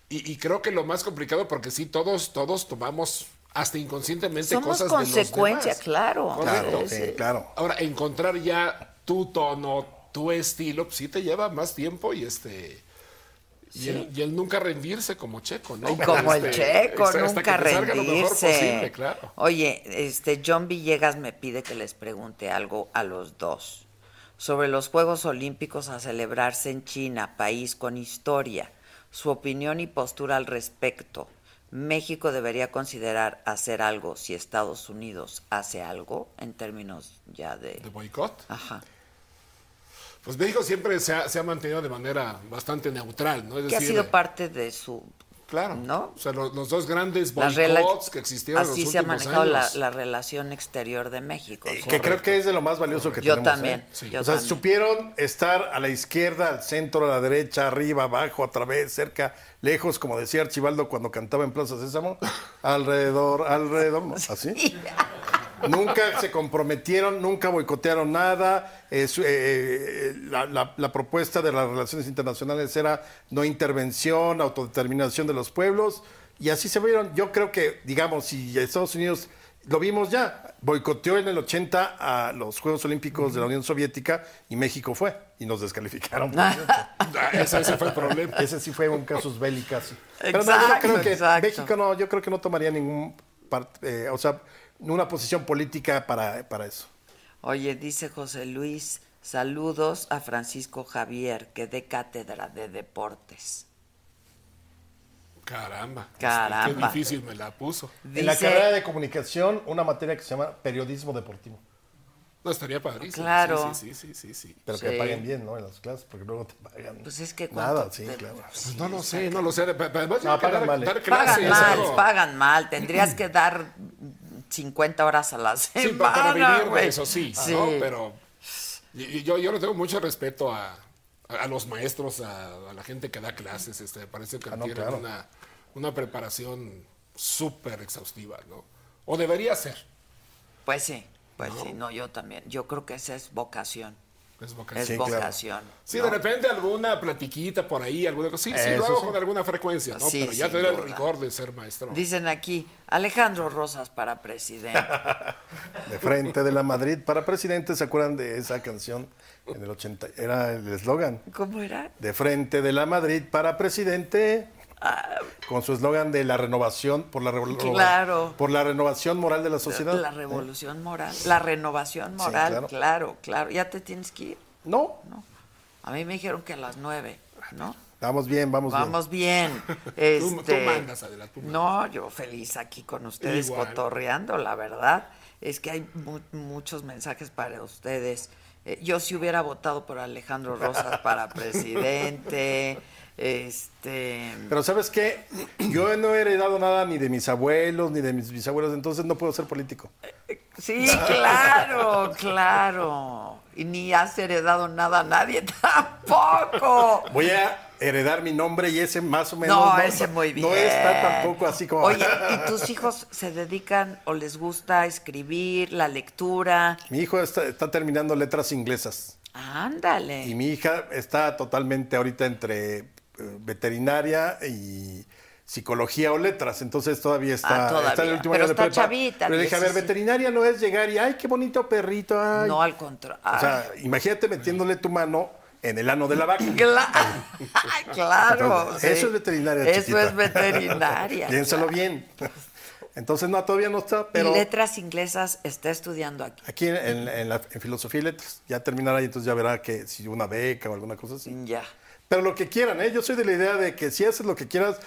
C: Y, y creo que lo más complicado, porque sí, todos, todos tomamos hasta inconscientemente
A: Somos
C: cosas de los
A: consecuencia,
C: demás.
A: claro.
C: Correcto.
A: Sí,
D: sí,
A: sí.
D: claro.
C: Ahora, encontrar ya tu tono, tu estilo, pues sí te lleva más tiempo y este. Y, el, y el nunca rendirse como Checo, ¿no?
A: Como el
C: Este,
A: checo,
C: hasta- hasta
A: nunca rendirse.
C: posible, claro.
A: Oye, este John Villegas me pide que les pregunte algo a los dos sobre los Juegos Olímpicos a celebrarse en China, país con historia. Su opinión y postura al respecto. México debería considerar hacer algo si Estados Unidos hace algo en términos ya de.
C: De boicot.
A: Ajá.
C: Pues México siempre se ha, se ha mantenido de manera bastante neutral, ¿no? Es
A: Que ha sido
C: eh,
A: parte de su
C: Claro.
A: ¿no?
C: O sea, lo- los, dos grandes boicots que existieron en
A: Así
C: los
A: se ha
C: últimos
A: manejado la,
C: años.
A: la relación exterior de México.
D: Eh, que creo que es de lo más valioso que
A: Yo
D: tenemos.
A: también,
D: ¿eh?
A: sí. yo
D: o sea,
A: también.
D: supieron estar a la izquierda, al centro, a la derecha, arriba, abajo, a través, cerca, lejos, como decía Archibaldo cuando cantaba en Plaza Sésamo, [laughs] alrededor, alrededor, ¿no? así. Nunca se comprometieron, nunca boicotearon nada. eh, eh, eh, la, la- la propuesta de las relaciones internacionales era no intervención, autodeterminación de los pueblos. Y así se vieron. Yo creo que, digamos, si Estados Unidos, lo vimos ya, boicoteó en el 80 a los Juegos Olímpicos de la Unión Soviética y México fue y nos descalificaron. por [laughs]
C: ese, ese fue el problema.
D: Ese sí fue un casus belli casi. Pero no, yo creo que
A: exacto.
D: México no, yo creo que no tomaría ningún, part- eh, o sea, una posición política para, para eso.
A: Oye, dice José Luis, saludos a Francisco Javier, que dé cátedra de deportes.
C: Caramba. este,
A: Caramba.
C: qué difícil me la puso.
D: En la carrera de comunicación, una materia que se llama periodismo deportivo.
C: No, estaría padrísimo.
A: Claro.
C: Sí, sí, sí, sí, sí.
D: Pero
A: Sí.
D: que paguen bien, ¿no? En las clases, porque luego te pagan.
A: Pues es que
D: Nada, sí,
A: te-
D: claro.
C: Pues no lo sé, no lo sé. Además
D: No,
C: que
D: pagan
C: dar-
D: mal, ¿eh?
C: dar
A: Pagan mal, pagan mal. Tendrías que dar 50 horas a la semana.
C: Sí, para, para vivir de eso sí,
A: Sí.
C: ¿no? Pero y- y yo, yo le tengo mucho respeto a, a- a los maestros, a, a la gente que da clases. Este, me parece que
D: Ah, no,
C: tienen
D: claro.
C: una, una preparación súper exhaustiva, ¿no? O debería ser.
A: Pues sí, pues sí, no, yo también. Yo creo que esa es vocación.
C: Es vocación.
A: Es
D: Sí, claro.
A: vocación.
C: Sí,
A: ¿no?
C: de repente alguna platiquita por ahí, alguna cosa. Sí, sí, lo hago
D: sí.
C: con alguna frecuencia, ¿no?
A: Sí,
C: Pero ya tener el rigor de ser maestro.
A: Dicen aquí, Alejandro Rosas para presidente. [laughs]
D: De frente de la Madrid para presidente, ¿se acuerdan de esa canción en el 80? Era el eslogan.
A: ¿Cómo era?
D: De frente de la Madrid para presidente. Con su eslogan de la renovación, por la, revo-
A: Claro.
D: por la renovación moral de la sociedad.
A: La revolución moral, la renovación moral,
D: claro.
A: claro. claro, Ya te tienes que ir.
D: No,
A: A mí me dijeron que a las nueve, ¿no?
D: vamos bien, vamos,
A: Vamos bien. [laughs] Este,
C: tú mandas, Adela, tú mandas.
A: No, yo feliz aquí con ustedes
C: Igual.
A: cotorreando, la verdad. Es que hay mu- muchos mensajes para ustedes. Eh, yo si hubiera votado por Alejandro Rosas para presidente, [laughs] este...
D: Pero ¿sabes qué? Yo no he heredado nada ni de mis abuelos, ni de mis bisabuelos, entonces no puedo ser político.
A: Sí, claro, claro. Y ni has heredado nada a nadie [laughs] tampoco.
D: Voy a heredar mi nombre y ese más o menos.
A: No, ese muy bien.
D: No está tampoco así como.
A: Oye, [laughs] ¿y tus hijos se dedican o les gusta escribir, la lectura?
D: Mi hijo está, está terminando letras inglesas.
A: Ándale.
D: Y mi hija está totalmente ahorita entre eh, veterinaria y psicología o letras, entonces todavía está,
A: Ah, todavía.
D: está en el último
A: Pero
D: año de prepa.
A: chavita,
D: le dije, a ver,
A: 16.
D: veterinaria no es llegar y, ay, qué bonito perrito, ay.
A: No, al contrario.
D: O sea, imagínate metiéndole tu mano en el ano de la vaca.
A: Claro, [laughs] claro.
D: Entonces, Eso es veterinaria,
A: Eso
D: chiquita.
A: es veterinaria. [laughs]
D: Piénsalo
A: claro.
D: bien. Entonces, no, todavía no está, pero
A: Y letras inglesas está estudiando aquí.
D: aquí en, en- en la- en filosofía y letras ya terminará y entonces ya verá que si una beca o alguna cosa así.
A: Ya.
D: Pero lo que quieran, ¿eh? Yo soy de la idea de que si haces lo que quieras,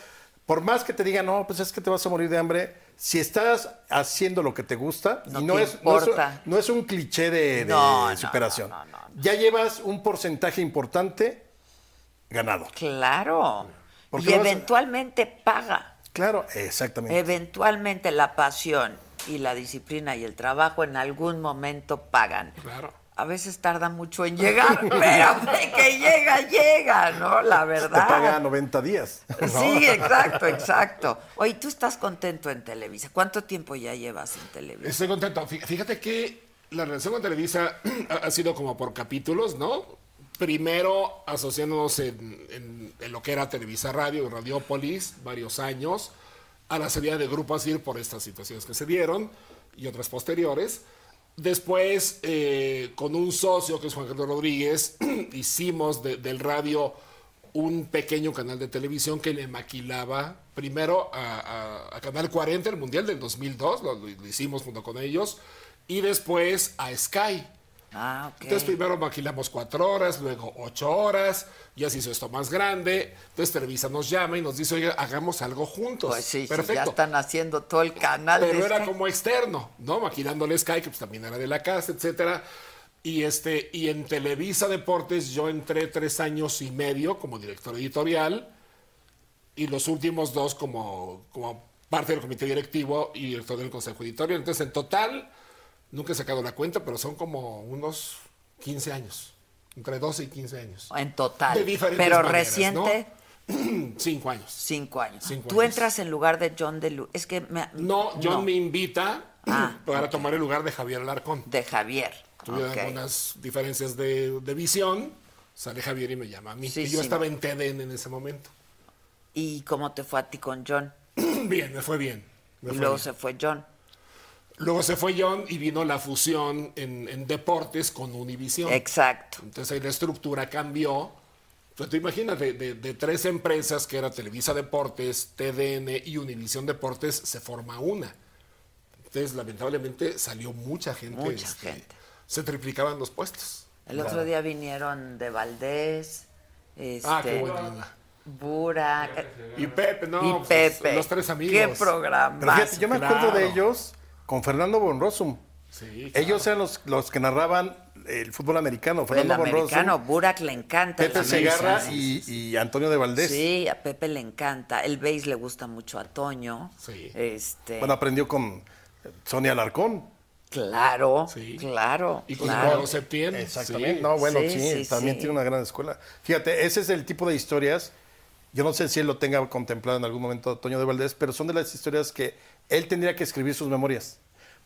D: por más que te digan, no, pues es que te vas a morir de hambre, si estás haciendo lo que te gusta,
A: No
D: y no
A: te
D: es, no, es,
A: importa.
D: no es un cliché de, de
A: No, no,
D: superación,
A: no, no, no,
D: ya llevas un porcentaje importante ganado.
A: Claro.
D: Porque
A: Y
D: a-
A: eventualmente paga.
D: Claro, exactamente.
A: Eventualmente la pasión y la disciplina y el trabajo en algún momento pagan.
C: Claro.
A: A veces tarda mucho en llegar, [laughs] pero de que llega, llega, ¿no? La
D: te
A: verdad.
D: paga 90 días. ¿no?
A: Sí, exacto, exacto. Oye, tú estás contento en Televisa. ¿Cuánto tiempo ya llevas en Televisa?
C: Estoy contento. Fí- Fíjate que la relación con Televisa [clears throat] ha- ha sido como por capítulos, ¿no? Primero asociándonos en, en- en lo que era Televisa Radio y Radiopolis, varios años, a la salida de Grupo Asir por estas situaciones que se dieron y otras posteriores. Después, eh, con un socio que es Juan Carlos Rodríguez, [clears throat] hicimos de- del radio un pequeño canal de televisión que le maquilaba primero a, Canal 40, el Mundial del 2002, lo, lo hicimos junto con ellos, y después a Sky.
A: Ah.
C: Entonces primero maquilamos cuatro horas, luego ocho horas, ya se hizo esto más grande. Entonces Televisa nos llama y nos dice, oiga, hagamos algo juntos.
A: Pues sí,
C: Perfecto.
A: ya están haciendo todo el canal.
C: Pero
A: de
C: era
A: Sky.
C: como externo, ¿no? Maquilándole Sky, que pues también era de la casa, etcétera. Y este, y en Televisa Deportes yo entré tres años y medio como director editorial y los últimos dos como, como parte del comité directivo y director del consejo editorial. Entonces, en total, nunca he sacado la cuenta, pero son como unos 15 años. Entre 12 y 15 años.
A: En total.
C: De diferentes
A: Pero
C: maneras,
A: reciente, [clears throat]
C: Cinco años.
A: cinco años.
C: Cinco
A: Tú
C: años.
A: entras en lugar de John DeLu. Es que me-
C: No, John
A: no,
C: me invita [clears throat]
A: Ah,
C: para tomar el lugar de Javier Alarcón.
A: de Javier.
C: Tuvieron
A: Ok.
C: algunas diferencias de, de visión. Sale Javier y me llama a mí.
A: Sí,
C: y yo
A: sí.
C: estaba en TDN en ese momento.
A: ¿Y cómo te fue a ti con John? [clears throat]
C: bien, me fue bien. me
A: Y
C: fue
A: luego
C: bien.
A: se fue John.
C: Luego se fue John y vino la fusión en, en deportes con Univisión.
A: Exacto.
C: Entonces ahí la estructura cambió. Entonces tú imagínate, de, de tres empresas que era Televisa Deportes, TDN y Univisión Deportes, se forma una. Entonces lamentablemente salió mucha gente. este,
A: Mucha gente.
C: Se triplicaban los puestos.
A: El otro día vinieron de Valdés, este,
C: Ah, qué buena onda.
A: Burak
C: Y Pepe, no,
A: y
C: pues,
A: Pepe.
C: los tres amigos.
A: Qué programa.
D: Yo me acuerdo de
C: claro.
D: ellos con Fernando Bonrosum.
C: Sí,
D: Ellos eran los, los que narraban el fútbol americano.
A: El
D: Fernando
A: americano,
D: Bonrosum,
A: Burak le encanta. el
D: Pepe Segarra
A: americano.
D: y, y Antonio de Valdés.
A: Sí, a Pepe le encanta. El base le gusta mucho a Toño.
C: Sí.
A: Este,
D: Bueno, aprendió con Sonia Alarcón.
A: claro,
C: Sí.
A: claro.
C: Y con
A: claro.
C: Septién.
D: Exactamente.
C: sí.
D: No, bueno,
A: Sí,
D: sí,
A: sí,
D: también
A: sí.
D: tiene una gran escuela. Fíjate, ese es el tipo de historias. Yo no sé si él lo tenga contemplado en algún momento, Toño de Valdés, pero son de las historias que él tendría que escribir sus memorias.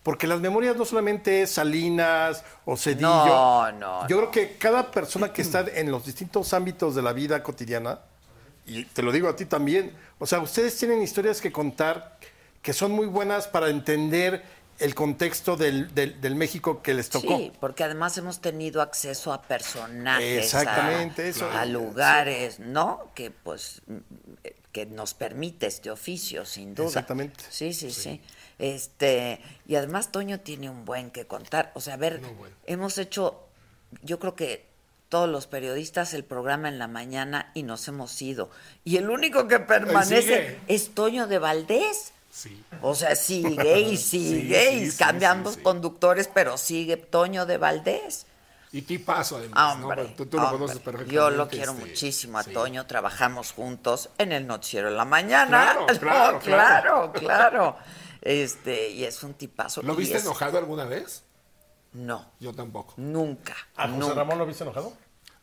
D: Porque las memorias no solamente es Salinas o Cedillo.
A: No, no,
D: Yo creo que cada persona que está en los distintos ámbitos de la vida cotidiana, y te lo digo a ti también, o sea, ustedes tienen historias que contar que son muy buenas para entender el contexto del, del- del México que les tocó.
A: Sí, porque además hemos tenido acceso a personajes,
D: Exactamente,
A: a,
D: eso.
A: a lugares, ¿no? Que pues que nos permite este oficio, sin duda.
D: Exactamente.
A: Sí, sí, sí. Este, y además Toño tiene un buen que contar. O sea, a ver,
C: No, bueno.
A: hemos hecho, yo creo que todos los periodistas el programa en la mañana y nos hemos ido. Y el único que permanece es Toño de Valdés.
C: Sí.
A: O sea, sigue y [laughs] sigue
C: Sí,
A: y
C: sí, sí.
A: conductores, pero sigue Toño de Valdés.
C: Y tipazo además,
A: Hombre,
C: ¿no? Tú, tú lo
A: hombre.
C: conoces perfectamente.
A: Yo lo quiero
C: este,
A: muchísimo a
C: sí.
A: Toño. Trabajamos juntos en el noticiero en la mañana.
C: Claro, [laughs]
A: No,
C: claro,
A: claro, claro. Este, y es un tipazo.
C: ¿Lo viste
A: es-
C: enojado alguna vez?
A: No,
C: Yo tampoco.
A: nunca.
D: ¿A José
A: nunca.
D: Ramón lo viste enojado?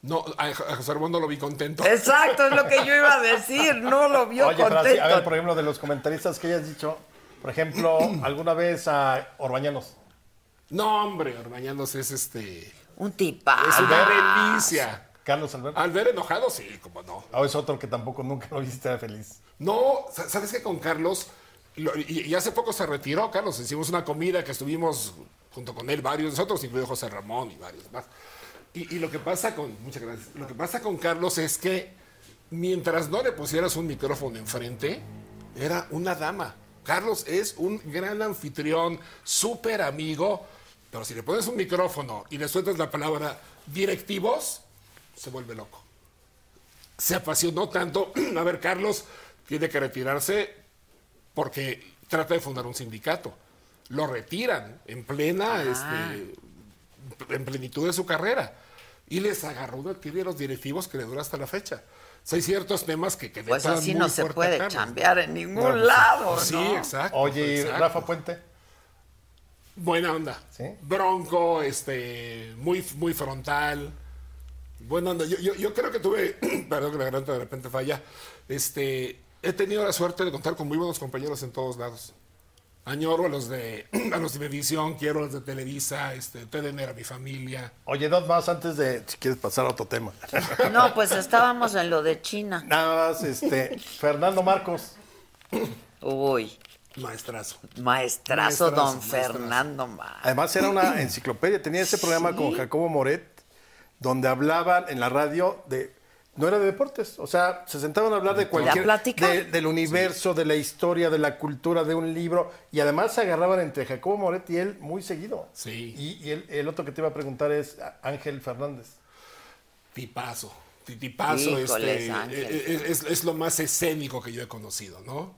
C: No, a, José Ramón no lo vi contento.
A: Exacto, es lo que yo iba a decir. No lo vio
D: Oye, pero así,
A: contento.
D: a ver, por ejemplo, de los comentaristas que hayas dicho, por ejemplo, [clears throat] alguna vez a Orbañanos.
C: No, hombre, Orbañanos es este.
A: Un tipazo.
C: Es una delicia.
D: Carlos Alberto.
C: Al ver enojado, sí, como no.
D: O es otro que tampoco nunca lo viste feliz.
C: No, sa- ¿sabes qué? Con Carlos, lo- y, y hace poco se retiró Carlos, hicimos una comida que estuvimos junto con él varios, nosotros, incluido José Ramón y varios más. Y, y lo que pasa con, muchas gracias, lo que pasa con Carlos es que mientras no le pusieras un micrófono enfrente, era una dama. Carlos es un gran anfitrión, súper amigo, pero si le pones un micrófono y le sueltas la palabra directivos, se vuelve loco se apasionó tanto. [clears throat] A ver, Carlos tiene que retirarse porque trata de fundar un sindicato. Lo retiran en plena, este, en plenitud de su carrera. Y les agarró una tibia a los directivos que le dura hasta la fecha. O sea, hay ciertos temas que, que
A: Pues así
C: muy
A: no se puede
C: Carlos.
A: chambear en ningún
D: No, pues,
A: lado.
C: Sí,
A: ¿no?
C: exacto.
D: Oye, ¿y
C: exacto.
D: Rafa Puente.
C: Buena onda.
D: ¿Sí?
C: Bronco, este, muy, muy frontal. Buena onda. Yo, yo, yo creo que tuve, [clears throat] perdón que la garganta de repente falla, este, he tenido la suerte de contar con muy buenos compañeros en todos lados. Añoro a los de, [clears throat] a los de Venevisión, quiero a los de Televisa, este, TDN era mi familia.
D: Oye, dos más antes de, si quieres pasar a otro tema. [laughs]
A: No, pues estábamos en lo de China.
D: Nada más, este, Fernando Marcos.
A: Uy,
C: Maestrazo.
A: maestrazo,
C: Maestrazo,
A: don
C: maestrazo.
A: Fernando Ma.
D: Además era una enciclopedia, tenía ese programa con Jacobo Moret, donde hablaban en la radio de no era de deportes. O sea, se sentaban a hablar de cualquier. de- del universo, de la historia, de la cultura, de un libro. Y además se agarraban entre Jacobo Moret y él muy seguido.
C: Sí.
D: Y, y el, el otro que te iba a preguntar es Ángel Fernández.
C: Tipazo. Ti- Tipazo,
A: Híjoles,
C: este,
A: Ángel.
C: eh, es, es lo más escénico que yo he conocido, ¿no?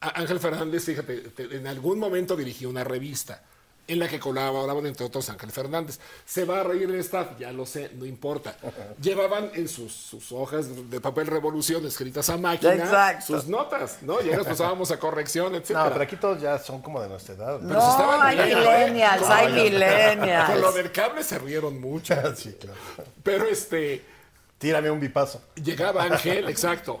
C: Ángel Fernández, fíjate, te- en algún momento dirigió una revista en la que colaboraban entre otros Ángel Fernández. Se va a reír el staff, ya lo sé, no importa. [laughs] Llevaban en sus, sus hojas de papel revolución escritas a máquina
A: Exacto.
C: sus notas, ¿no? Y ahí las pasábamos a corrección, etc.
D: No, pero aquí todos ya son como de nuestra edad.
C: Pero
A: No,
C: estaban
A: hay millennials,
C: Con
A: hay
C: lo- Con lo
A: millennials.
C: del cable se rieron mucho. [laughs]
D: sí, claro.
C: Pero este,
D: Tírame un bipazo.
C: llegaba Ángel, [laughs] exacto,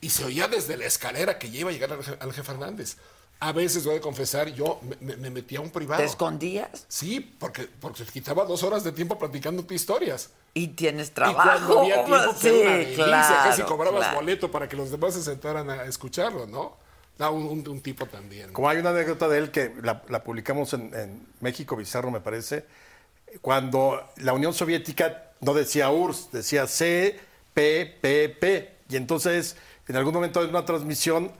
C: y se oía desde la escalera que iba a llegar Ángel Fernández. A veces, voy a confesar, yo me, me- me metía a un privado.
A: ¿Te escondías?
C: Sí, porque, porque se quitaba dos horas de tiempo platicándote historias.
A: Y tienes
C: Y cuando
A: trabajo.
C: había tiempo, que [laughs]
A: sí,
C: una delicia,
A: claro.
C: casi cobrabas
A: claro.
C: boleto para que los demás se sentaran a escucharlo, ¿no? Da un, un- un tipo también.
D: Como hay una anécdota de él que la, la publicamos en, en México Bizarro, me parece, cuando la Unión Soviética no decía URSS, decía CPPP. Y entonces, en algún momento de una transmisión,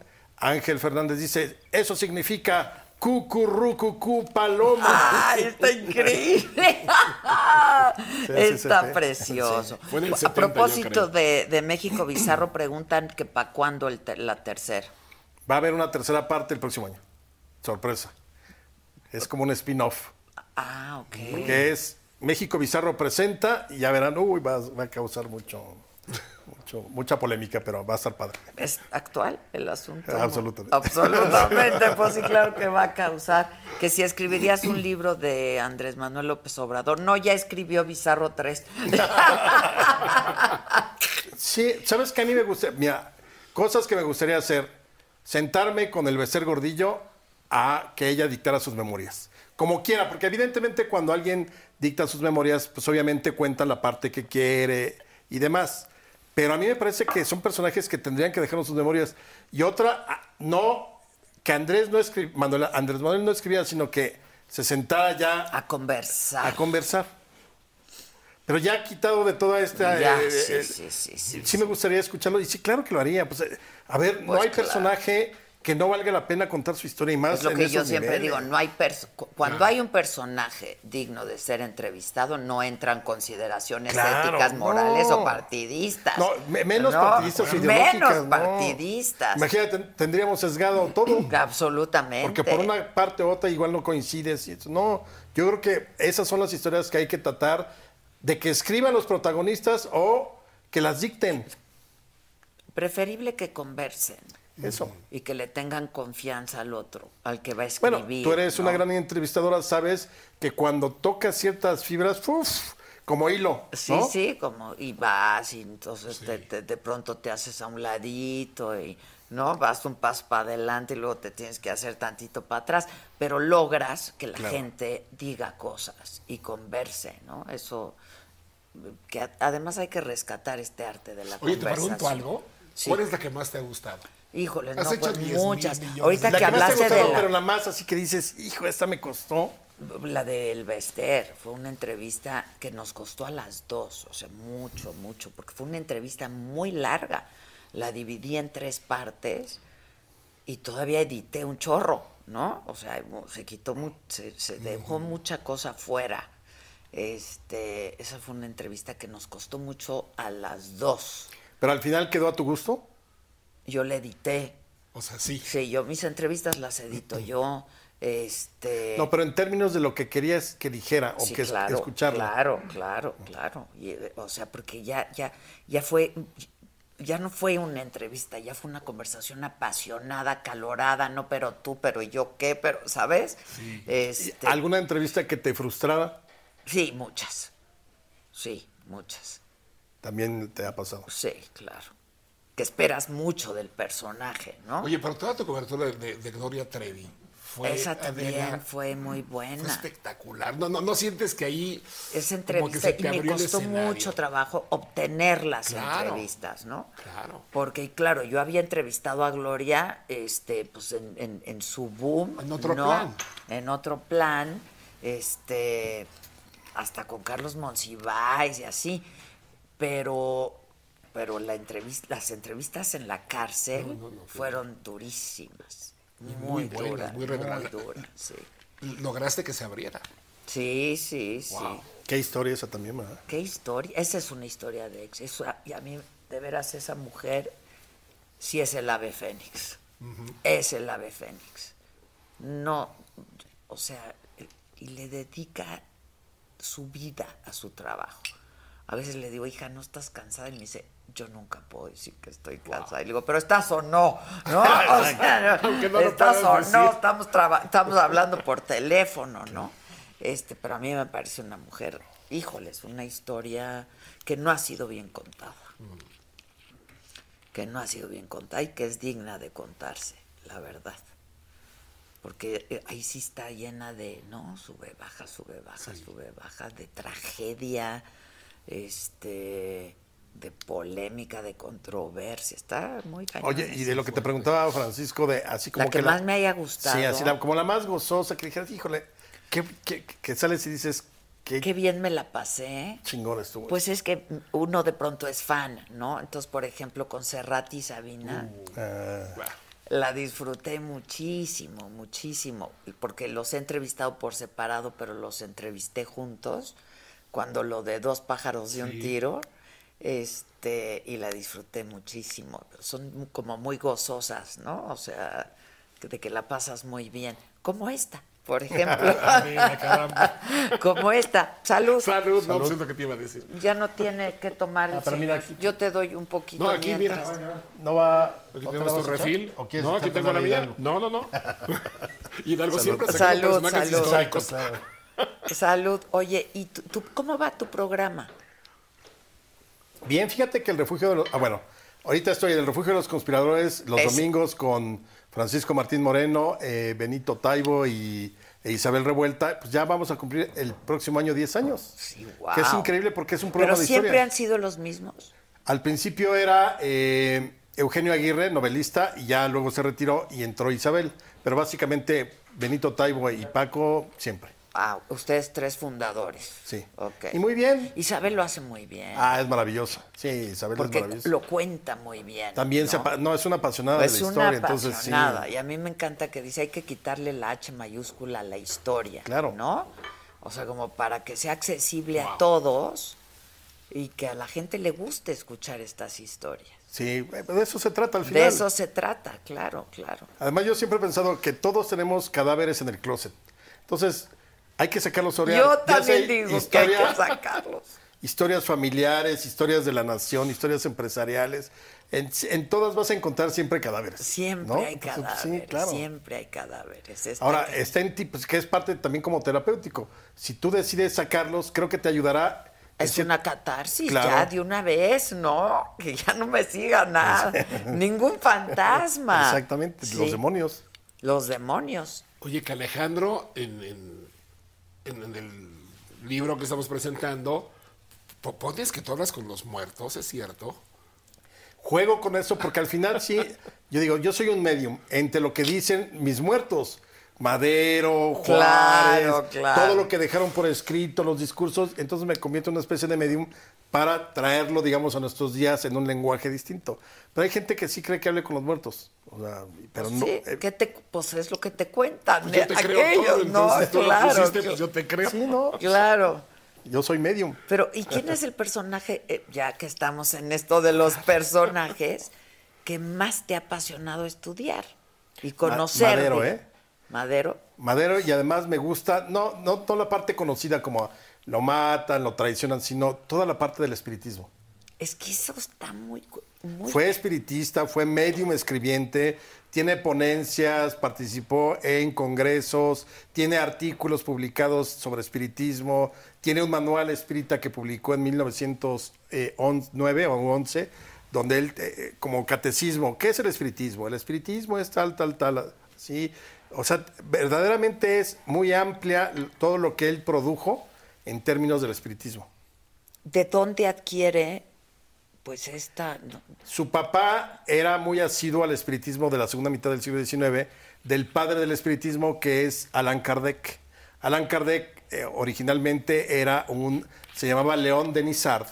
D: Ángel Fernández dice, eso significa cucurrucucú paloma.
A: ¡Ay, está increíble! [laughs] está
D: sí.
A: precioso. A
C: 70, yo
A: propósito de, de México Bizarro, preguntan que para cuándo el la tercera.
D: Va a haber una tercera parte el próximo año. Sorpresa. Es como un spin-off.
A: Ah, ok.
D: que es México Bizarro presenta y ya verán, uy, va, va a causar mucho, mucho, mucha polémica, pero va a estar padre.
A: ¿Es actual el asunto? [laughs]
D: Absolutamente.
A: Absolutamente, pues sí, claro que va a causar. Que si escribirías un libro de Andrés Manuel López Obrador, no, ya escribió Bizarro 3.
D: Sí, ¿sabes qué a mí me gusta? Mira, cosas que me gustaría hacer, sentarme con el Becer Gordillo a que ella dictara sus memorias. Como quiera, porque evidentemente cuando alguien dicta sus memorias, pues obviamente cuenta la parte que quiere y demás. Pero a mí me parece que son personajes que tendrían que dejarnos sus memorias. Y otra, ah, no, que Andrés no escri- Manuel, Andrés Manuel no escribía, sino que se sentara ya
A: A conversar.
D: a conversar. Pero ya quitado de toda esta...
A: Ya,
D: eh,
A: sí,
D: eh,
A: sí, sí, sí.
D: sí me gustaría escucharlo y sí, claro que lo haría. Pues, eh, a ver, no
A: Pues
D: hay
A: claro.
D: personaje que no valga la pena contar su historia y más
A: Es lo
D: en
A: que yo siempre
D: niveles.
A: digo, no hay cuando hay un personaje digno de ser entrevistado, no entran consideraciones
D: Claro,
A: éticas, morales o partidistas.
D: No, me- menos
A: No,
D: partidistas ideológicas.
A: Menos
D: no.
A: partidistas.
D: Imagínate, tendríamos sesgado todo. [clears throat]
A: Absolutamente.
D: Porque por una parte u otra igual no coincides. No, yo creo que esas son las historias que hay que tratar de que escriban los protagonistas o que las dicten.
A: Preferible que conversen
D: Eso.
A: y que le tengan confianza al otro, al que va a escribir.
D: Bueno, tú eres
A: ¿no?
D: una gran entrevistadora, sabes que cuando tocas ciertas fibras, uf, como hilo.
A: Sí,
D: ¿no?
A: sí, como y vas y entonces te- te- de pronto te haces a un ladito y no vas un paso para adelante y luego te tienes que hacer tantito para atrás, pero logras que la
D: Claro.
A: gente diga cosas y converse, ¿no? Eso que a- además hay que rescatar este arte de la
C: Oye, te
A: conversación.
C: pregunto algo.
A: Sí.
C: ¿Cuál es la que más te ha gustado?
A: Híjole,
C: Has
A: no,
C: hecho
A: pues
C: 10 mil
A: muchas. Ahorita
D: La
A: que
D: que más te ha
A: hablaste de la,
D: pero la más así que dices, hijo, esta me costó.
A: La del Bester fue una entrevista que nos costó a las dos, o sea, mucho, mucho, porque fue una entrevista muy larga. La dividí en tres partes y todavía edité un chorro, ¿no? O sea, se quitó, se, se dejó mucha cosa fuera. Este, esa fue una entrevista que nos costó mucho a las dos.
D: Pero al final quedó a tu gusto.
A: Yo la edité,
C: O sea, sí.
A: sí, yo mis entrevistas las edito yo. Este,
D: No, pero en términos de lo que querías que dijera o
A: Sí,
D: que
A: claro,
D: escucharla.
A: Claro, claro, claro. Y, o sea, porque ya, ya, ya fue, ya no fue una entrevista, ya fue una conversación apasionada, calorada, no, pero tú, pero yo qué, pero, ¿sabes? Este,
D: ¿Alguna entrevista que te frustraba?
A: sí, muchas. Sí, muchas.
D: También te ha pasado.
A: Sí, claro. Que esperas mucho del personaje, ¿no?
C: Oye, pero toda tu cobertura de, de- de Gloria Trevi fue.
A: Esa también
C: Adela,
A: fue muy
C: fue
A: buena.
C: espectacular. No, no, no sientes que ahí.
A: Esa entrevista y me costó mucho trabajo obtener las
C: Claro.
A: entrevistas, ¿no?
C: Claro.
A: Porque, claro, yo había entrevistado a Gloria, este, pues en, en- en su boom.
C: En otro
A: ¿no?
C: plan.
A: En otro plan, este, hasta con Carlos Monsiváis y así. Pero pero la entrevista, las entrevistas en la cárcel fueron durísimas. Muy,
C: muy buenas,
A: duras,
C: muy
A: muy, duras, sí.
C: Lograste que se abriera.
A: Sí, sí, sí.
D: Qué historia esa también, ¿verdad?
A: Qué historia. Esa es una historia de ex. Eso, y a mí, de veras, esa mujer sí es el ave fénix. Es el ave fénix. No, o sea, y le dedica su vida a su trabajo. A veces le digo, hija, ¿no estás cansada? Y me dice, yo nunca puedo decir que estoy cansada. Y le digo, pero estás o no, ¿no? [laughs] O sea, no, estás o no, estamos, estamos hablando por [laughs] teléfono, ¿no? Este, pero a mí me parece una mujer, híjoles, una historia que no ha sido bien contada. Que no ha sido bien contada y que es digna de contarse, la verdad. Porque eh, ahí sí está llena de, ¿no? Sube, baja, sube, baja, sube, baja, de tragedia, este, de polémica, de controversia. Está muy cañón.
D: Oye, y de lo que te preguntaba Francisco, de así como
A: La que más me haya gustado.
D: Sí, así la- como la más gozosa, que dijeras, híjole, que, que, que sales y dices, qué,
A: Qué bien me la pasé.
D: chingón estuvo.
A: Pues es que uno de pronto es fan, ¿no? Entonces, por ejemplo, con Serrati y Sabina,
D: Ah,
A: la disfruté muchísimo, muchísimo, porque los he entrevistado por separado, pero los entrevisté juntos, cuando lo de dos pájaros de un tiro, este, y la disfruté muchísimo. Son como muy gozosas, ¿no? O sea, de que la pasas muy bien, como esta, por [laughs] ejemplo.
C: Mira, caramba.
A: como esta. Salud.
C: Salud, no, pues es lo que te iba a decir.
A: Ya no tiene que tomar. el
D: Ah, pero mira aquí.
A: Yo te doy un poquito.
C: No, aquí mira.
A: mientras.
D: ¿No va?
C: Aquí
D: ¿no te
C: tenemos tu refil.
D: ¿O quieres
C: No, aquí tengo la mía. No, no, no. [laughs] Hidalgo
D: Salud.
C: siempre sacando
A: Salud, salud.
C: históricos.
D: Exacto, claro.
A: Salud. Oye, ¿y tú, tú- cómo va tu programa?
D: Bien, fíjate que el refugio de los... Ah, bueno, ahorita estoy en el refugio de los conspiradores los
A: Es-
D: domingos con Francisco Martín Moreno, eh, Benito Taibo y e Isabel Revuelta. Pues ya vamos a cumplir el próximo año 10 años.
A: Sí,
D: Que es increíble porque es un programa
A: Pero
D: de
A: siempre
D: historia.
A: han sido los mismos.
D: Al principio era eh, Eugenio Aguirre, novelista, y ya luego se retiró y entró Isabel. Pero básicamente Benito Taibo y Paco siempre.
A: Ah, ustedes tres fundadores.
D: Sí.
A: Ok.
D: Y muy bien.
A: Isabel lo hace muy bien.
D: Ah, es maravillosa. Sí, Isabel es
A: porque
D: maravillosa.
A: lo cuenta muy bien.
D: También se
A: ¿no?
D: apa- no, es una apasionada de la historia, entonces sí.
A: apasionada. Y a mí me encanta que dice hay que quitarle la H mayúscula a la historia.
D: Claro.
A: ¿No? O sea, como para que sea accesible a todos y que a la gente le guste escuchar estas historias.
D: Sí, de eso se trata al final.
A: De eso se trata, claro, claro.
D: Además, yo siempre he pensado que todos tenemos cadáveres en el closet. Entonces, hay que sacarlos sobre
A: Yo también digo que hay que sacarlos.
D: Historias familiares, historias de la nación, historias empresariales. En, en todas vas a encontrar siempre cadáveres.
A: Siempre
D: ¿no?
A: hay
D: Entonces,
A: cadáveres,
D: sí, claro.
A: siempre hay cadáveres. Está
D: Ahora,
A: que-
D: está en ti, pues, que es parte también como terapéutico. Si tú decides sacarlos, creo que te ayudará.
A: Es una catarsis
D: Claro.
A: ya de una vez, ¿no? Que ya no me siga nada. [laughs] Ningún fantasma.
D: Exactamente,
A: Sí.
D: los demonios.
A: Los demonios.
C: Oye, que Alejandro, en, en- en- el libro que estamos presentando, po- pones que tú con los muertos, ¿es cierto?
D: Juego con eso porque al final sí, yo digo, yo soy un medium entre lo que dicen mis muertos. Madero, Juárez,
A: Claro, claro.
D: todo lo que dejaron por escrito, los discursos, entonces me convierto en una especie de medium para traerlo, digamos, a nuestros días en un lenguaje distinto. Pero hay gente que sí cree que hable con los muertos, o sea, pero no.
A: sí,
D: eh,
A: ¿qué te, pues es lo que te cuentan.
C: Pues yo te
A: eh,
C: creo
A: aquellos,
C: todo,
A: ¿no?
C: entonces lo
A: claro,
C: pusiste, pues yo te creo.
D: sí, no,
A: claro.
D: yo soy medium.
A: Pero, ¿y quién es el personaje, eh, ya que estamos en esto de los [laughs] personajes, que más te ha apasionado estudiar y conocer?
D: Madero, ¿eh?
A: Madero.
D: Madero y además me gusta, no, no toda la parte conocida como lo matan, lo traicionan, sino toda la parte del espiritismo.
A: Es que eso está muy...
D: Fue espiritista, fue medium escribiente, tiene ponencias, participó en congresos, tiene artículos publicados sobre espiritismo, tiene un manual espírita que publicó en 1909 o 11, donde él, eh, como catecismo, ¿qué es el espiritismo? El espiritismo es tal, tal, tal, ¿sí? O sea, verdaderamente es muy amplia todo lo que él produjo en términos del espiritismo.
A: ¿De dónde adquiere, pues, esta... no,
D: Su papá era muy asiduo al espiritismo de la segunda mitad del siglo XIX, del padre del espiritismo que es Allan Kardec. Allan Kardec eh, originalmente era un, se llamaba León de Nizard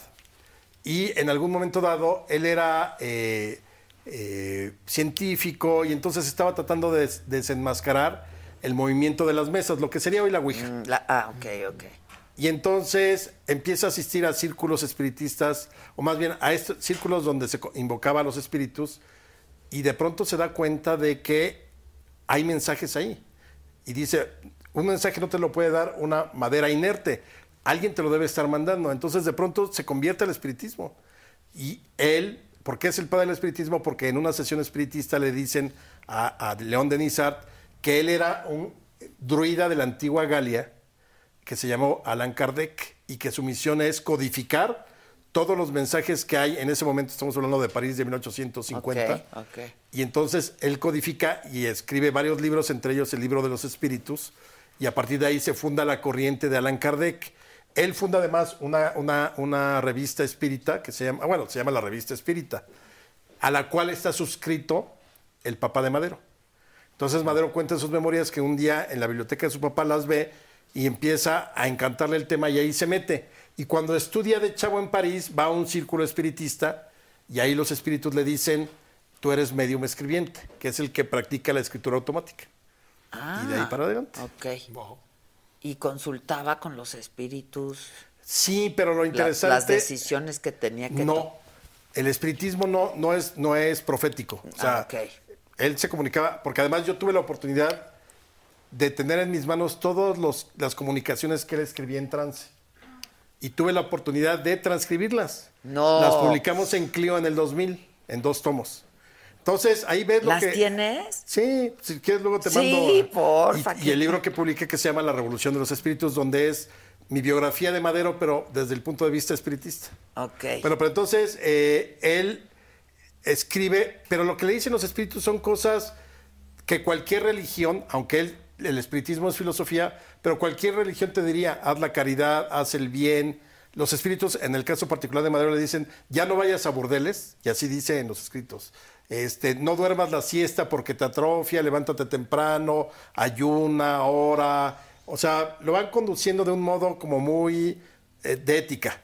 D: Y en algún momento dado, él era eh, eh, científico y entonces estaba tratando de des- desenmascarar el movimiento de las mesas, lo que sería hoy la Ouija.
A: Mm, la- ah, ok, ok.
D: Y entonces empieza a asistir a círculos espiritistas, o más bien a estos círculos donde se invocaba a los espíritus, y de pronto se da cuenta de que hay mensajes ahí. Y dice, un mensaje no te lo puede dar una madera inerte, alguien te lo debe estar mandando. Entonces de pronto se convierte al espiritismo. Y él, ¿por qué es el padre del espiritismo? Porque en una sesión espiritista le dicen a, a León de Nizart que él era un druida de la antigua Galia, que se llamó Alan Kardec y que su misión es codificar todos los mensajes que hay en ese momento, estamos hablando de París de 1850.
A: Ok, ok.
D: Y entonces él codifica y escribe varios libros, entre ellos el libro de los espíritus, y a partir de ahí se funda la corriente de Alan Kardec. Él funda además una, una, una revista espírita que se llama, bueno, se llama la revista espírita, a la cual está suscrito el papá de Madero. Entonces Madero cuenta en sus memorias que un día en la biblioteca de su papá las ve y empieza a encantarle el tema y ahí se mete. Y cuando estudia de chavo en París, va a un círculo espiritista y ahí los espíritus le dicen, tú eres medium escribiente, que es el que practica la escritura automática. y de ahí para adelante.
A: Ah, Ok. Y consultaba con los espíritus
D: Sí, pero lo
A: la-
D: interesante...
A: las decisiones que tenía que
D: no, el espiritismo no, no, es, no es profético. O sea,
A: Ah,
D: él se comunicaba, porque además yo tuve la oportunidad de tener en mis manos todas los- las comunicaciones que él escribía en trance. Y tuve la oportunidad de transcribirlas.
A: No.
D: Las publicamos en Clio en el 2000, en dos tomos. Entonces, ahí ves lo
A: ¿Las
D: que...
A: tienes?
D: Sí, si quieres luego te
A: Sí,
D: mando.
A: porfa,
D: Y,
A: que-
D: y el libro que publiqué que se llama La Revolución de los Espíritus, donde es mi biografía de Madero, pero desde el punto de vista espiritista.
A: Ok.
D: Bueno, pero entonces eh, él escribe, pero lo que le dicen los espíritus son cosas que cualquier religión, aunque él, el espiritismo es filosofía, pero cualquier religión te diría, haz la caridad, haz el bien. Los espíritus, en el caso particular de Madero, le dicen, ya no vayas a burdeles, y así dice en los escritos. Este, no duermas la siesta porque te atrofia, levántate temprano, ayuna, ora. O sea, lo van conduciendo de un modo como muy eh, de ética.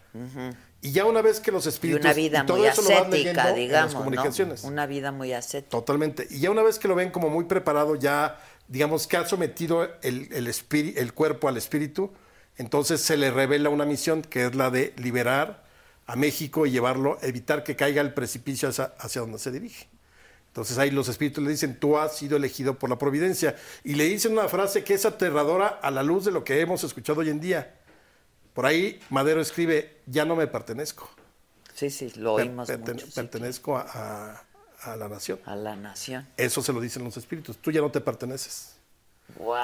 D: Y ya una vez que los
A: y
D: espíritus...
A: una vida
D: y todo
A: muy
D: eso
A: ascética,
D: en las
A: digamos,
D: comunicaciones.
A: ¿no? Una vida muy ascética.
D: Totalmente. Y ya una vez que lo ven como muy preparado, ya, digamos, que ha sometido el, el, el cuerpo al espíritu, entonces se le revela una misión que es la de liberar a México y llevarlo, evitar que caiga al precipicio hacia, hacia donde se dirige. Entonces ahí los espíritus le dicen, tú has sido elegido por la providencia. Y le dicen una frase que es aterradora a la luz de lo que hemos escuchado hoy en día. Por ahí Madero escribe, ya no me pertenezco.
A: Sí, sí, lo oímos mucho. sí,
D: pertenezco a- a- a la nación.
A: a la nación.
D: Eso se lo dicen los espíritus. Tú ya no te perteneces.
A: ¡Wow!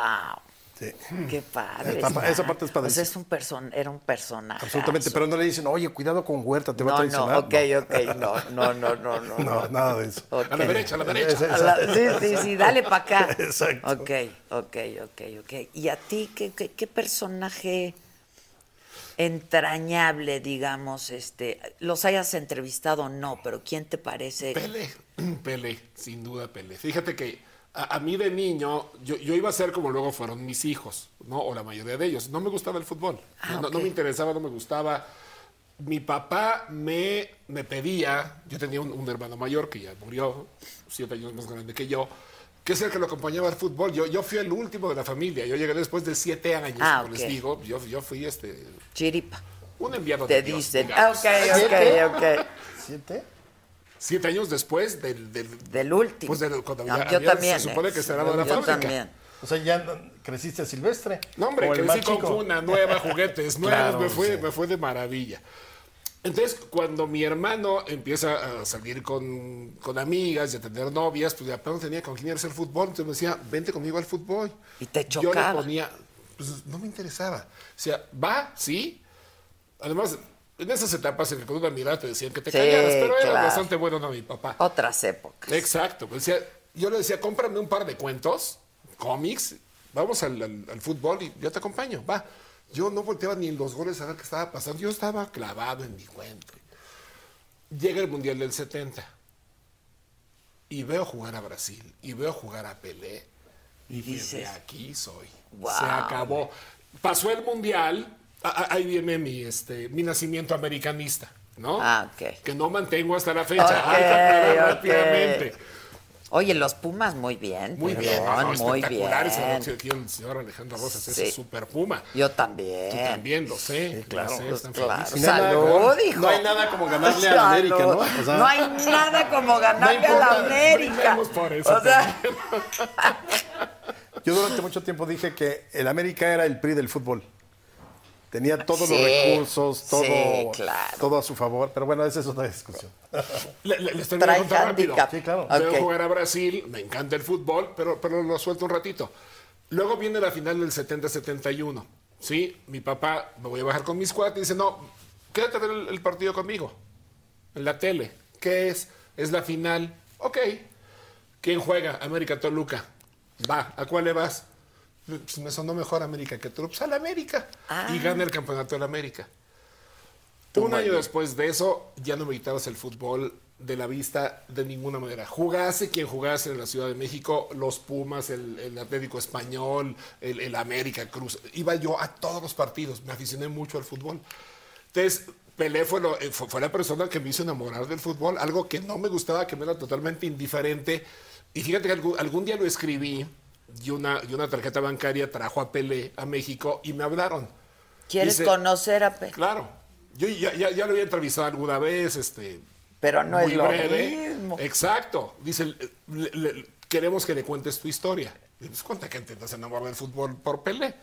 D: Sí.
A: ¡Qué padre!
D: Esa pa-
A: está.
D: esa parte es
A: sea,
D: padrísima.
A: es un person era un personaje.
D: Absolutamente. Pero no le dicen, oye, cuidado con Huerta, te va a traicionar.
A: no, ok, ok, no, no, no, no, no.
D: No, nada de eso.
C: A la derecha, a la derecha.
A: A la- sí, sí, sí, dale para acá. [laughs]
D: Exacto.
A: Ok, ok, ok, ok. ¿Y a ti qué, qué, qué personaje entrañable, digamos, este, los hayas entrevistado o no, pero quién te parece?
C: Pele, [clears throat] Pele, sin duda Pele. Fíjate que a, a mí de niño, yo, yo iba a ser como luego fueron mis hijos, ¿no? O la mayoría de ellos. No me gustaba el fútbol.
A: Ah,
C: no, me interesaba, no me gustaba. Mi papá me, me pedía, yo tenía un, un hermano mayor que ya murió, siete años más grande que yo, que es el que lo acompañaba al fútbol. Yo, yo fui el último de la familia. Yo llegué después de siete años,
A: Ah,
C: como les digo. Yo, yo fui este,
A: Chiripa.
C: un enviado
A: Te
C: de Dios,
A: dicen. Ah, ok, ok, ok.
D: ¿Siete?
C: Siete años después del, del,
A: Del último.
C: Pues del- cuando
A: No,
C: ya
A: yo
C: había-
A: también.
C: Se supone
A: eh.
C: que será de la
A: Yo
C: fábrica.
A: también.
D: O sea, ya no- creciste silvestre.
C: No, hombre, crecí
D: más
C: con
D: chico.
C: cuna nueva, juguetes [laughs] nuevos,
D: Claro,
C: me, fue,
D: sí.
C: me fue de maravilla. Entonces, cuando mi hermano empieza a salir con, con amigas y a tener novias, pues de apenas tenía con quién irse al fútbol, entonces me decía, vente conmigo al fútbol.
A: Y te
C: Yo
A: chocaba.
C: le ponía, pues no me interesaba. O sea, va, sí. Además, en esas etapas en que con una mirada te decían que te
A: Sí,
C: callaras, pero era
A: claro.
C: bastante bueno, no mi papá.
A: Otras épocas.
C: Exacto. pues, decía- yo le decía, cómprame un par de cuentos, cómics, vamos al, al- al fútbol y yo te acompaño, va. Yo no volteaba ni en los goles a ver qué estaba pasando, yo estaba clavado en mi cuento. Llega el Mundial del 70 y veo jugar a Brasil y veo jugar a Pelé y dije,
A: dices,
C: de aquí soy.
A: "Wow".
C: Se acabó. Pasó el Mundial, ahí viene mi, este, mi nacimiento americanista. ¿no?
A: Ah, ok.
C: Que no mantengo hasta la fecha.
A: Ok,
C: Hay que aclarar
A: ok.
C: rápidamente.
A: Oye, los Pumas muy bien.
C: Muy bien, no,
A: muy
C: espectacular
A: bien.
C: anuncio aquí el señor Alejandro Rosas,
A: Sí.
C: ese super puma.
A: Yo también.
C: Tú también, lo sé.
D: claro.
C: lo sé, están
A: claro.
D: nada,
A: Salud,
D: no,
A: hijo.
D: no hay nada como ganarle a [laughs] la América, ¿no? O sea-
A: no hay nada como ganarle
D: No
A: a la América.
C: por eso
A: O sea, [laughs]
D: Yo durante mucho tiempo dije que el América era el PRI del fútbol. Tenía todos
A: Sí,
D: los recursos, todo,
A: sí, claro.
D: todo a su favor. Pero bueno, esa es otra discusión. [laughs]
C: Le- le- les de
A: trae
C: contar rápido.
D: Sí, claro.
C: Veo
A: Ok.
C: jugar a Brasil, me encanta el fútbol, pero, pero lo suelto un ratito. Luego viene la final del 70-71. ¿Sí? Mi papá, me voy a bajar con mis cuates y dice, no, quédate a ver el, el partido conmigo. En la tele. ¿Qué es? Es la final. Ok. ¿Quién juega? América Toluca. Va. ¿A cuál le vas? Pues me sonó mejor América que Toluca. Pues a la América.
A: Ah.
C: Y gana el campeonato de la América.
A: Tú
C: Un año después de eso, ya no me quitabas el fútbol de la vista de ninguna manera. Jugase quien jugase en la Ciudad de México, los Pumas, el, el Atlético Español, el, el América Cruz. Iba yo a todos los partidos, me aficioné mucho al fútbol. Entonces, Pelé fue, lo- eh, fue, fue la persona que me hizo enamorar del fútbol, algo que no me gustaba, que me era totalmente indiferente. Y fíjate que algún, algún día lo escribí y una, y una tarjeta bancaria trajo a Pelé a México y me hablaron.
A: ¿quieres
C: Dice-
A: conocer a Pe?
C: Claro. Yo ya, ya, ya lo había entrevistado alguna vez, este.
A: Pero no
C: muy
A: es lo
C: breve.
A: mismo.
C: Exacto. Dice, le- le- queremos que le cuentes tu historia. Y pues cuenta que te se del fútbol por Pelé.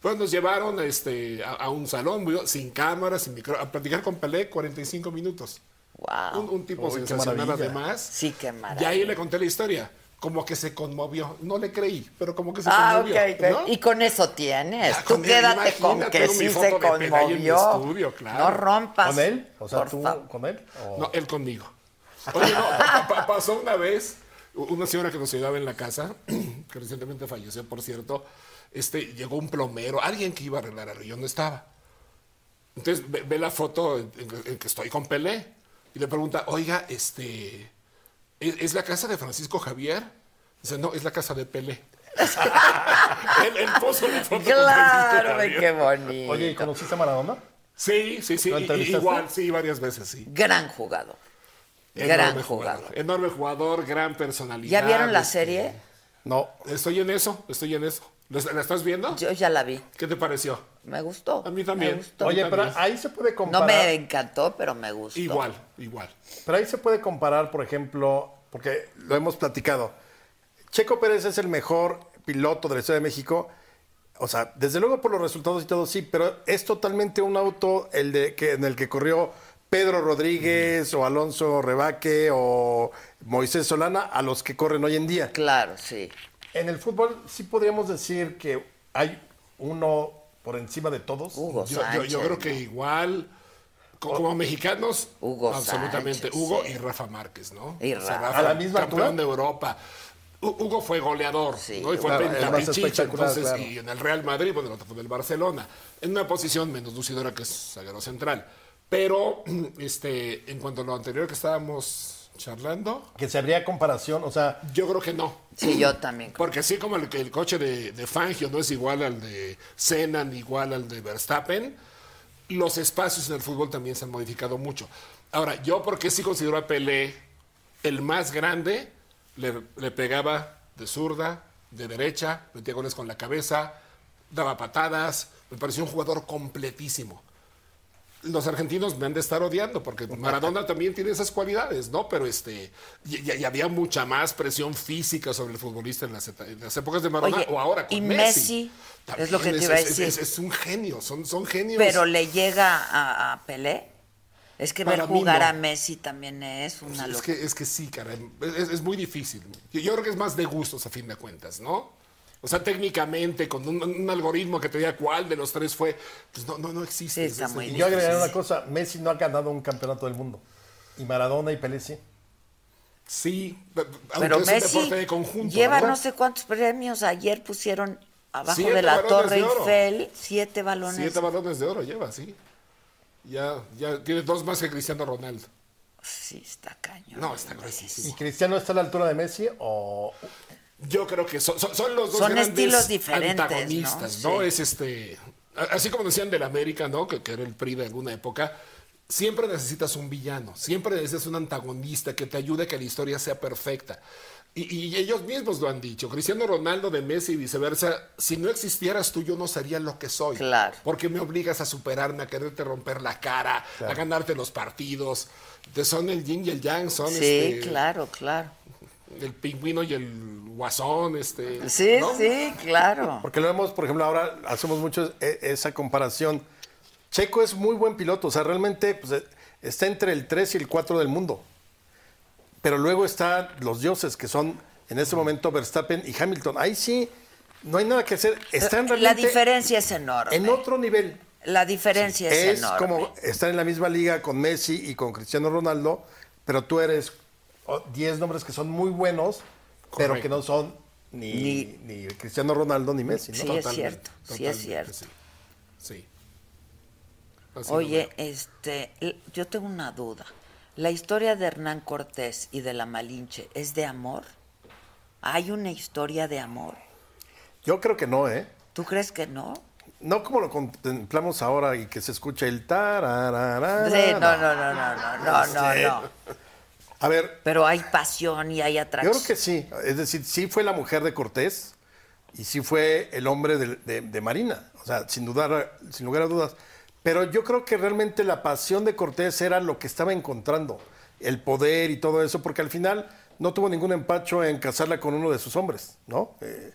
C: Pues nos llevaron este, a, a un salón sin cámaras, sin micro, a platicar con Pelé 45 minutos.
A: Wow.
C: Un, un tipo
D: Uy,
C: sensacional además.
A: Sí, qué
C: Y
A: maravilla.
C: ahí le conté la historia. Como que se conmovió. No le creí, pero como que se
A: Ah,
C: conmovió.
A: ok, ok.
C: ¿no?
A: Y con eso tienes. Tú
C: con él,
A: quédate con que sí se conmovió.
C: estudio, claro.
A: No rompas.
D: ¿Con él? O sea, tú con él. ¿O-
C: No, él conmigo. Oye, no, pa- pa- pasó una vez, una señora que nos ayudaba en la casa, [clears throat] que recientemente falleció, por cierto, este, llegó un plomero, alguien que iba a arreglar algo, yo no estaba. Entonces ve, ve la foto en, en- en que estoy con Pelé y le pregunta, oiga, este, ¿es, es la casa de Francisco Javier? Dice, no, es la casa de Pelé. él puso la foto
A: Claro, qué bonito.
D: Oye, ¿y conociste a Maradona?
C: Sí, sí, sí, igual, sí, varias veces, sí.
A: Gran jugador.
C: Enorme
A: Gran jugador.
C: Enorme jugador, gran personalidad.
A: ¿Ya vieron la
C: este,
A: serie?
D: No.
C: Estoy en eso, estoy en eso. ¿La la estás viendo?
A: Yo ya la vi.
C: ¿Qué te pareció?
A: Me gustó.
C: A mí también.
A: Me gustó.
D: Oye, pero ahí se puede
A: No
D: comparar.
A: me encantó, pero me gustó.
C: Igual, igual.
D: Pero ahí se puede comparar, por ejemplo, porque lo hemos platicado. Checo Pérez es el mejor piloto de la Ciudad de México. O sea, desde luego por los resultados y todo, sí, pero es totalmente un auto el de que, en el que corrió Pedro Rodríguez o Alonso Rebaque o Moisés Solana a los que corren hoy en día.
A: Claro, sí.
D: En el fútbol sí podríamos decir que hay uno por encima de todos.
A: Hugo
C: Yo, yo-
A: Sánchez.
C: yo creo que igual, co- como, mexicanos,
A: Hugo
C: absolutamente.
A: Sánchez,
C: Hugo
A: sí.
C: y Rafa Márquez, ¿no?
A: Y Rafa.
D: ¿A la misma
C: campeón
D: altura?
C: de Europa. Hu- Hugo fue goleador,
A: Sí,
C: ¿no? Y fue
D: claro, el más
C: pentapichicho,
D: espectacular,
C: entonces,
D: claro.
C: y en el Real Madrid, bueno, el otro fue del Barcelona, en una posición menos lucidora que es zaguero central. Pero, [clears throat] este, en cuanto a lo anterior que estábamos charlando,
D: Que se habría comparación, o sea,
C: yo creo que no.
A: Sí, yo también.
C: Porque así como el, coche de, de Fangio no es igual al de Senna ni igual al de Verstappen, los espacios en el fútbol también se han modificado mucho. Ahora, yo porque sí considero a Pelé el más grande, le, le pegaba de zurda, de derecha, metía goles con la cabeza, daba patadas, me pareció un jugador completísimo los argentinos me han de estar odiando porque [laughs] Maradona también tiene esas cualidades, ¿no? Pero este y, había mucha más presión física sobre el futbolista en las, eta- en las épocas de Maradona
A: Oye,
C: o ahora con
A: y
C: Messi.
A: Es lo que te iba a
C: es-
A: decir.
C: Es, es un genio, son, son genios.
A: Pero le llega a, a Pelé. Es que ver
C: Para mí
A: jugar
C: no.
A: a Messi también es una
C: es,
A: locura.
C: que, es que sí, caray, es, es muy difícil. Yo, yo creo que es más de gustos a fin de cuentas, ¿no? O sea, técnicamente, con un, un algoritmo que te diga cuál de los tres fue, pues no, no, no existe.
A: Está
C: es-
A: muy
D: y yo agregaría
C: difícil.
D: una cosa, Messi no ha ganado un campeonato del mundo. Y Maradona y Pelé sí.
C: Sí, aunque
A: Pero
C: es un
A: Messi
C: deporte de conjunto.
A: lleva
C: ¿verdad?
A: no sé cuántos premios. Ayer pusieron abajo
C: Siete
A: de la Torre
C: de.
A: Eiffel siete balones.
C: Siete balones de oro lleva, sí. Ya, ya tiene dos más que Cristiano Ronaldo.
A: Sí, está cañón.
C: No, está
D: ¿Y
C: gruesísimo.
D: Cristiano está a la altura de Messi o
C: Yo creo que son, son- son los dos
A: Son
C: grandes
A: estilos diferentes,
C: antagonistas,
A: ¿no?
C: ¿no?
A: Sí.
C: Es este, así como decían del América, ¿no? Que, que era el PRI de alguna época. siempre necesitas un villano, siempre necesitas un antagonista que te ayude a que la historia sea perfecta. Y, y ellos mismos lo han dicho, Cristiano Ronaldo de Messi y viceversa, si no existieras tú yo no sería lo que soy.
A: Claro.
C: Porque me obligas a superarme, a quererte romper la cara, a ganarte los partidos. De son el yin y el yang, son
A: Sí,
C: este,
A: claro, claro.
C: El pingüino y el guasón, este.
A: Sí,
C: ¿no?
A: sí, claro.
D: Porque lo vemos, por ejemplo, ahora hacemos mucho e- esa comparación. Checo es muy buen piloto, o sea, realmente pues, eh, está entre el 3 y el 4 del mundo. Pero luego están los dioses, que son en este momento Verstappen y Hamilton. Ahí sí, no hay nada que hacer. Están
A: La
D: realmente
A: diferencia es enorme.
D: en otro nivel.
A: La diferencia es,
D: Es
A: enorme.
D: como estar en la misma liga con Messi y con Cristiano Ronaldo, pero tú eres 10 nombres que son muy buenos, pero que no son ni, ni Cristiano Ronaldo ni Messi. ¿no?
A: Sí, es cierto, sí es
C: totalmente,
A: cierto.
C: Sí. Sí. Así
A: Oye, este, yo tengo una duda. ¿La historia de Hernán Cortés y de la Malinche es de amor? ¿Hay una historia de amor?
D: Yo creo que no, ¿eh?
A: ¿Tú crees que no?
D: No como lo contemplamos ahora y que se escucha el tararara.
A: Sí, no, no, no, no, no, no, no, no.
D: A ver,
A: Pero hay pasión y hay
D: yo
A: atracción.
D: creo que sí. Es decir, sí fue la mujer de Cortés y sí fue el hombre de, de- de Marina. O sea, sin dudar, sin lugar a dudas. Pero yo creo que realmente la pasión de Cortés era lo que estaba encontrando. El poder y todo eso, porque al final no tuvo ningún empacho en casarla con uno de sus hombres, ¿no? Eh,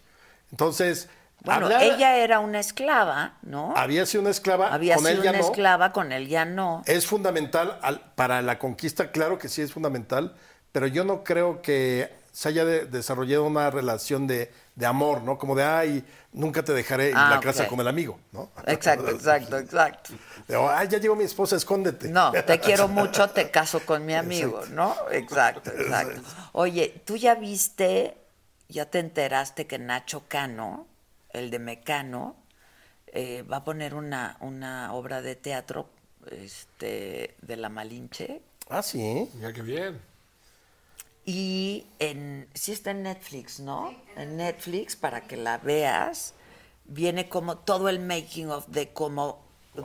D: entonces,
A: Bueno, ella era una esclava, ¿no?
D: había sido una esclava,
A: Había
D: con él
A: sido
D: ya
A: una
D: no.
A: esclava, con él ya no.
D: Es fundamental al- para la conquista, claro que sí es fundamental, pero yo no creo que se haya de- desarrollado una relación de, de amor, ¿no? Como de, ay, nunca te dejaré en
A: Ah,
D: la casa
A: ok.
D: con el amigo, ¿no?
A: Exacto, exacto, exacto. [laughs]
D: De, ay, ya llegó mi esposa, escóndete.
A: No, te [laughs] quiero mucho, te caso con mi amigo, ¿no? Exacto, exacto. [laughs] Oye, tú ya viste, ya te enteraste que Nacho Cano, el de Mecano, eh, va a poner una, una obra de teatro este, de la Malinche
D: Ah, sí.
C: Mira qué bien.
A: y en, sí está en Netflix, ¿no? En Netflix para que la veas viene como todo el making of de cómo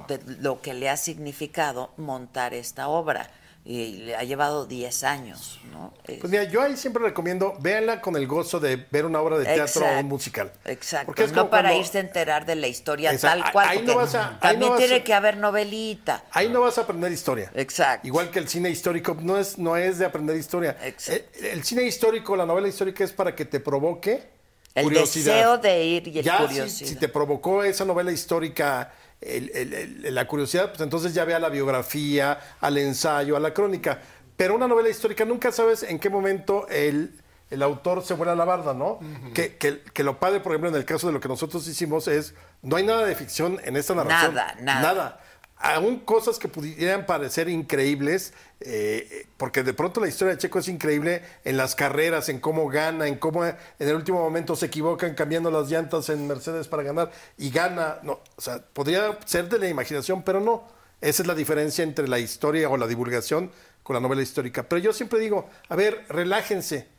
A: de lo que le ha significado montar esta obra y le ha llevado 10 años, ¿no? Es-
D: Pues mira, yo ahí siempre recomiendo, véanla con el gozo de ver una obra de teatro o un musical.
A: Exacto,
D: Porque es
A: no para
D: cuando-
A: irse a enterar de la historia
D: Exacto,
A: tal cual,
D: ahí no vas a- ahí
A: también
D: vas
A: tiene
D: a-
A: que haber novelita.
D: Ahí no vas a aprender historia.
A: Exacto.
D: Igual que el cine histórico no es, no es de aprender historia.
A: Exacto.
D: El, el cine histórico, la novela histórica es para que te provoque
A: El
D: curiosidad.
A: deseo de ir y el
D: ya si-
A: curiosidad.
D: Si, te provocó esa novela histórica el- el- el- la curiosidad, pues entonces ya ve a la biografía, al ensayo, a la crónica. Pero una novela histórica nunca sabes en qué momento el, el autor se vuela la barda, ¿no? que, que- que lo padre, por ejemplo, en el caso de lo que nosotros hicimos es, no hay nada de ficción en esta narración.
A: Nada, nada.
D: Nada. Aún cosas que pudieran parecer increíbles, eh, porque de pronto la historia de Checo es increíble en las carreras, en cómo gana, en cómo en el último momento se equivocan cambiando las llantas en Mercedes para ganar y gana. No, o sea, podría ser de la imaginación, pero no. Esa es la diferencia entre la historia o la divulgación con la novela histórica. Pero yo siempre digo, a ver, relájense.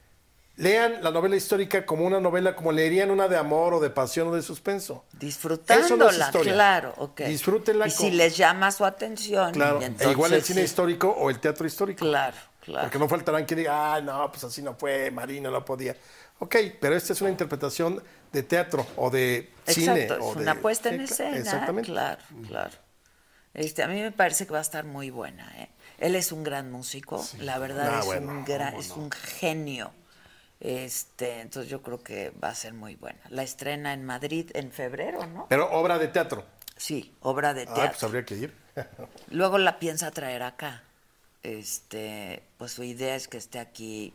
D: Lean la novela histórica como una novela, como leerían una de amor o de pasión o de suspenso.
A: Disfrutándola,
D: historia.
A: claro, ok.
D: Disfrútenla
A: Y
D: con-
A: si les llama su atención.
D: Claro, e igual el cine
A: sí.
D: histórico o el teatro histórico.
A: Claro, claro.
D: Porque no faltarán quien diga, ah, no, pues así no fue, Marina no podía. Ok, pero esta es una interpretación de teatro o de cine.
A: Exacto,
D: o
A: es
D: de-
A: una puesta en escena.
D: Exactamente.
A: Claro, claro. Este, a mí me parece que va a estar muy buena. ¿eh? Él es un gran músico, la verdad
D: Ah,
A: es,
D: bueno,
A: un gran, es un genio. Este, entonces yo creo que va a ser muy buena. La estrena en Madrid en febrero, ¿no?
D: Pero obra de teatro.
A: Sí, obra de
D: Ah,
A: teatro.
D: pues habría que ir. [laughs]
A: Luego la piensa traer acá. Este, pues su idea es que esté aquí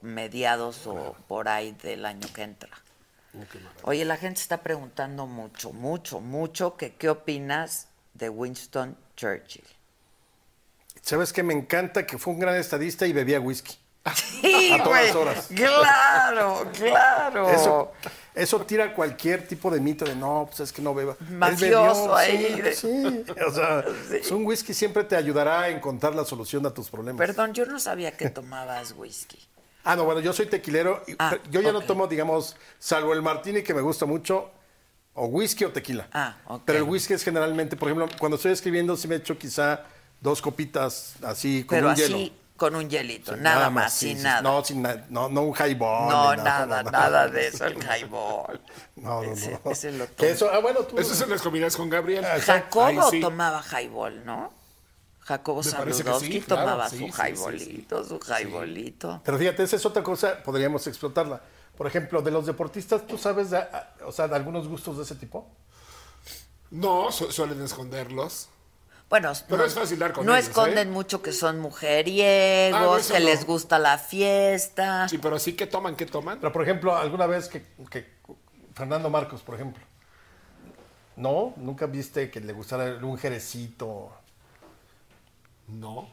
A: mediados o por ahí del año que entra. Oye, la gente está preguntando mucho, mucho, mucho que qué opinas de Winston Churchill.
D: ¿Sabes qué? Me encanta que fue un gran estadista y bebía whisky.
A: Sí,
D: A todas
A: güey.
D: horas.
A: Claro, claro.
D: Eso, eso tira cualquier tipo de mito de no, pues es que no beba.
A: Mafioso ahí
D: sí,
A: de-
D: Sí, o sea, un whisky siempre te ayudará a encontrar la solución a tus problemas.
A: Perdón, yo no sabía que tomabas whisky.
D: Ah, no, bueno, yo soy tequilero. y-
A: Ah,
D: yo ya no tomo, digamos, salvo el martini que me gusta mucho, o whisky o tequila.
A: Ah, ok.
D: Pero el whisky es generalmente, por ejemplo, cuando estoy escribiendo, sí me echo quizá dos copitas así con
A: Pero
D: un
A: así,
D: hielo.
A: Con un hielito,
D: Sí,
A: nada, más, sin
D: sí,
A: nada.
D: No, sin na- no, no un highball.
A: No, nada,
D: no,
A: nada de eso, el highball. [laughs]
D: No, no,
A: Ese-
D: no.
A: ese lo
D: Que eso, ah, bueno, tú.
C: Eso se las comidas con Gabriel.
A: Jacobo
C: Ahí sí.
A: tomaba highball, ¿no? Jacobo
C: sí, claro,
A: tomaba
C: sí,
A: su
C: sí, sí,
A: highballito, su highballito.
D: Pero fíjate, esa es otra cosa, podríamos explotarla. Por ejemplo, de los deportistas, ¿tú sabes de, ah, o sea, de algunos gustos de ese tipo?
C: No, su- suelen esconderlos.
A: Bueno,
C: Pero
A: no,
C: es fácil dar con
A: no
C: ellos,
A: esconden
C: ¿eh?
A: mucho que son mujeriegos,
C: Ah,
A: que
C: no.
A: les gusta la fiesta.
C: Sí, pero sí que toman, ¿qué toman?
D: Pero, por ejemplo, alguna vez que, que Fernando Marcos, por ejemplo, ¿no? ¿Nunca viste que le gustara un jerecito?
C: No.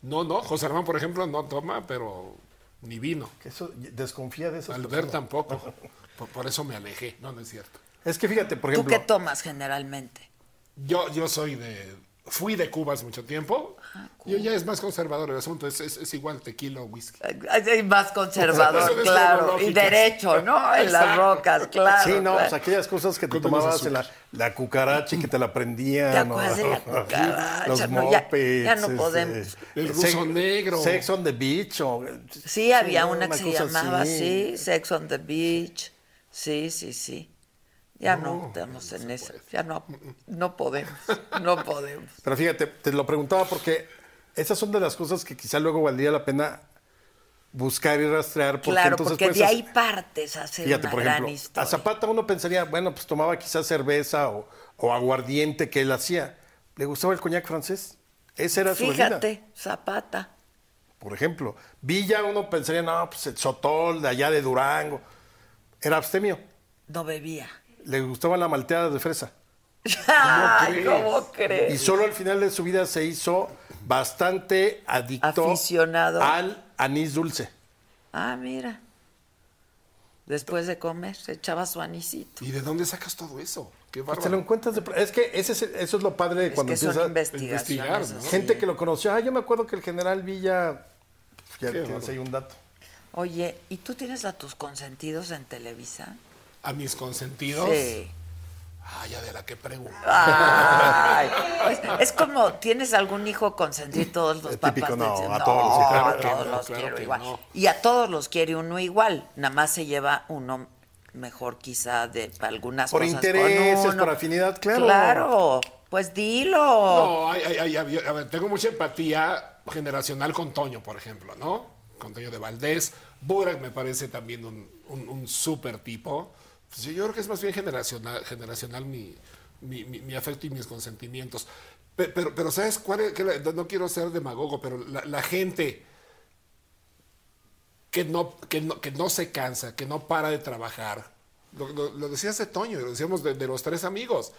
C: No, no. José Armán, por ejemplo, no toma, pero ni vino.
D: Que eso desconfía de eso.
C: Albert tampoco. [laughs] Por, por eso me alejé. No, no es cierto.
D: Es que fíjate, por
A: ¿Tú
D: ejemplo,
A: qué tomas generalmente?
C: Yo, yo soy de. Fui de Cubas mucho tiempo.
A: Ah,
C: Yo ya es más conservador el asunto. Es, es- es igual tequila o whisky.
A: Ay, Más conservador, claro. Y derecho, ¿no? En las rocas, claro.
D: sí, no,
A: claro.
D: pues aquellas cosas que te tomabas en la, la cucaracha y que te la prendían.
A: ¿Te
D: ¿no?
A: acuerdas de la [laughs] cucaracha?
D: Los
A: No, ya-
D: mopeds.
A: ya no podemos.
C: El ruso
D: Sex-
C: negro.
D: Sex on the beach. o-
A: Sí, había una que se llamaba
D: así.
A: así, Sex on the Beach. Sí, sí, sí. Ya no,
C: No,
A: estamos en eso.
C: puede.
A: Ya no, no podemos. No podemos.
D: Pero fíjate, te lo preguntaba porque esas son de las cosas que quizá luego valdría la pena buscar y rastrear. Porque
A: claro,
D: entonces
A: porque de ahí partes a hacer
D: Fíjate,
A: una
D: por
A: gran
D: ejemplo,
A: historia.
D: a Zapata uno pensaría, bueno, pues tomaba quizás cerveza o, o aguardiente que él hacía. ¿Le gustaba el coñac francés? Esa era su bebida,
A: Fíjate, Zapata.
D: por ejemplo. Villa uno pensaría, no, pues el sotol de allá de Durango. Era abstemio.
A: No bebía.
D: Le gustaba la malteada de fresa. [laughs]
A: Ay, ¿cómo crees?
D: Y solo al final de su vida se hizo bastante adicto
A: Aficionado.
D: al anís dulce.
A: Ah, mira. Después de comer, se echaba su anisito.
C: ¿Y de dónde sacas todo eso? Qué
D: Pues te lo encuentras de... Es que ese es- eso es lo padre de
A: Es
D: cuando
A: que son
D: empiezas...
A: investigaciones.
C: investigar.
D: Gente que lo conoció. Ah, yo me acuerdo que el general Villa... pues, Ya
C: Qué
D: tienes ahí un dato.
A: Oye, ¿y tú tienes a tus consentidos en Televisa?
C: A mis consentidos.
A: Sí.
C: Ah, ya de la que pregunto.
A: Ay, es, es como, ¿tienes algún hijo consentido? Todos los papás
D: típico, no,
A: dicen,
D: a todos los hijos.
A: a
C: Claro que
A: todos
C: no,
A: los
C: claro
A: quiero
C: que
A: igual.
C: no.
A: Y a todos los quiere uno igual. Nada más se lleva uno mejor quizá de algunas
D: Por
A: cosas
D: intereses,
A: con uno.
D: por afinidad, claro.
A: Claro, pues dilo.
C: No, hay- hay- a ver, tengo mucha empatía generacional con Toño, por ejemplo, ¿no? Con Toño de Valdés. Burak me parece también un, un, un súper tipo. Pues yo, creo que es más bien generacional, generacional mi, mi, mi- mi afecto y mis consentimientos. Pe- Pero, pero, ¿sabes cuál es? Que la- no, quiero ser demagogo, pero la, la gente que no, que, no, que no se cansa, que no para de trabajar. Lo, lo, lo decías de Toño, lo decíamos de, de los tres amigos.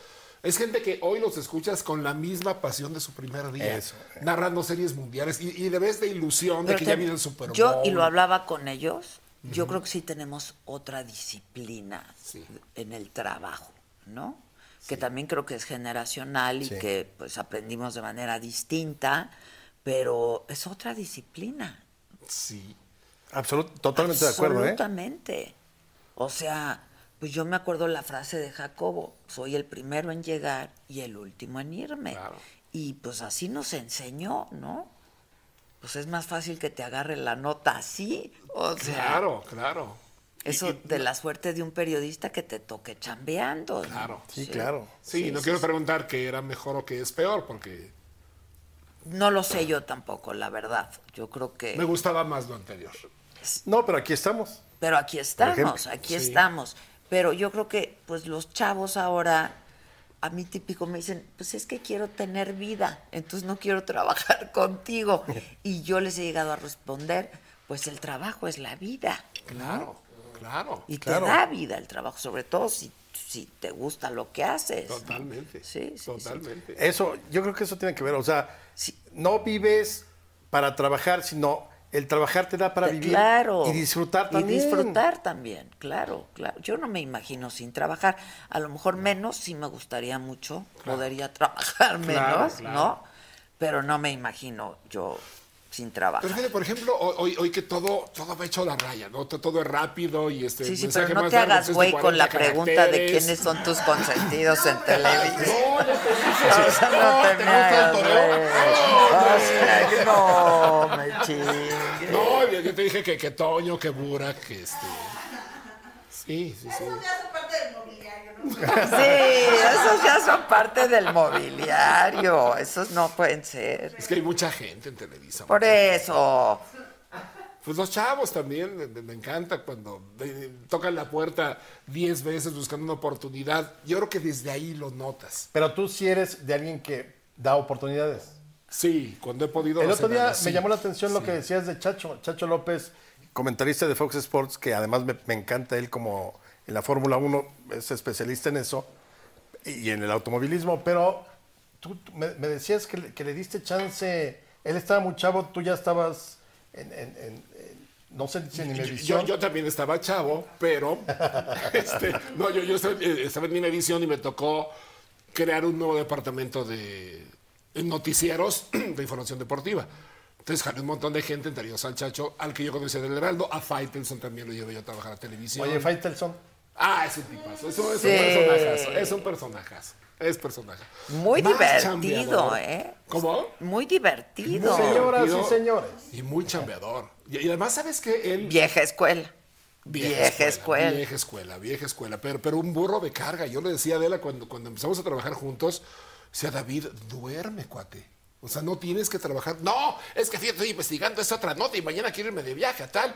C: Es gente que hoy los escuchas con la misma pasión de su primer día,
D: Eso.
C: narrando series mundiales y, y de vez de ilusión de
A: Pero
C: que
A: te-
C: ya viene el Super Bowl.
A: Yo, y lo hablaba con ellos, yo creo que sí tenemos otra disciplina
C: Sí.
A: en el trabajo, ¿no? Que también creo que es generacional y
D: Sí.
A: que pues aprendimos de manera distinta, pero es otra disciplina.
C: Sí.
D: Absolut- totalmente de acuerdo, ¿eh?
A: Absolutamente. O sea, pues yo me acuerdo la frase de Jacobo, soy el primero en llegar y el último en irme.
C: Claro.
A: Y pues así nos enseñó, ¿no? Pues es más fácil que te agarre la nota así. O sea,
C: Claro, claro.
A: eso
C: Y- y-
A: de la suerte de un periodista que te toque chambeando. ¿no?
C: Claro.
D: Sí, claro.
C: Sí, no quiero preguntar qué era mejor o qué es peor, porque
A: No lo sé yo tampoco, la verdad. Yo creo que...
C: me gustaba más lo anterior.
D: No, pero aquí estamos.
A: Pero aquí estamos, aquí
C: sí.
A: estamos. Pero yo creo que pues los chavos ahora, a mí típico me dicen, pues es que quiero tener vida, entonces no quiero trabajar [laughs] contigo. [laughs] Y yo les he llegado a responder, pues el trabajo es la vida.
C: Claro, claro.
A: Y
D: Claro.
A: te da vida el trabajo, sobre todo si, si te gusta lo que haces.
C: Totalmente.
A: Sí, sí, sí.
C: Totalmente.
D: Eso, yo creo que eso tiene que ver. O sea,
A: Sí.
D: no vives para trabajar, sino el trabajar te da para
A: Te-
D: vivir
A: claro.
D: y disfrutar también.
A: Y disfrutar también, claro, claro. Yo no me imagino sin trabajar. A lo mejor menos, sí me gustaría mucho, podería trabajar [laughs] menos,
C: claro.
A: ¿no? Pero no me imagino yo sin trabajar.
C: Pero fíjate, por ejemplo, hoy, hoy que todo, todo va hecho a la raya, ¿no? Todo, es rápido y este.
A: Sí, sí,
C: mensaje
A: pero no te hagas güey con
C: 40
A: la pregunta de quiénes son tus consentidos en televisión.
C: No, no te dije.
A: O sea, no te
C: ¿te
A: me
C: gusta el
A: hagas. No, me chingues.
C: No, yo te dije que, que Toño, que Burak, que este. Sí, sí, sí.
E: Eso ya es parte del mobiliario, ¿no? [laughs]
A: Sí, esos ya son parte del mobiliario. Esos no pueden ser.
C: Es que hay mucha gente en Televisa.
A: Por eso.
C: Pues los chavos también, me, me encanta cuando tocan la puerta 10 veces buscando una oportunidad. Yo creo que desde ahí lo notas.
D: Pero tú sí eres de alguien que da oportunidades.
C: Sí, cuando he podido.
D: El otro día me llamó la atención lo que decías de Chacho, Chacho López, comentarista de Fox Sports, que además me, me encanta él como en la Fórmula 1, es especialista en eso, y en el automovilismo, pero tú, tú me, me decías que, le- que le diste chance, él estaba muy chavo, tú ya estabas en, en- en- en- no sé si en
C: Yo,
D: Imevisión.
C: yo- yo también estaba chavo, pero [laughs] este, no, yo, yo estaba, eh, estaba en Univisión y me tocó crear un nuevo departamento de noticieros [clears throat] de información deportiva. Entonces jalé un montón de gente, entre ellos al Chacho, al que yo conocía del Heraldo, a Faitelson también lo llevé yo a trabajar a televisión.
D: Oye, Faitelson,
C: Ah, es un tipazo, es
A: Sí.
C: un personajazo, es un personajazo, es personaje.
A: Muy
C: Más
A: divertido,
C: chambeador.
A: ¿eh?
C: ¿Cómo?
A: Muy divertido.
C: Muy
D: señoras y
C: divertido
D: señores.
C: Y muy chambeador. Y, y además, ¿sabes qué? Él...
A: Vieja escuela. Vieja escuela.
C: Vieja escuela, vieja escuela. Pero, pero un burro de carga. Yo le decía a Adela cuando, cuando empezamos a trabajar juntos, decía David, duerme, cuate. O sea, no tienes que trabajar. No, es que estoy investigando esta otra nota y mañana quiero irme de viaje a tal.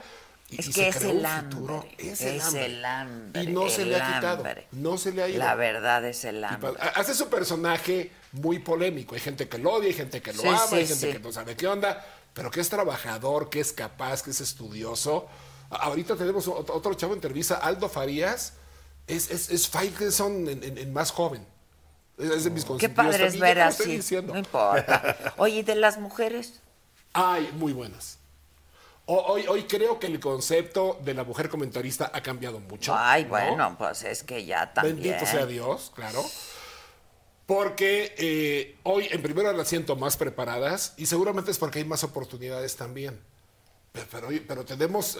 C: Y-
A: Es
C: y
A: que
C: se
A: es
C: creó
A: el hambre.
C: futuro. Es,
A: Es
C: el, hambre.
A: el hambre,
C: Y no se le ha quitado.
A: hambre.
C: No se le ha ido.
A: La verdad es el hambre.
C: Hace su personaje muy polémico. Hay gente que lo odia, hay gente que lo
A: Sí,
C: ama,
A: sí,
C: hay gente
A: sí.
C: que no sabe qué onda, pero que es trabajador, que es capaz, que es estudioso. Ahorita tenemos ot- otro chavo en Televisa, Aldo Farías, es, es, es Faitelson en, en- en más joven. Es, de mis
A: Qué padre es ver así. No importa. [laughs] Oye, ¿y de las mujeres?
C: Ay, muy buenas. Hoy, hoy creo que el concepto de la mujer comentarista ha cambiado mucho.
A: Ay,
C: ¿no?
A: bueno, pues es que ya también.
C: Bendito sea Dios, claro. Porque eh, hoy en primero las siento más preparadas y seguramente es porque hay más oportunidades también. Pero, pero, oye, pero tenemos eh,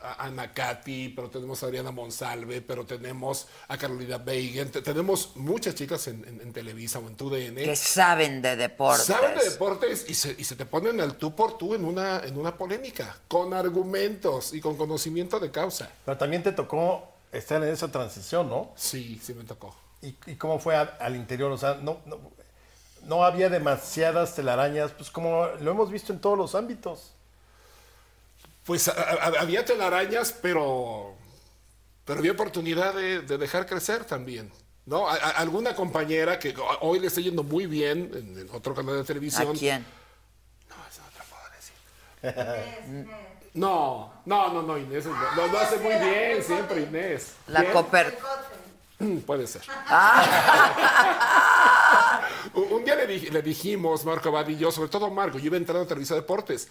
C: a, Ana Katy, pero tenemos a Adriana Monsalve, pero tenemos a Carolina Beigen, te- tenemos muchas chicas en, en- en Televisa o en TUDN.
A: Que saben de deportes.
C: Saben de deportes y se, y se te ponen al tú por tú en una, en una polémica, con argumentos y con conocimiento de causa.
D: pero también te tocó estar en esa transición, ¿no?
C: Sí, sí me tocó.
D: ¿Y, y cómo fue a- al interior? O sea, no, no, no había demasiadas telarañas, pues como lo hemos visto en todos los ámbitos.
C: Pues a- a- había telarañas, pero, pero había oportunidad de, de dejar crecer también. ¿no? A- alguna compañera que hoy le está yendo muy bien en, en otro canal de televisión.
A: ¿A quién?
C: No, eso no te lo puedo decir. [laughs] No, no, no, no, Inés. Lo, hace muy bien siempre, Inés.
A: La
C: ¿Quién?
A: Coper.
C: Puede ser. [laughs] Un un día le, dij- le dijimos, Marco Abad y yo, sobre todo Marco, yo iba entrando a Televisa Deportes,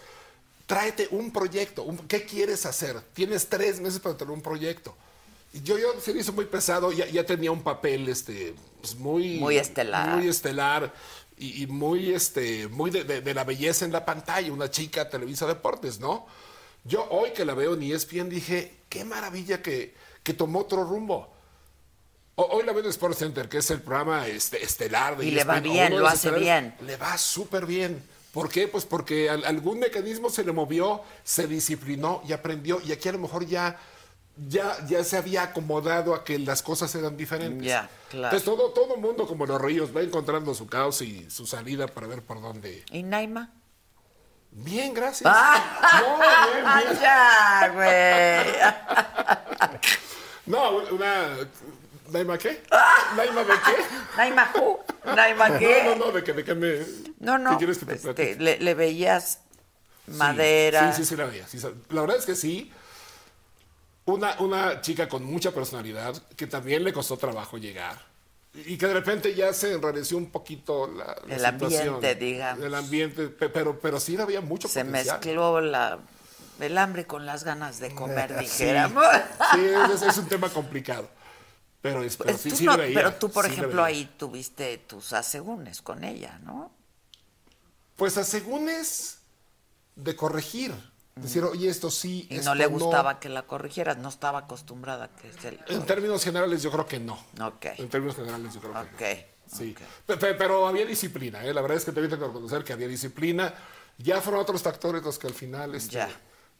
C: tráete un proyecto, un- ¿qué quieres hacer? Tienes tres meses para tener un proyecto. Yo, yo se me hizo muy pesado, ya, ya tenía un papel este, pues, muy...
A: Muy estelar.
C: Muy estelar y, y muy, este, muy de, de- de la belleza en la pantalla, una chica Televisa Deportes, ¿no? Yo hoy que la veo en E ESPN dije, qué maravilla que, que tomó otro rumbo. O- Hoy la veo en Sports Center, que es el programa este, estelar de
A: Y le va
C: ESPN,
A: bien, lo hace bien.
C: Le va súper bien. ¿Por qué? Pues porque al- algún mecanismo se le movió, se disciplinó y aprendió. Y aquí a lo mejor ya, ya, ya se había acomodado a que las cosas eran diferentes.
A: Ya, claro.
C: Entonces todo, todo mundo, como los ríos, va encontrando su causa y su salida para ver por dónde.
A: ¿Y Naima?
C: Bien, gracias.
A: Ah.
C: No, bien, bien. [laughs]
A: ya, güey. [laughs]
C: No, una. ¿Naima qué?
A: Ah.
C: ¿Naima de qué?
A: ¿Naima who? ¿Naima qué?
C: No, no, no, de que, de que me.
A: No, no.
C: ¿Qué quieres que te
A: este, le, le veías
C: Sí,
A: madera.
C: Sí, sí, sí, la veía. sí, la verdad es que sí. Una, una chica con mucha personalidad que también le costó trabajo llegar. Y que de repente ya se enrareció un poquito la, la
A: El ambiente,
C: situación.
A: digamos.
C: El ambiente, pe- pero, pero sí había mucho
A: Se
C: potencial.
A: mezcló la, el hambre con las ganas de comer, [laughs]
C: Sí,
A: dijéramos.
C: sí, es, es un tema complicado. Pero, es, pero sí,
A: Tú
C: sí
A: no-
C: veía,
A: pero tú, por
C: sí
A: ejemplo, ahí tuviste tus asegúnes con ella, ¿no?
C: Pues a según es, de corregir. Decir, oye, esto sí,
A: Y
C: esto
A: no le gustaba que la corrigieras, no estaba acostumbrada a que se le...
C: En términos generales, yo creo que no.
A: Ok.
C: En términos generales, yo creo que no. Sí, pero, había disciplina, ¿eh? la verdad es que tengo que reconocer que había disciplina. Ya fueron otros factores los que al final este,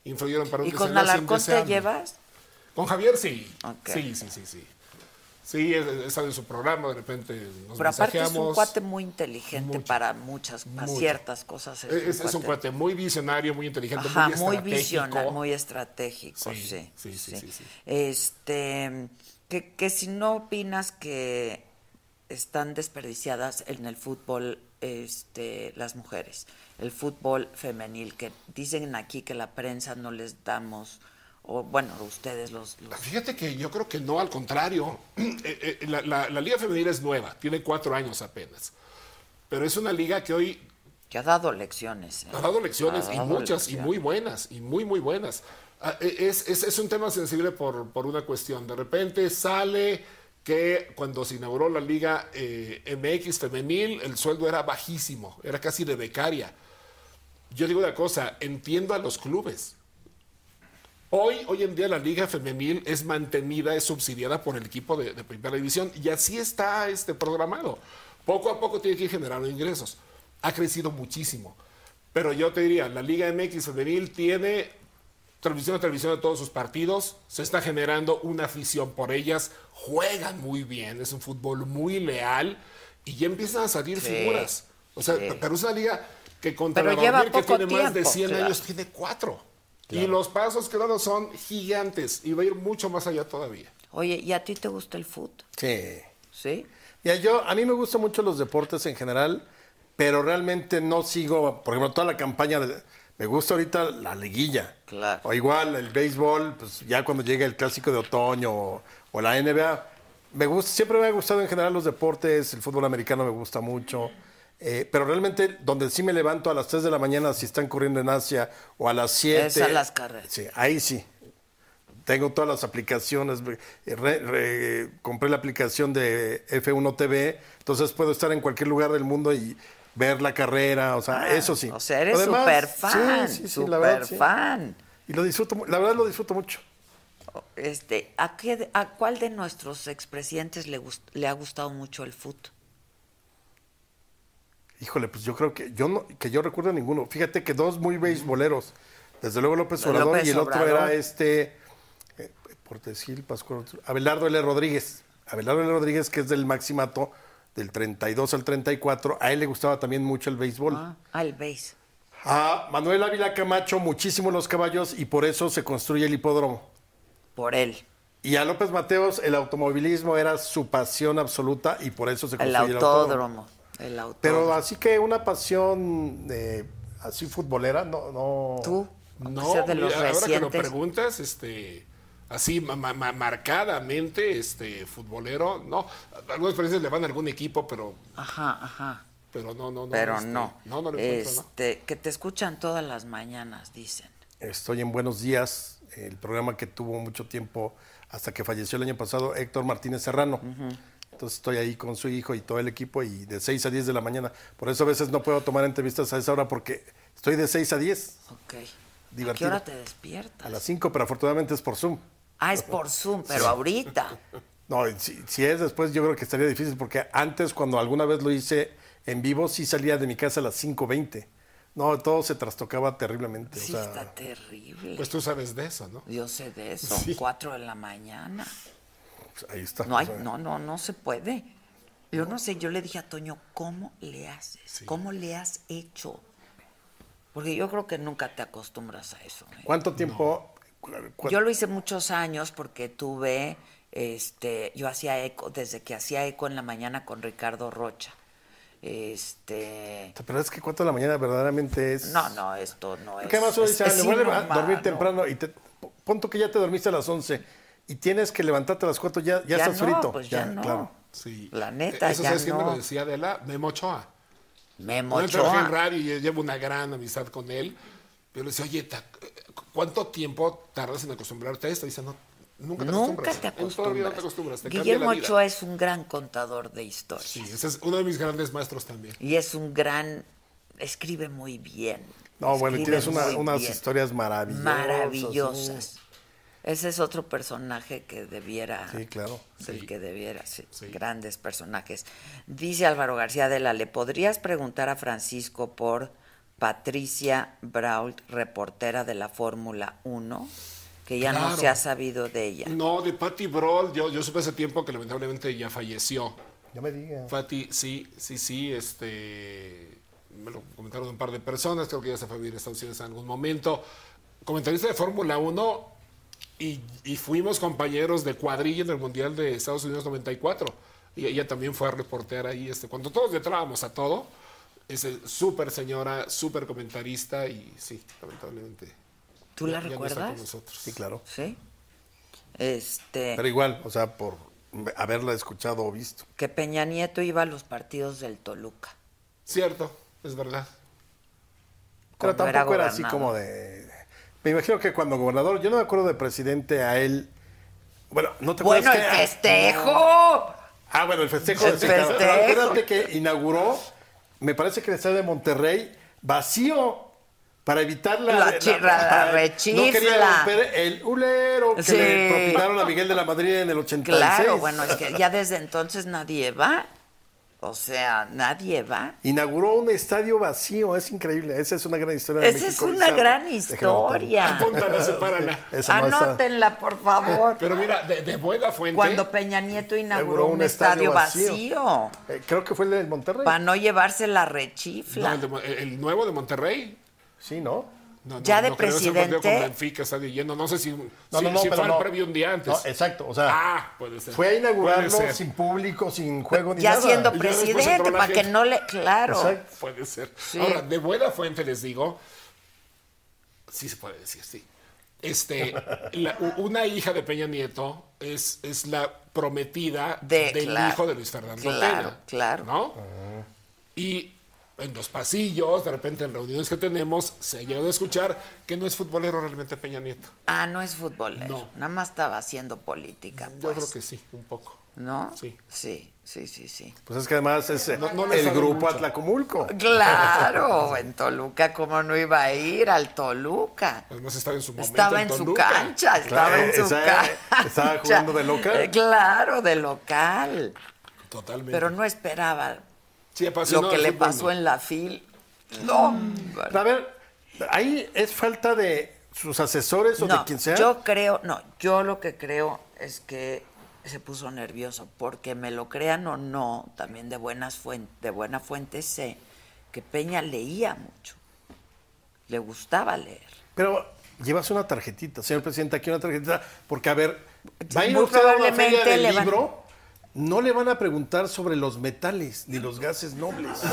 C: influyeron para un
A: ¿Y con Alarcón te llevas?
C: Con Javier sí. Sí, sí, sí, sí. Sí, es- es en su programa, de repente nos
A: Pero aparte es un cuate muy inteligente
C: Mucho.
A: para muchas, para
C: Mucho.
A: ciertas cosas.
C: Es, es un cuate muy visionario, muy inteligente,
A: Ajá,
C: muy
A: muy
C: estratégico.
A: visionario, muy estratégico,
C: Sí,
A: sí.
C: sí, sí, sí, sí.
A: Este, que, que si no opinas que están desperdiciadas en el fútbol este, las mujeres, el fútbol femenil, que dicen aquí que la prensa no les damos, o bueno, ustedes los... los-
C: Fíjate que yo creo que no, al contrario. [clears throat] Eh, eh, la, la- la Liga Femenil es nueva, tiene cuatro años apenas. Pero es una liga que hoy
A: que ha dado lecciones. ¿eh?
C: ha dado lecciones
A: Ha
C: y
A: dado
C: muchas, y
A: lecciones.
C: muy buenas, y muy, muy buenas. Ah, eh, Es, es- es un tema sensible por, por una cuestión. De repente sale que cuando se inauguró la Liga eh, MX Femenil, el sueldo era bajísimo, era casi de becaria. Yo digo una cosa, entiendo a los clubes. Hoy, hoy en día la liga femenil es mantenida, es subsidiada por el equipo de, de primera división y así está este programado. Poco a poco tiene que ir generando ingresos. Ha crecido muchísimo. Pero yo te diría, la Liga MX femenil tiene transmisión a televisión de todos sus partidos, se está generando una afición por ellas, juegan muy bien, es un fútbol muy leal y ya empiezan a salir
A: Sí,
C: figuras. O sea,
A: sí.
C: pero es una liga que contra
A: Pero
C: la
A: lleva
C: que tiene más de
A: tiempo,
C: 100
A: claro.
C: años, tiene cuatro. Y los pasos que dan son gigantes y va a ir mucho más allá todavía.
A: Oye, ¿y a ti te gusta el fútbol?
D: Sí.
A: ¿Sí?
D: Mira, yo, a mí me gustan mucho los deportes en general, pero realmente no sigo, por ejemplo, toda la campaña de, me gusta ahorita la liguilla.
A: Claro.
D: O igual el béisbol, pues ya cuando llega el clásico de otoño o, o la NBA, me gusta, siempre me ha gustado en general los deportes, el fútbol americano me gusta mucho. Eh, pero realmente donde sí me levanto a las 3 de la mañana si están corriendo en Asia o a las 7.
A: Es a las carreras.
D: Sí, ahí sí. Tengo todas las aplicaciones. eh, re- re- compré la aplicación de F1 TV, entonces puedo estar en cualquier lugar del mundo y ver la carrera, o sea, eso sí.
A: Ah, O sea, eres súper fan,
D: sí, sí, sí,
A: súper
D: la verdad,
A: fan.
D: Y lo disfruto, la verdad lo disfruto mucho.
A: Este, ¿a, qué, ¿A cuál de nuestros expresidentes le, gust- le ha gustado mucho el fútbol?
D: Híjole, pues yo creo que yo no, que yo recuerdo ninguno. Fíjate que dos muy beisboleros. Desde luego López
A: López
D: Obrador y el otro era este eh, Portesil, Pascual, Abelardo L. Rodríguez. Abelardo L. Rodríguez, que es del Maximato, del 32 al 34. A él le gustaba también mucho el béisbol.
A: Ah, al base.
D: A Manuel Ávila Camacho, muchísimo los caballos y por eso se construye el hipódromo.
A: Por él.
D: Y a López Mateos, el automovilismo era su pasión absoluta y por eso se
A: El
D: construye
A: autódromo. El.
D: Pero así que una pasión eh, así futbolera, no, no.
A: Tú,
C: No,
A: de los
C: mira, ahora que lo preguntas, este, así ma- ma- ma- marcadamente, este, futbolero, no. Algunas veces le van a algún equipo, pero,
A: Ajá, ajá.
C: pero no, no, no.
A: Pero
C: este,
A: no.
C: No, no lo encuentro, ¿no?
A: este, Que te escuchan todas las mañanas, dicen.
D: Estoy en Buenos Días, el programa que tuvo mucho tiempo hasta que falleció el año pasado, Héctor Martínez Serrano. Entonces estoy ahí con su hijo y todo el equipo y de 6 a 10 de la mañana. Por eso a veces no puedo tomar entrevistas a esa hora porque estoy de 6 a 10,
A: Ok. ¿A qué
D: Divertido.
A: hora te despiertas?
D: a las 5, pero afortunadamente es por Zoom.
A: Ah, es por Zoom, pero ahorita. [laughs]
D: No, si, si es después yo creo que estaría difícil porque antes cuando alguna vez lo hice en vivo sí salía de mi casa a las 5.20. No, todo se trastocaba terriblemente.
A: Sí,
D: o sea,
A: está terrible.
C: Pues tú sabes de eso, ¿no?
A: Yo sé de eso. [laughs] Cuatro de la mañana.
D: Pues, ahí está.
A: No hay, no, no, no se puede. Yo no sé, yo le dije a Toño, ¿cómo le haces? ¿Cómo le has hecho? Porque yo creo que nunca te acostumbras a eso. ¿eh?
D: ¿Cuánto tiempo? cu-
A: Yo lo hice muchos años porque tuve, este, yo hacía eco, desde que hacía eco en la mañana con Ricardo Rocha. Este,
D: Pero es que 4 de la mañana verdaderamente es...
A: no, no, esto no es.
D: ¿Qué más uno
A: es-
D: dice? "Ah,
A: es
D: voy a dormir temprano y te... Pon tú que ya te dormiste a las 11 y tienes que levantarte a las 4, ya, ya,
A: Ya
D: estás
A: no,
D: frito.
A: pues ya no.
D: claro.
C: Sí.
A: La neta,
C: Eso
A: ya
C: sabes quién me
A: no.
C: lo decía Adela, Memo Ochoa.
A: Memo
C: Yo trabajé en
A: Ochoa.
C: radio y llevo una gran amistad con él. Pero le decía, oye, ¿cuánto tiempo tardas en acostumbrarte a esto? dice, no, nunca te
A: Nunca
C: acostumbras.
A: te
C: En toda la vida
A: acostumbras.
C: no te acostumbras. Te
A: Guillermo
C: la vida.
A: Ochoa es un gran contador de historias.
C: Sí, ese es uno de mis grandes maestros también.
A: Y es un gran escribe muy bien.
D: No, bueno, y
A: Escribe
D: tienes una- unas
A: bien.
D: historias maravillosas.
A: Maravillosas. Ese es otro personaje que debiera.
D: Sí, claro.
A: Del
C: Sí.
A: que debiera, sí.
C: Sí.
A: Grandes personajes. Dice Álvaro García de la, ¿le podrías preguntar a Francisco por Patricia Brault, reportera de la Fórmula 1? Que ya no se ha sabido de ella.
C: No, de Patty Broll, yo, yo supe hace tiempo que lamentablemente ya falleció.
D: Ya me digas.
C: Patty, sí, sí, sí, este, me lo comentaron un par de personas, creo que ya se fue a vivir a Estados Unidos en algún momento. Comentarista de Fórmula 1 y, y fuimos compañeros de cuadrilla en el Mundial de Estados Unidos 94. Y ella también fue a reportear ahí, este, cuando todos le entrábamos a todo. Es súper señora, súper comentarista y sí, lamentablemente.
A: ¿Tú la
C: ya- ya no está
A: recuerdas?
C: con nosotros.
D: Sí, claro.
A: Sí. Este.
D: Pero igual, o sea, por haberla escuchado o visto.
A: que Peña Nieto iba a los partidos del Toluca.
C: Cierto, es verdad.
D: Pero
A: era
D: tampoco era así como de... Me imagino que cuando gobernador, yo no me acuerdo de presidente a él... Bueno, ¿no te
A: Bueno, el
D: acuerdas que-
A: festejo.
D: Ah, bueno, el festejo.
A: El festejo.
D: Acuérdate que inauguró, me parece que el estadio de Monterrey, vacío. Para evitar la,
A: La la rechifla.
D: No quería romper el hulero que
A: Sí.
D: le propinaron a Miguel de la Madrid en el 86.
A: Claro, bueno, es que ya desde entonces nadie va. O sea, nadie va.
D: Inauguró un estadio vacío, es increíble. Esa es una gran historia de
A: Esa es una gran historia.
C: Apúntala, sepárala. [laughs]
A: Anótenla, por favor.
C: Pero mira, de, de buena fuente.
A: Cuando Peña Nieto inauguró un,
D: un
A: estadio,
D: estadio
A: vacío,
D: vacío. Eh, creo que fue el de Monterrey.
A: para no llevarse la
C: No,
A: rechifla.
C: el, de Mo- el- el nuevo de Monterrey.
D: Sí, ¿no?
C: No, no,
A: Ya de
C: no creo,
A: presidente.
C: Con Benfica está lleno. No sé si,
D: No,
C: si,
D: no, no,
C: si
D: pero
C: fue
D: no.
C: el previo un día antes.
D: No, exacto. O sea,
C: ah, puede ser.
D: fue a inaugurarlo
C: Puede ser.
D: sin público, sin juego ni
A: Ya
D: nada.
A: siendo
C: ya después
A: presidente, para que no le. Claro.
D: Exacto.
C: Puede ser.
A: Sí.
C: Ahora, de buena fuente les digo. Sí se puede decir, sí. Este, [laughs] la- una hija de Peña Nieto es, es la prometida
A: De-
C: del
A: claro,
C: hijo de Luis Fernando
A: claro,
C: Peña.
A: claro.
C: ¿No? Y en los pasillos, de repente en reuniones que tenemos, se llegado a escuchar que no es futbolero realmente Peña Nieto.
A: Ah, no es futbolero.
C: No.
A: Nada más estaba haciendo política.
C: Yo
A: Pues.
C: creo que sí, un poco.
A: ¿No?
C: Sí.
A: Sí, sí, sí, sí.
D: Pues es que además es eh,
C: No- no le
D: el grupo
C: mucho.
D: Atlacomulco.
A: Claro, [laughs] en Toluca, ¿cómo no iba a ir al Toluca?
C: Además estaba en su momento.
A: Estaba en su cancha, estaba
D: Claro,
A: en su
D: esa-
A: cancha.
D: estaba [laughs] jugando de local.
A: Claro, de local.
C: Totalmente.
A: Pero no esperaba
C: Sí, apasionado
A: lo que le
C: fútbol,
A: pasó
C: no.
A: en la fil. No,
D: Pero a ver, ahí es falta de sus asesores o de
A: no,
D: quien sea.
A: yo creo, no, yo lo que creo es que se puso nervioso, porque me lo crean o no, también de buenas fuentes, de buena fuente sé que Peña leía mucho, le gustaba leer.
D: Pero llevas una tarjetita, señor presidente, aquí una tarjetita, porque a ver, va a ir usted a una feria
A: van-
D: libro, no le van a preguntar sobre los metales ni los gases nobles.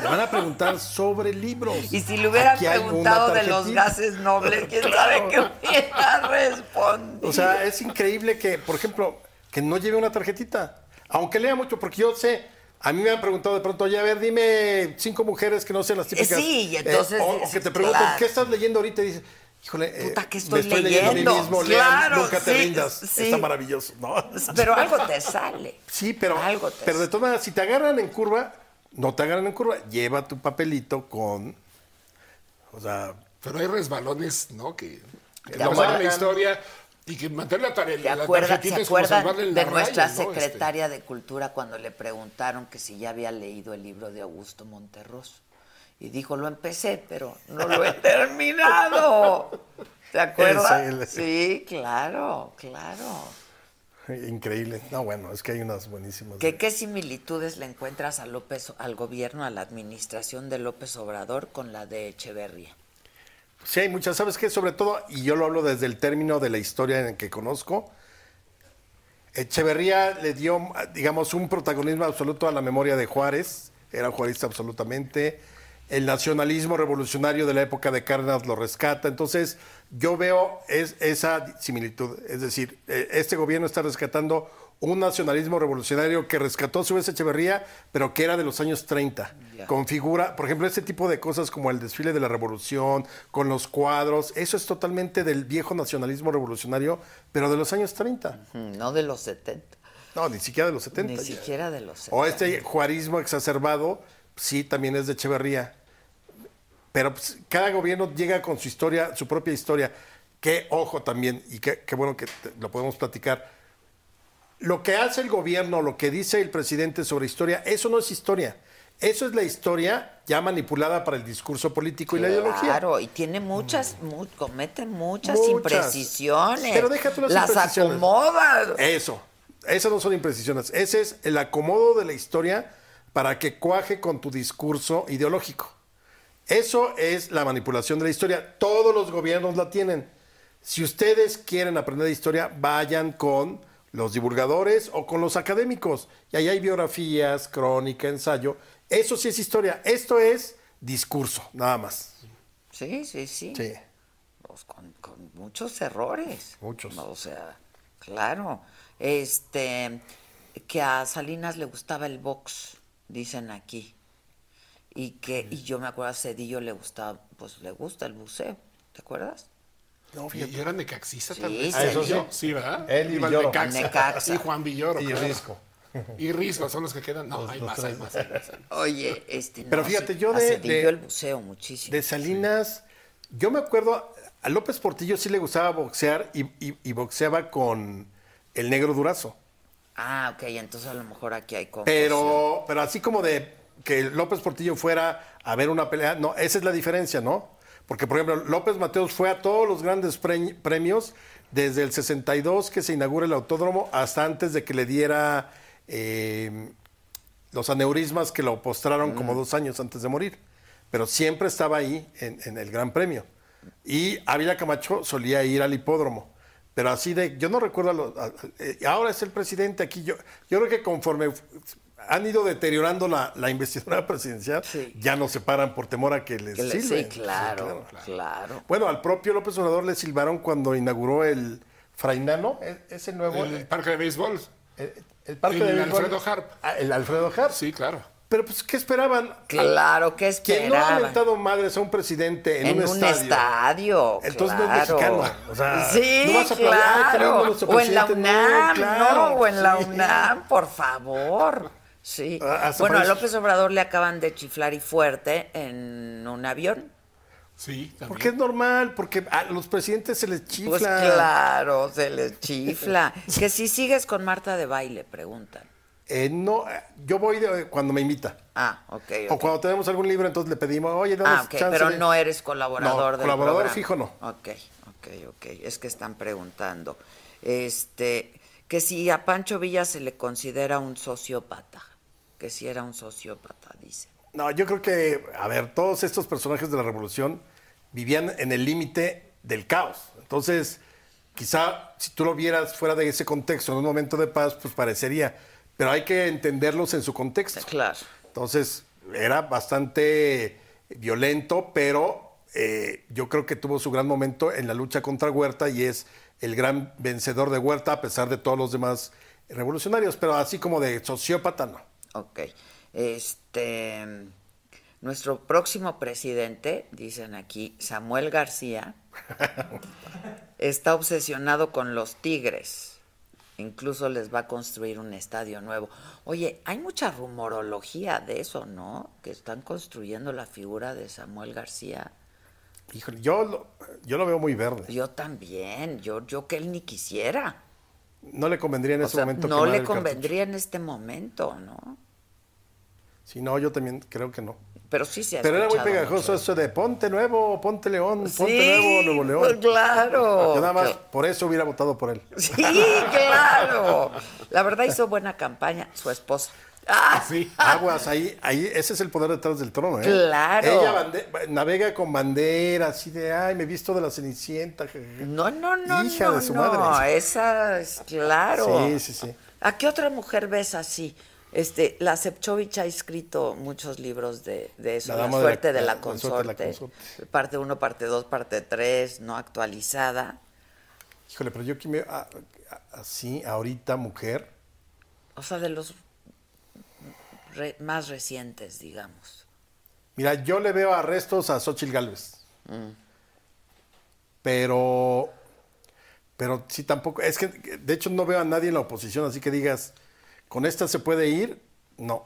D: le van a preguntar sobre libros.
A: Y si le hubieran preguntado de los gases nobles, quién sabe qué hubiera respondido.
D: O sea, es increíble que, por ejemplo, que no lleve una tarjetita. Aunque lea mucho, porque yo sé, a mí me han preguntado de pronto, oye, a ver, dime cinco mujeres que no sean las típicas.
A: Eh, sí, y entonces
D: o, que te pregunten,
A: claro.
D: ¿qué estás leyendo ahorita? Y dices, híjole, eh,
A: Puta, ¿qué
D: me
A: estoy
D: estoy leyendo a
A: leyendo?
D: mí mismo, lean,
A: Claro,
D: nunca te
A: sí,
D: rindas.
A: sí.
D: Está maravilloso, ¿no?
A: Pero algo te sale.
D: Sí, pero,
A: Algo te
D: pero de todas maneras, si te agarran en curva, no te agarran en curva, lleva tu papelito con, o sea,
C: Pero hay resbalones, ¿no? Que, que
A: ¿Te
C: no la
D: acuerdas?
C: historia y que mantener la tarea.
A: ¿Se
C: la
A: acuerdan,
C: tarjetita
A: ¿se acuerdan de
C: la
A: nuestra
C: raya, ¿no? Este,
A: secretaria de Cultura cuando le preguntaron que si ya había leído el libro de Augusto Monterroso? Y dijo, lo empecé, pero no lo he [laughs] terminado. ¿Se acuerdan?
D: Ese-
A: Sí, claro, claro.
D: increíble. No, bueno, es que hay unas buenísimas.
A: ¿Qué, ¿Qué similitudes le encuentras a López, al gobierno, a la administración de López Obrador con la de Echeverría?
D: Sí, hay muchas. ¿Sabes qué? Sobre todo, y yo lo hablo desde el término de la historia en el que conozco, Echeverría le dio, digamos, un protagonismo absoluto a la memoria de Juárez, era juarista absolutamente. El nacionalismo revolucionario de la época de Cárdenas lo rescata. Entonces, yo veo es, esa similitud. Es decir, eh, este gobierno está rescatando un nacionalismo revolucionario que rescató a su vez Echeverría, pero que era de los años 30.
A: Ya.
D: Configura, por ejemplo, este tipo de cosas como el desfile de la revolución, con los cuadros, eso es totalmente del viejo nacionalismo revolucionario, pero de los años 30.
A: Mm, No de los 70,
D: No, ni siquiera de los 70.
A: ni
D: ya.
A: siquiera de los 70.
D: O este juarismo exacerbado, sí, también es de Echeverría. pero pues, cada gobierno llega con su historia, su propia historia. Qué ojo también, y qué, qué bueno que te- lo podemos platicar. Lo que hace el gobierno, lo que dice el presidente sobre historia, eso no es historia. Eso es la historia ya manipulada para el discurso político y la ideología.
A: Claro, y tiene muchas, mu- comete muchas,
D: Muchas.
A: imprecisiones.
D: Pero deja tú las
A: Las
D: imprecisiones.
A: Acomoda.
D: Eso. Esas no son imprecisiones. Ese es el acomodo de la historia para que cuaje con tu discurso ideológico. Eso es la manipulación de la historia. Todos los gobiernos la tienen. Si ustedes quieren aprender de historia, vayan con los divulgadores o con los académicos. Y ahí hay biografías, crónica, ensayo. Eso sí es historia. Esto es discurso, nada más.
A: Sí, sí, sí.
D: Sí.
A: Pues con, con muchos errores.
D: Muchos.
A: O sea, claro. Este, que a Salinas le gustaba el box, dicen aquí. Y que, y yo me acuerdo a Cedillo le gustaba, pues le gusta el buceo, ¿te acuerdas?
D: No,
C: Y,
D: fíjate.
C: y era necaxista
A: Sí,
C: también.
A: Ah, eso
D: sí.
C: Sí, ¿verdad?
D: Él y.
C: Necaxa.
A: Necaxa. [laughs]
C: Y Juan Villoro.
D: Y
C: claro.
D: Risco.
C: Y Risco son los que quedan. No, hay más, hay más, hay más. hay más.
A: Oye, este.
D: Pero
A: no,
D: fíjate,
A: sí,
D: yo de-
A: Cedillo
D: de-
A: el buceo muchísimo.
D: De Salinas, yo me acuerdo, a López Portillo sí le gustaba boxear y, y- y boxeaba con el negro durazo.
A: Ah, ok, entonces a lo mejor aquí hay confusión.
D: Pero, pero así como de que López Portillo fuera a ver una pelea, no, esa es la diferencia, ¿no? Porque, por ejemplo, López Mateos fue a todos los grandes pre- premios desde el 62 que se inaugura el autódromo hasta antes de que le diera eh, los aneurismas que lo postraron como dos años antes de morir. Pero siempre estaba ahí en, en el Gran Premio. Y Ávila Camacho solía ir al hipódromo. Pero así de, yo no recuerdo, a eh, ahora es el presidente aquí. Yo, yo creo que conforme han ido deteriorando la, la investidura [laughs] presidencial,
A: Sí.
D: ya no se paran por temor a que les
A: Que le-
D: silben.
A: sí, claro, claro.
D: Bueno, al propio López Obrador le silbaron cuando inauguró el Frainano, e- ese nuevo,
C: El parque de béisbol.
D: el, el parque
C: el
D: de béisbol.
C: Alfredo Harp.
D: Ah, el Alfredo Harp.
C: Sí, claro.
D: Pero pues, ¿qué esperaban?
A: Claro, ¿qué
D: Quien no ha
A: esperaban?
D: aventado madres a un presidente en,
A: en
D: un,
A: un
D: estadio.
A: estadio.
D: Entonces no es mexicano. O sea,
A: sí,
D: no vas a aplaudir, "Ay, qué lindo
A: claro. O en la
D: presidente". No,
A: UNAM,
D: claro,
A: no, o en la. UNAM, por favor. Sí. Bueno, a López Obrador le acaban de chiflar y fuerte en un avión.
C: Sí, también.
D: Porque es normal, porque a los presidentes se les chifla.
A: Pues claro, se les [laughs] chifla. que si sigues con Marta de baile, preguntan.
D: Eh, no, yo voy de- cuando me invita.
A: Ah, ok.
D: O cuando tenemos algún libro, entonces le pedimos, oye, danos
A: Ah, ok,
D: chance
A: pero
D: de-".
A: no eres colaborador
D: No,
A: del
D: colaborador
A: programa.
D: fijo no.
A: Ok, ok, ok. Es que están preguntando. Este, que si a Pancho Villa se le considera un sociópata. Que si era un sociópata, dice.
D: No, yo creo que, a ver, todos estos personajes de la revolución vivían en el límite del caos. Entonces, quizá si tú lo vieras fuera de ese contexto, en un momento de paz, pues parecería. Pero hay que entenderlos en su contexto.
A: Claro.
D: Entonces, era bastante violento, pero eh, yo creo que tuvo su gran momento en la lucha contra Huerta y es el gran vencedor de Huerta a pesar de todos los demás revolucionarios, pero así como de sociópata, no.
A: Ok. Este, nuestro próximo presidente, dicen aquí, Samuel García, [laughs] está obsesionado con los tigres. Incluso les va a construir un estadio nuevo. Oye, hay mucha rumorología de eso, ¿no? Que están construyendo la figura de Samuel García.
D: Híjole, yo lo, yo lo veo muy verde.
A: Yo también, yo, yo que él ni quisiera.
D: No le convendría en
A: O
D: ese
A: sea,
D: momento.
A: no le convendría en este momento, ¿no?
D: Sí, no, yo también creo que no.
A: Pero sí se ha
D: Pero era muy pegajoso
A: mucho.
D: eso de ponte nuevo, ponte León, ponte nuevo, Nuevo León.
A: pues claro.
D: Yo nada más por eso hubiera votado por él.
A: Sí, claro. La verdad hizo buena campaña su esposa. Ah,
C: Sí.
D: Aguas, ahí, ahí, ese es el poder detrás del trono, ¿eh?
A: Claro.
D: Ella bande- navega con bandera, así de, ay, me he visto de la Cenicienta. jeje".
A: No, no, no,
D: Hija
A: no,
D: de su
A: no,
D: madre.
A: esa es claro.
D: Sí, sí, sí.
A: ¿A qué otra mujer ves así? Este, la Sepchovich ha escrito muchos libros de, de eso,
D: La
A: la,
D: de
A: suerte
D: la-
A: de la, consorte,
D: de la consorte.
A: parte 1, parte 2, parte 3, no actualizada.
D: Híjole, pero yo aquí me... a- a- así, ahorita, mujer.
A: O sea, de los re- más recientes, digamos.
D: Mira, yo le veo arrestos a Xochitl Galvez.
A: Mm.
D: Pero... Pero sí tampoco... Es que, de hecho, no veo a nadie en la oposición, así que digas, ¿con esta se puede ir? No.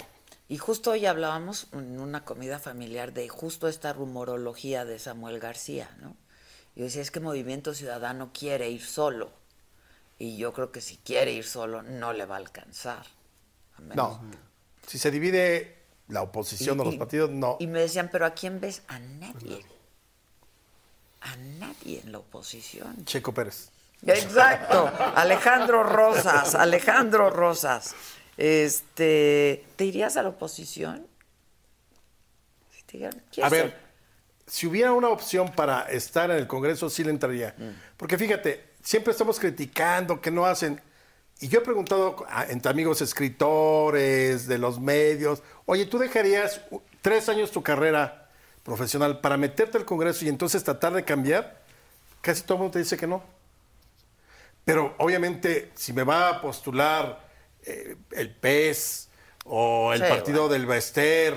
A: Y justo hoy hablábamos en una comida familiar de justo esta rumorología de Samuel García, ¿no? Yo decía, es que Movimiento Ciudadano quiere ir solo. Y yo creo que si quiere ir solo, no le va a alcanzar. A menos-
D: No. Si se divide la oposición
A: Y-
D: o los
A: y-
D: partidos, no.
A: Y me decían, pero ¿a quién ves? A nadie. A nadie en la oposición.
D: Checo Pérez.
A: Exacto. Alejandro Rosas, Alejandro Rosas. Este, ¿te irías a la oposición? Si te
D: A
A: ¿quieres
D: ver, si hubiera una opción para estar en el Congreso, sí le entraría.
A: Mm.
D: Porque fíjate, siempre estamos criticando que no hacen. Y yo he preguntado a- entre amigos escritores, de los medios, oye, ¿tú dejarías tres años tu carrera profesional para meterte al Congreso y entonces tratar de cambiar? Casi todo el mundo te dice que no. Pero obviamente, si me va a postular eh, el PES o el
A: Sí,
D: partido
A: bueno.
D: del Bester,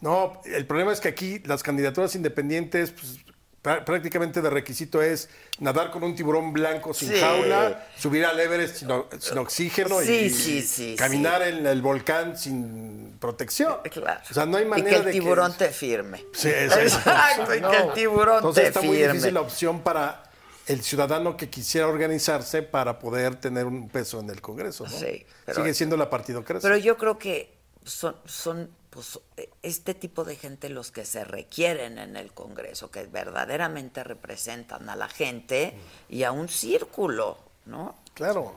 D: no, el problema es que aquí las candidaturas independientes, pues, prá- prácticamente de requisito es nadar con un tiburón blanco sin
A: Sí.
D: jaula, subir al Everest sin, oxígeno
A: Sí,
D: y
A: sí,
D: caminar en el volcán sin protección.
A: Claro.
D: O sea, no hay
A: y
D: manera
A: que el
D: de
A: tiburón
D: que...
A: te firme.
D: Sí, [laughs] es- es-
A: Exacto, y que el tiburón
D: Entonces
A: te
D: está
A: firme.
D: muy difícil la opción para el ciudadano que quisiera organizarse para poder tener un peso en el Congreso. ¿no?
A: Sí, pero-
D: Sigue siendo la partidocracia.
A: Pero yo creo que son, son pues, este tipo de gente los que se requieren en el Congreso, que verdaderamente representan a la gente y a un círculo, ¿no?
D: Claro.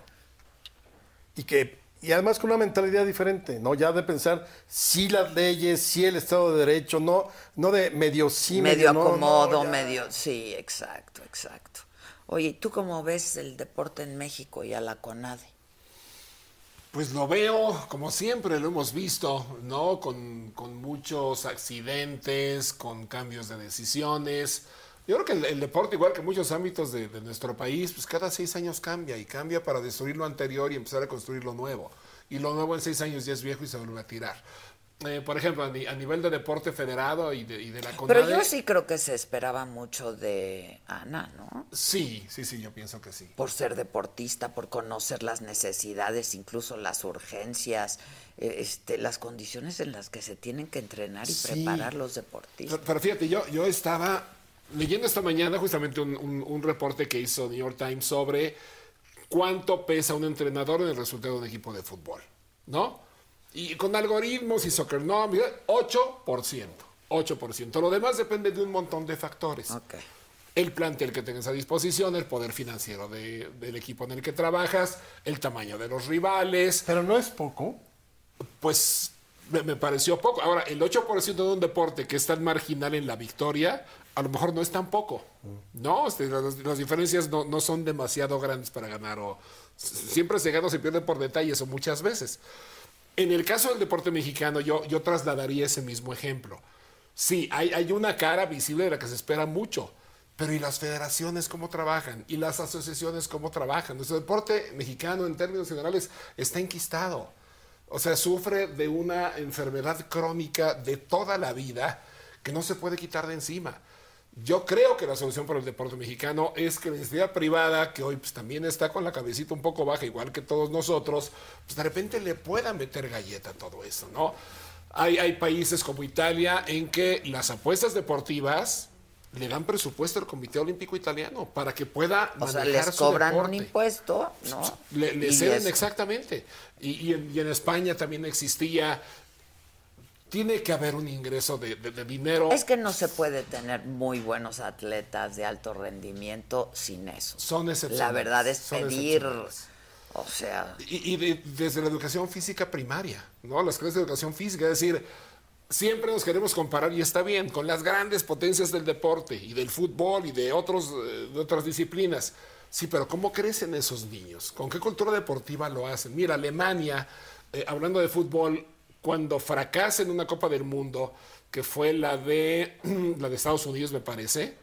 D: Y que y además con una mentalidad diferente, ¿no? Ya de pensar sí las leyes, sí el Estado de Derecho, no, no de medio sí,
A: medio acomodo,
D: no,
A: medio... Sí, exacto, exacto. Oye, ¿tú cómo ves el deporte en México y a la CONADE?
C: Pues lo veo, como siempre lo hemos visto, ¿no? Con, con muchos accidentes, con cambios de decisiones. Yo creo que el, deporte, igual que muchos ámbitos de, de nuestro país, pues cada seis años cambia y cambia para destruir lo anterior y empezar a construir lo nuevo. Y lo nuevo en seis años ya es viejo y se vuelve a tirar. Eh, por ejemplo, a, ni- a nivel de deporte federado y de, y de la
A: Pero
C: CONADE.
A: yo sí creo que se esperaba mucho de Ana, ¿no?
C: Sí, sí, sí, yo pienso que sí.
A: por ser deportista, por conocer las necesidades, incluso las urgencias, eh, este, las condiciones en las que se tienen que entrenar y
C: Sí.
A: preparar los deportistas.
C: Pero, pero fíjate, yo, yo estaba leyendo esta mañana justamente un, un- un reporte que hizo New York Times sobre cuánto pesa un entrenador en el resultado de un equipo de fútbol, ¿no? Y con algoritmos y soccer, no, mira, 8%, 8%. Lo demás depende de un montón de factores.
A: Ok.
C: El plantel que tengas a disposición, el poder financiero de- del equipo en el que trabajas, el tamaño de los rivales,
D: Pero no es poco.
C: pues me, me pareció poco. Ahora, el 8% de un deporte que es tan marginal en la victoria, a lo mejor no es tan poco. No, Este, las, las diferencias no, no son demasiado grandes para ganar. O, siempre se gana o se pierde por detalles o muchas veces. En el caso del deporte mexicano, yo, yo trasladaría ese mismo ejemplo. Sí, hay, hay una cara visible de la que se espera mucho. Pero ¿y las federaciones cómo trabajan? ¿Y las asociaciones cómo trabajan? Nuestro deporte mexicano en términos generales está enquistado. O sea, sufre de una enfermedad crónica de toda la vida que no se puede quitar de encima. Yo creo que la solución para el deporte mexicano es que la iniciativa privada, que hoy pues, también está con la cabecita un poco baja, igual que todos nosotros, pues de repente le pueda meter galleta a todo eso, ¿no? Hay, hay países como Italia en que las apuestas deportivas le dan presupuesto al Comité Olímpico Italiano para que pueda
A: O sea, les
C: su
A: cobran un impuesto, ¿no?
C: Le, ceden exactamente. Y, y en, y en España también existía. Tiene que haber un ingreso de, de- de dinero.
A: Es que no se puede tener muy buenos atletas de alto rendimiento sin eso.
C: Son
A: La
C: excepcionales,
A: verdad es pedir, o sea,
C: Y, y de- desde la educación física primaria, ¿no? Las clases de educación física, es decir, siempre nos queremos comparar, y está bien, con las grandes potencias del deporte y del fútbol y de, otros, eh, de otras disciplinas. Sí, pero ¿cómo crecen esos niños? ¿Con qué cultura deportiva lo hacen? Mira, Alemania, eh, hablando de fútbol, cuando fracasa en una Copa del Mundo, que fue la de, [clears throat] la de Estados Unidos, me parece,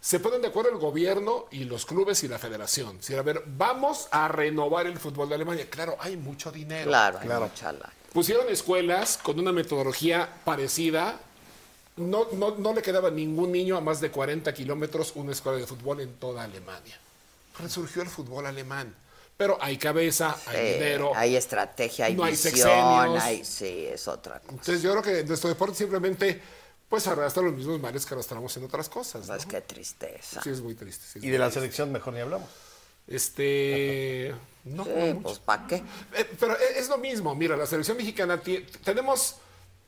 C: se ponen de acuerdo el gobierno y los clubes y la federación. Si, a ver, vamos a renovar el fútbol de Alemania. Claro, hay mucho dinero.
A: claro, hay
D: Claro.
A: mucha lana.
C: Pusieron escuelas con una metodología parecida. No, no, no le quedaba ningún niño a más de 40 kilómetros una escuela de fútbol en toda Alemania. Resurgió el fútbol alemán. Pero hay cabeza, hay dinero.
A: hay estrategia, hay
C: no hay
A: visión,
C: sexenios.
A: hay, sí, es otra cosa.
C: Entonces yo creo que nuestro deporte simplemente pues arrastra los mismos males que arrastramos en otras cosas. ¿no?
A: Pues qué tristeza.
C: Sí, es muy triste. sí es
D: Y
C: muy
D: de la
C: triste.
D: selección mejor ni hablamos.
C: Este. No,
A: Sí,
C: no
A: pues ¿para qué?
C: Eh, pero e- es lo mismo. Mira, la selección mexicana tenemos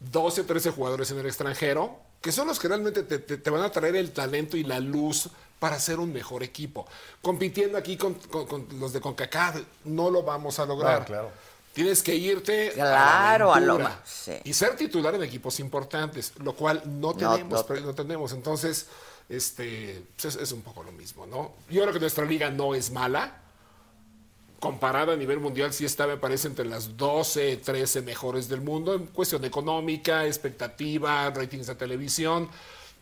C: 12 o 13 jugadores en el extranjero que son los que realmente te, te- te van a traer el talento y la luz para ser un mejor equipo. Compitiendo aquí con, con- con los de CONCACAF no lo vamos a lograr.
D: No, claro.
C: Tienes que irte
A: Claro,
C: a
A: a
C: la
A: lo
C: aventura
A: ma- sí.
C: y ser titular en equipos importantes, lo cual no tenemos,
A: no.
C: tenemos. Entonces, este, pues es, es un poco lo mismo, ¿no? Yo creo que nuestra liga no es mala. Comparada a nivel mundial, sí está, me parece, entre las 12, 13 mejores del mundo en cuestión económica, expectativa, ratings de televisión.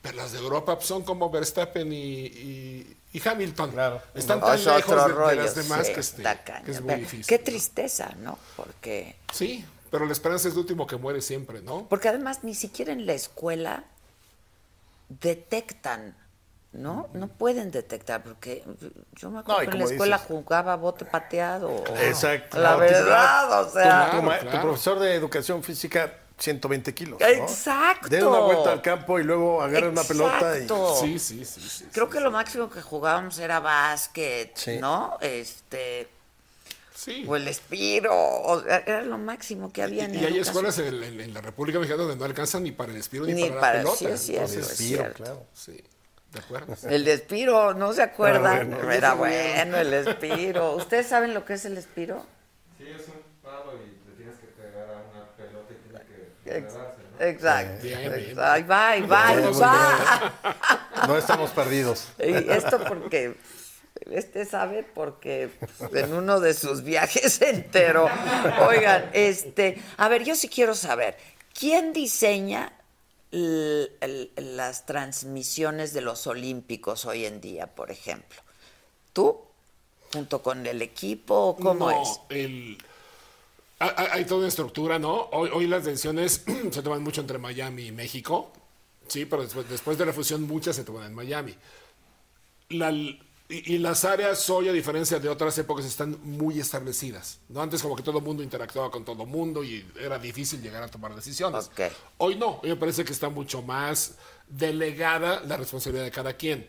C: Pero las de Europa pues, son como Verstappen y, y- y Hamilton.
D: Claro.
C: Están
A: No,
C: tan
A: es
C: lejos de, de las demás
A: sí,
C: que, este, que es muy difícil.
A: Qué tristeza, ¿no? Porque,
C: Sí, pero la esperanza es el último que muere siempre, ¿no?
A: porque además ni siquiera en la escuela detectan, ¿no? No pueden detectar, porque yo me acuerdo
D: No,
A: que en la escuela
D: dices-
A: jugaba bote pateado.
D: Exacto.
A: La verdad, o sea.
D: Tu, ma- tu
C: claro.
D: profesor de educación física, 120 kilos. ¿no?
A: Exacto.
D: Den una vuelta al campo y luego agarren una pelota y.
C: Sí, sí, sí. sí,
A: Creo
C: sí,
A: que lo máximo que jugábamos era básquet,
D: Sí.
A: ¿no? Este,
C: Sí.
A: o el espiro, o- era lo máximo que
C: Y,
A: había en
C: y hay
A: educación.
C: escuelas en, en- en la República Mexicana donde no alcanzan ni para el espiro ni,
A: Ni
C: para,
A: para-
C: la pelota.
A: sí, es cierto.
C: Entonces,
A: es cierto.
D: claro.
C: sí, de acuerdo.
A: El Espiro, ¿no se acuerdan?
D: Ah, bueno.
A: Era bueno el Espiro. ¿Ustedes saben lo que es el Espiro?
B: Sí, es un palo y le tienes que pegar a una pelota y tiene que
A: Ex-
B: enredarse, ¿no?
A: Exacto. Ahí va, ahí va, ahí va.
D: No estamos perdidos.
A: Y esto porque este sabe porque en uno de sus viajes [laughs] se enteró. Oigan, este, a ver, yo sí quiero saber, ¿quién diseña las transmisiones de los Olímpicos hoy en día, por ejemplo? ¿Tú? ¿Junto con el equipo? o ¿Cómo
C: No,
A: es?
C: el- hay, toda una estructura, ¿no? Hoy, hoy las decisiones [clears throat] se toman mucho entre Miami y México, sí, pero después, después de la fusión muchas se toman en Miami. La- y, y las áreas hoy, a diferencia de otras épocas, están muy establecidas. ¿no? Antes como que todo el mundo interactuaba con todo el mundo y era difícil llegar a tomar decisiones. Hoy no, hoy me parece que está mucho más delegada la responsabilidad de cada quien.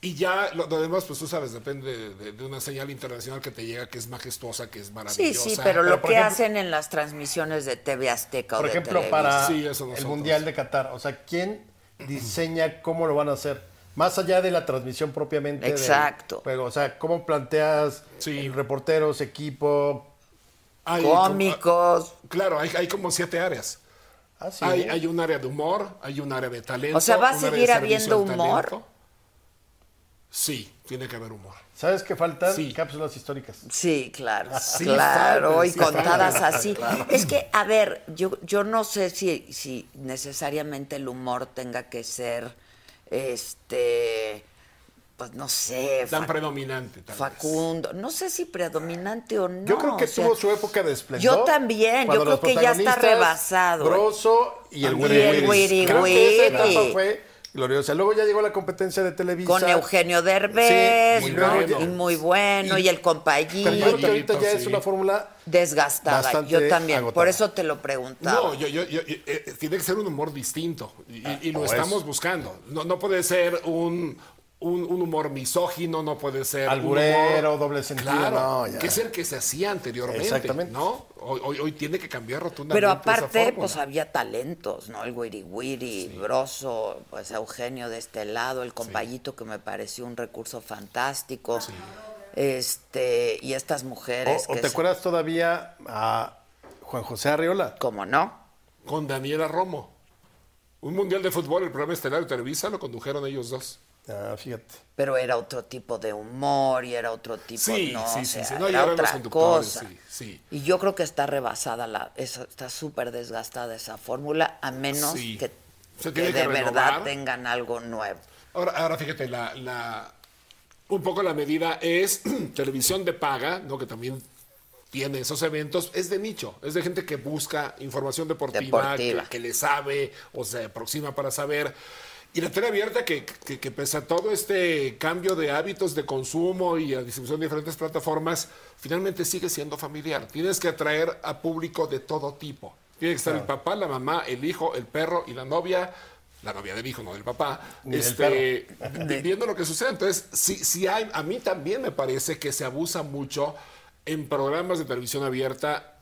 C: Y ya lo, lo demás, pues tú sabes, depende de, de una señal internacional que te llega, que es majestuosa, que es
A: Sí,
C: maravillosa.
A: sí, pero lo
D: Pero, por
A: que
D: ejemplo-
A: hacen en las transmisiones de TV Azteca o
D: Por ejemplo, para
C: Sí, eso
D: el. Mundial de Qatar, o sea, ¿quién diseña cómo lo van a hacer? Más allá de la transmisión propiamente.
A: Exacto.
D: pero, o sea, ¿cómo planteas
C: Sí.
D: eh, reporteros, equipo?
C: Hay
A: Cómicos.
C: como- claro, hay, hay como siete áreas.
D: Ah, sí.
C: Hay, hay un área de humor, hay un área de talento.
A: O sea, ¿va a seguir habiendo humor?
C: talento. Sí, tiene que haber humor.
D: ¿Sabes qué faltan?
C: Sí.
D: Cápsulas históricas.
A: Sí, claro,
C: Sí,
A: claro, y
C: sí,
A: contadas así. Es que, a ver, yo, yo no sé si, si necesariamente el humor tenga que ser, este, pues no sé,
C: Tan predominante. tal vez.
A: Facundo, no sé si predominante o no.
D: Yo creo que
A: o sea,
D: tuvo su época de esplendor.
A: Yo también, yo creo que ya está rebasado. ¿eh?
D: Broso y el
A: Y
D: Wiri
A: el Wiri
D: Creo que esa
A: Wiri.
D: etapa fue gloriosa. Luego ya llegó la competencia de Televisa.
A: Con Eugenio Derbez,
D: Sí, muy
A: ¿no?
C: bueno.
A: Y muy bueno, y, el compayito.
D: Pero yo creo que ahorita ya es una fórmula
A: Desgastada,
D: Bastante
A: yo también,
D: agotada.
A: por eso te lo preguntaba.
C: No, yo, yo, yo- yo- eh, tiene que ser un humor distinto y, y lo
D: o
C: estamos
D: es.
C: buscando. No, no puede ser un, un, un humor misógino, no puede ser.
D: Alburero,
C: humor-
D: doble sentido,
C: Claro,
D: no, ya.
C: que es el que se hacía anteriormente.
D: Exactamente.
C: ¿no? Hoy, hoy, hoy tiene que cambiar rotundamente.
A: Pero aparte, pues había talentos, ¿no? El Wiri Wiri, Broso, pues Eugenio de este lado, el compayito que me pareció un recurso fantástico. Este, y estas mujeres
D: ¿O, te
A: se-
D: acuerdas todavía a Juan José Arriola?
A: ¿Cómo no?
C: Con Daniela Romo. Un mundial de fútbol, el programa estelar de Televisa, lo condujeron ellos dos.
D: Ah, fíjate.
A: Pero era otro tipo de humor y era otro tipo,
C: Sí,
A: no,
C: sí,
A: o
C: sí,
A: sea,
C: sí. No, y
A: era otra cosa.
C: sí, sí.
A: Y yo creo que está rebasada la, está súper desgastada esa fórmula, a menos
C: Sí.
A: que, de verdad tengan algo nuevo.
C: Ahora, ahora fíjate, la, la- un poco la medida es [clears throat] televisión de paga, ¿no? que también tiene esos eventos, es de nicho, es de gente que busca información deportiva,
A: Deportiva.
C: Que, que le sabe o se aproxima para saber. Y la tele abierta que, que, que pese a todo este cambio de hábitos de consumo y a distribución de diferentes plataformas, finalmente sigue siendo familiar. Tienes que atraer a público de todo tipo. Tiene que estar el papá, la mamá, el hijo, el perro y la novia. La novia del hijo, no del papá. Este, vi- [laughs] viendo lo que sucede. Entonces, sí, sí hay, a mí también me parece que se abusa mucho en programas de televisión abierta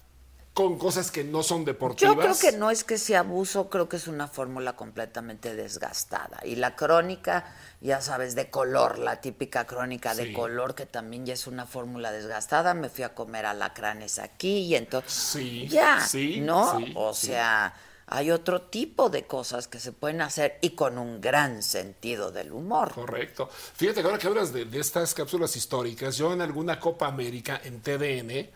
C: con cosas que no son deportivas.
A: Yo creo que no es que sea abuso, creo que es una fórmula completamente desgastada. Y la crónica, ya sabes, de color, la típica crónica de
C: Sí.
A: color, que también ya es una fórmula desgastada. Me fui a comer alacranes aquí y entonces.
C: Sí,
A: Ya,
C: sí,
A: ¿no?
C: sí,
A: o sea, hay otro tipo de cosas que se pueden hacer y con un gran sentido del humor.
C: Correcto. Fíjate que ahora que hablas de, de estas cápsulas históricas, yo en alguna Copa América en TDN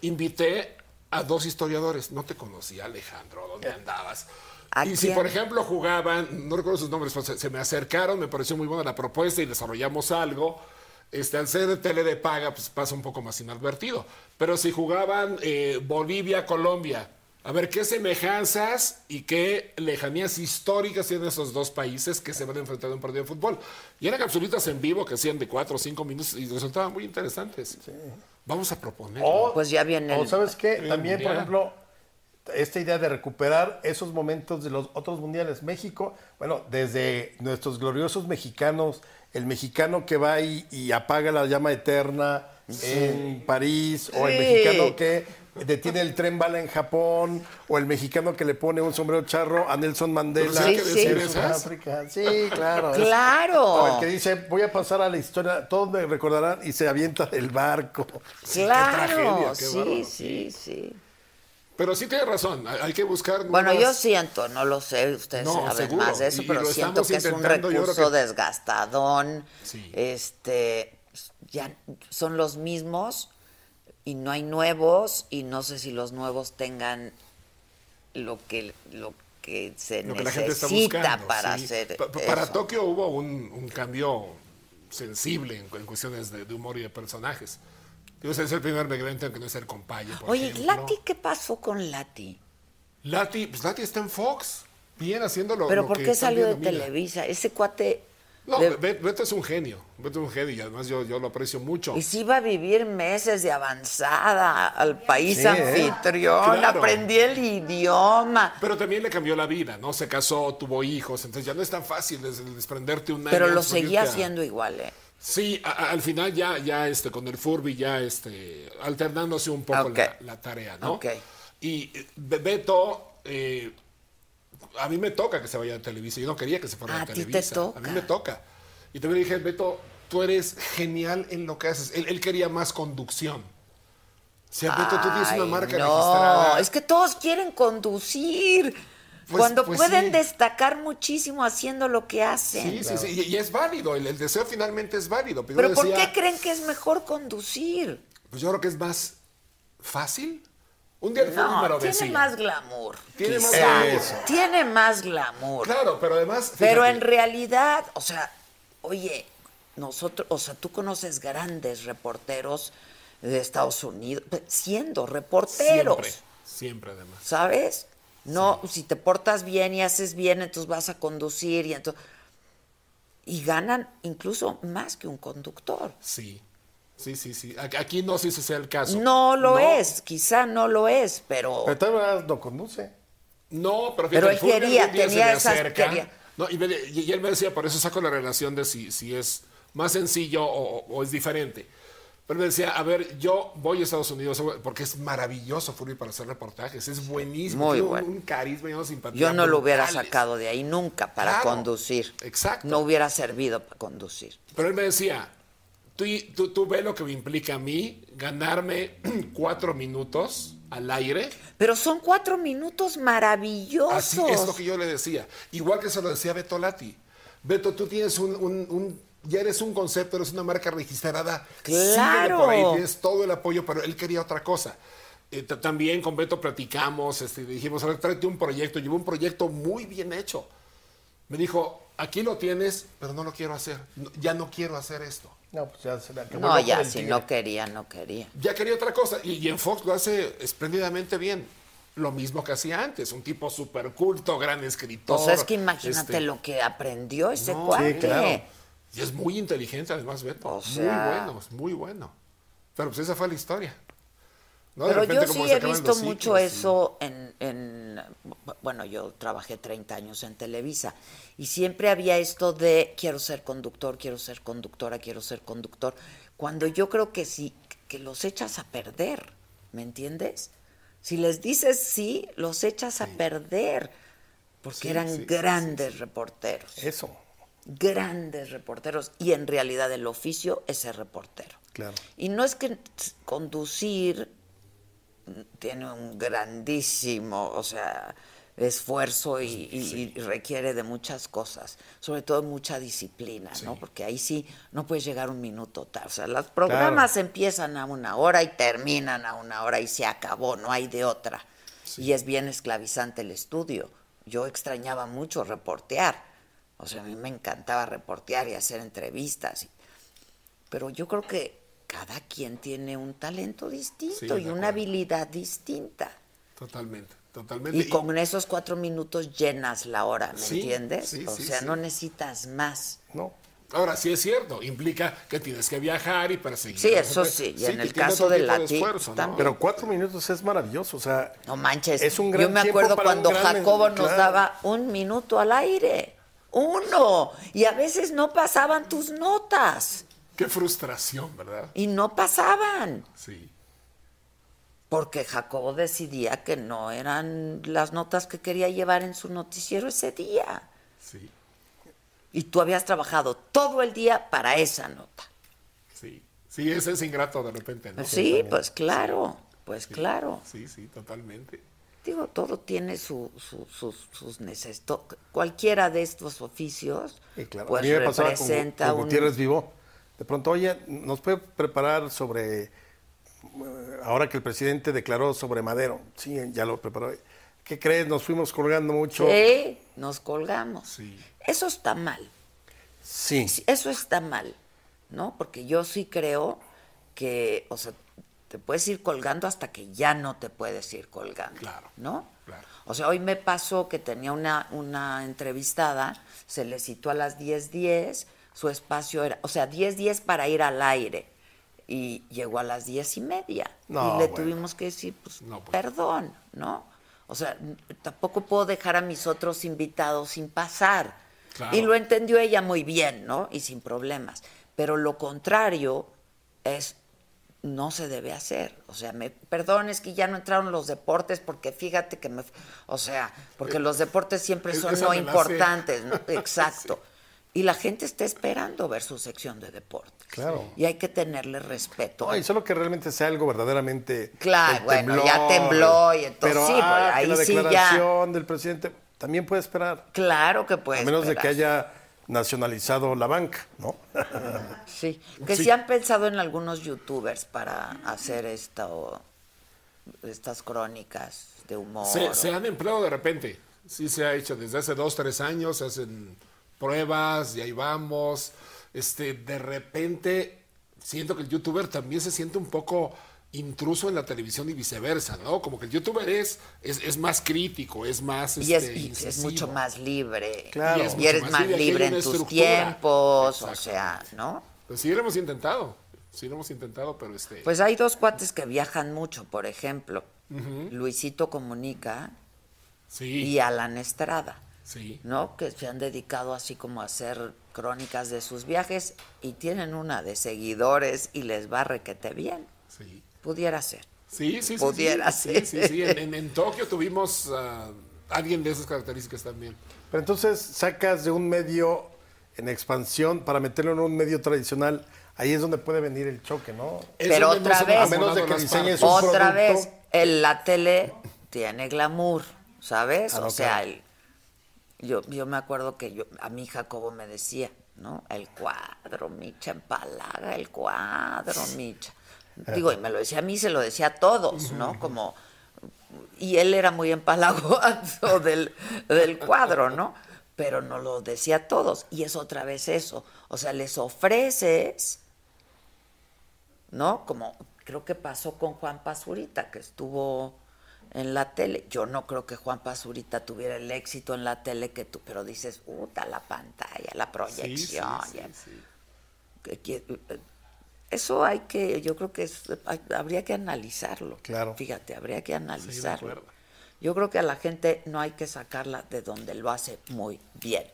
C: invité a dos historiadores. No te conocía, Alejandro, ¿dónde andabas?
A: ¿A
C: y si, por ejemplo, jugaban, no recuerdo sus nombres, pero se, se me acercaron, me pareció muy buena la propuesta y desarrollamos algo. Este, al ser de tele de paga, pues pasa un poco más inadvertido. Pero si jugaban eh, Bolivia-Colombia, a ver qué semejanzas y qué lejanías históricas tienen esos dos países que se van a enfrentar en un partido de fútbol. Y eran capsulitas en vivo que hacían de cuatro o cinco minutos y resultaban muy interesantes. Vamos a proponer.
D: O-
A: Pues ya viene
D: O
A: el-
D: sabes qué, también, por ejemplo, esta idea de recuperar esos momentos de los otros mundiales. México, bueno, desde nuestros gloriosos mexicanos, el mexicano que va y, y apaga la llama eterna en París, o el mexicano que detiene el tren bala en Japón, o el mexicano que le pone un sombrero charro a Nelson Mandela
C: sí
A: Sí.
D: Sudáfrica. Sí, claro.
A: Claro.
D: o el que dice, voy a pasar a la historia, todos me recordarán, y se avienta del barco.
A: Claro,
C: tragedia, qué
A: sí,
C: bárbaro,
A: sí, sí.
C: Pero sí tienes razón, hay que buscar.
A: Bueno, yo siento, no lo sé, ustedes
C: No,
A: saben
C: seguro,
A: más de eso,
C: y-
A: pero siento que es un recurso
C: que-
A: desgastadón.
C: Sí.
A: Este, ya son los mismos y no hay nuevos y no sé si los nuevos tengan lo que lo que se
C: lo que la gente está
A: necesita
C: buscando.
A: para
C: sí.
A: hacer
C: Pa- pa- Para
A: eso.
C: Tokio hubo un, un cambio sensible en, en cuestiones de, de humor y de personajes. Ese es el primer en que no es el compaye, por
A: Oye,
C: ejemplo.
A: Lati, ¿qué pasó con Lati?
C: Lati, pues Lati está en Fox. Bien haciendo lo,
A: ¿Pero
C: lo
A: por qué salió de. Televisa? Ese cuate...
C: No,
A: de-
C: Beto es un genio. Beto es un genio y además yo, yo lo aprecio mucho.
A: Y si iba a vivir meses de avanzada al país
D: Sí, ¿eh?
A: anfitrión,
C: Claro.
A: aprendí el idioma.
C: Pero también le cambió la vida, ¿no? Se casó, tuvo hijos, entonces ya no es tan fácil des- desprenderte un año.
A: Pero lo seguía
C: a-
A: haciendo igual, ¿eh?
C: Sí, a- a- al final ya, ya este, con el Furby ya este, alternándose un poco
A: Ok.
C: la, la tarea, ¿no?
A: Ok.
C: Y eh, Be- Beto, eh, a mí me toca que se vaya a Televisa. Yo no quería que se fuera
A: A
C: a
A: ti te
C: Televisa.
A: toca.
C: A mí me toca. Y también le dije, Beto, tú eres genial en lo que haces. Él, él quería más conducción. O sea, Beto, tú tienes una marca
A: no,
C: registrada.
A: es que todos quieren conducir.
C: Pues-
A: cuando
C: pues
A: pueden
C: sí.
A: destacar muchísimo haciendo lo que hacen.
C: Sí, sí, sí. Y, y es válido. El, el deseo finalmente es válido. Pero,
A: ¿por qué creen que es mejor conducir?
C: Pues yo creo que es más fácil. Un día me
A: No,
C: lo
A: tiene más glamour.
C: Tiene más glamour.
D: Eso.
A: Tiene más glamour.
C: Claro, pero además.
A: Pero en realidad, o sea, oye, nosotros, o sea, tú conoces grandes reporteros de Estados Unidos, siendo reporteros,
C: Siempre, siempre además.
A: ¿sabes? No, si te portas bien y haces bien, entonces vas a conducir y entonces y ganan incluso más que un conductor.
C: Sí, sí, sí, sí. Aquí no sé si ese sea el caso.
A: No lo
C: No,
A: es, quizá no lo es, pero
D: Pero tal no conduce.
C: No, pero,
A: Pero
C: fíjate,
A: él
C: el Furby
A: quería, tenía esas-
C: acerca,
A: quería.
C: no, y, me- y- y él me decía, por eso saco la relación de si, si es más sencillo o, es diferente. Pero me decía, a ver, yo voy a Estados Unidos porque es maravilloso Furby para hacer reportajes, es buenísimo,
A: Muy
C: tiene un-
A: bueno.
C: un, carisma y una simpatía.
A: yo no lo hubiera sacado de ahí nunca para
C: Claro,
A: conducir.
C: exacto.
A: No hubiera servido para conducir.
C: Pero él me decía, tú, tú, tú ves lo que me implica a mí ganarme [clears throat] cuatro minutos al aire.
A: Pero son cuatro minutos maravillosos.
C: Así es lo que yo le decía. Igual que se lo decía Beto Lati. Beto, tú tienes un, un- un- ya eres un concepto, eres una marca registrada.
A: Claro.
C: por ahí, tienes todo el apoyo, pero él quería otra cosa. Eh, también con Beto platicamos, este, dijimos, a ver, tráete un proyecto. Llevó un proyecto muy bien hecho. Me dijo, aquí lo tienes, pero no lo quiero hacer. No- ya no quiero hacer esto.
D: No, pues ya se le acabó.
A: No, ya, si
D: tigre.
A: no quería, no quería.
C: Ya quería otra cosa. Y, y en Fox lo hace espléndidamente bien. lo mismo que hacía antes, un tipo súper culto, gran escritor.
A: Pues es que imagínate
C: este,
A: lo que aprendió ese
C: no,
A: cuate.
D: sí, claro.
C: Y es muy inteligente además, Beto.
A: O sea-
C: Muy bueno, es muy bueno. Pero pues esa fue la historia. ¿no? De
A: Pero
C: repente,
A: yo
C: como
A: sí
C: se
A: he visto mucho
C: ciclos y-
A: eso en, en- Bueno, yo trabajé 30 años en Televisa y siempre había esto de quiero ser conductor, quiero ser conductora, quiero ser conductor. Cuando yo creo que sí, que los echas a perder, ¿me entiendes? Si les dices sí, los echas a perder. Porque
C: Sí,
A: eran
C: sí,
A: grandes reporteros,
D: Eso,
A: grandes reporteros. Y en realidad el oficio es ser reportero.
D: claro.
A: Y no es que conducir tiene un grandísimo, o sea, esfuerzo y, requiere de muchas cosas, sobre todo mucha disciplina, ¿no? Porque ahí sí no puedes llegar un minuto tarde. O sea, los programas empiezan a una hora y terminan a una hora y se acabó, no hay de otra. Y es bien esclavizante el estudio. Yo extrañaba mucho reportear. O sea, a mí me encantaba reportear y hacer entrevistas. pero yo creo que cada quien tiene un talento distinto
C: Sí,
A: y
C: de
A: una habilidad distinta.
C: Totalmente, totalmente.
A: Y con esos cuatro minutos llenas la hora, ¿me
C: Sí,
A: entiendes?
C: sí,
A: o
C: sí,
A: sea,
C: sí.
A: no necesitas más.
D: No.
C: Ahora, sí es cierto, implica que tienes que viajar y perseguir.
A: Sí, eso sí, y en el caso de la TIC
C: esfuerzo, ¿no?
A: también.
D: Pero cuatro minutos es maravilloso, o sea,
A: No manches.
D: Es un gran
A: Yo me acuerdo cuando
D: gran-
A: Jacobo nos
D: claro.
A: daba un minuto al aire. Uno. Y a veces no pasaban tus notas.
C: Qué frustración, ¿verdad?
A: Y no pasaban.
C: Sí.
A: Porque Jacobo decidía que no eran las notas que quería llevar en su noticiero ese día.
C: Sí,
A: Y tú habías trabajado todo el día para esa nota.
C: sí. Sí, ese es ingrato de repente, ¿no?
A: Sí, pues claro, pues claro.
C: Sí, sí, totalmente.
A: Digo, todo tiene su- su- sus, sus necesidades. Cualquiera de estos oficios,
D: y claro,
A: pues
D: a mí me pasaba con,
A: representa
D: con
A: un...
D: Gutiérrez Vivo. De pronto, oye, ¿nos puede preparar sobre, eh, ahora que el presidente declaró sobre Madero? Sí, ya lo preparó. ¿Qué crees? Nos fuimos colgando mucho.
A: Sí, nos colgamos.
C: Sí.
A: Eso está mal.
D: Sí.
A: Eso está mal, ¿no? Porque yo sí creo que, o sea, te puedes ir colgando hasta que ya no te puedes ir colgando,
C: Claro,
A: ¿no?
C: claro.
A: O sea, hoy me pasó que tenía una, una entrevistada, se le citó a las 10.10, su espacio era, o sea, 10.10 para ir al aire, y llegó a las diez y media.
D: No,
A: y le
D: bueno.
A: tuvimos que decir, pues,
C: No, pues.
A: perdón, ¿no? O sea, tampoco puedo dejar a mis otros invitados sin pasar.
C: Claro.
A: Y lo entendió ella muy bien, ¿no? Y sin problemas. Pero lo contrario es no se debe hacer. O sea, me perdón, es que ya no entraron los deportes porque fíjate que me o sea, porque los deportes siempre son no importantes, ¿no? [laughs] Exacto. Y la gente está esperando ver su sección de deportes.
D: Claro.
A: Y hay que tenerle respeto.
D: No, y solo que realmente sea algo verdaderamente.
A: Claro, bueno, ya tembló y entonces
D: Pero
A: sí,
D: ah,
A: pues, ahí
D: la
A: sí ya.
D: declaración del presidente también puede esperar.
A: Claro que puede
D: a menos de que haya nacionalizado la banca, ¿no? [laughs]
A: Sí, [laughs] que
C: Sí.
A: sí. han pensado en algunos youtubers para hacer esto, estas crónicas de humor.
C: Se, se han empleado de repente. Sí se ha hecho desde hace dos, tres años, se hacen pruebas y ahí vamos. Este, de repente siento que el youtuber también se siente un poco intruso en la televisión y viceversa, ¿no? Como que el youtuber es, es, es más crítico, es más
A: y es,
C: este,
A: y es
C: incisivo.
A: mucho más libre.
D: Claro.
A: Y,
D: es
A: eres
C: más
A: más
C: libre,
A: en tus tiempos, o sea, ¿no?
C: Pues sí lo hemos intentado, sí lo hemos intentado, pero este...
A: Pues hay dos cuates que viajan mucho, por ejemplo. Luisito Comunica
C: sí,
A: y Alan Estrada.
C: Sí.
A: ¿no? Que se han dedicado así como a hacer crónicas de sus viajes y tienen una de seguidores y les va requete bien.
C: Sí.
A: Pudiera ser.
C: Sí, sí, sí.
A: Pudiera
C: sí,
A: ser.
C: Sí, sí, sí. En, en- en Tokio tuvimos a alguien de esas características también.
D: Pero entonces sacas de un medio en expansión para meterlo en un medio tradicional. Ahí es donde puede venir el choque, ¿no?
A: Pero otra vez-
D: A menos de que diseñes
A: Otra
D: producto-
A: vez, el, la tele tiene glamour, ¿sabes?
D: Ah,
A: o sea, el- yo, yo me acuerdo que yo, a mí Jacobo me decía, ¿no? El cuadro, Micha, empalaga el cuadro, Micha. Digo, y me lo decía a mí, se lo decía a todos, ¿no? Como, y él era muy empalagoso [laughs] del, del cuadro, ¿no? Pero no lo decía a todos. Y es otra vez eso. O sea, les ofreces ¿no? Como creo que pasó con Juan Pazurita, que estuvo en la tele. Yo no creo que Juan Pazurita tuviera el éxito en la tele que tú, pero dices, puta, la pantalla, la
C: Sí, sí,
A: proyección.
C: sí, sí.
A: que- eso hay que, yo creo que es- hay- habría que analizarlo.
D: Claro.
A: Fíjate, habría que analizarlo. yo creo que a la gente no hay que sacarla de donde lo hace muy bien.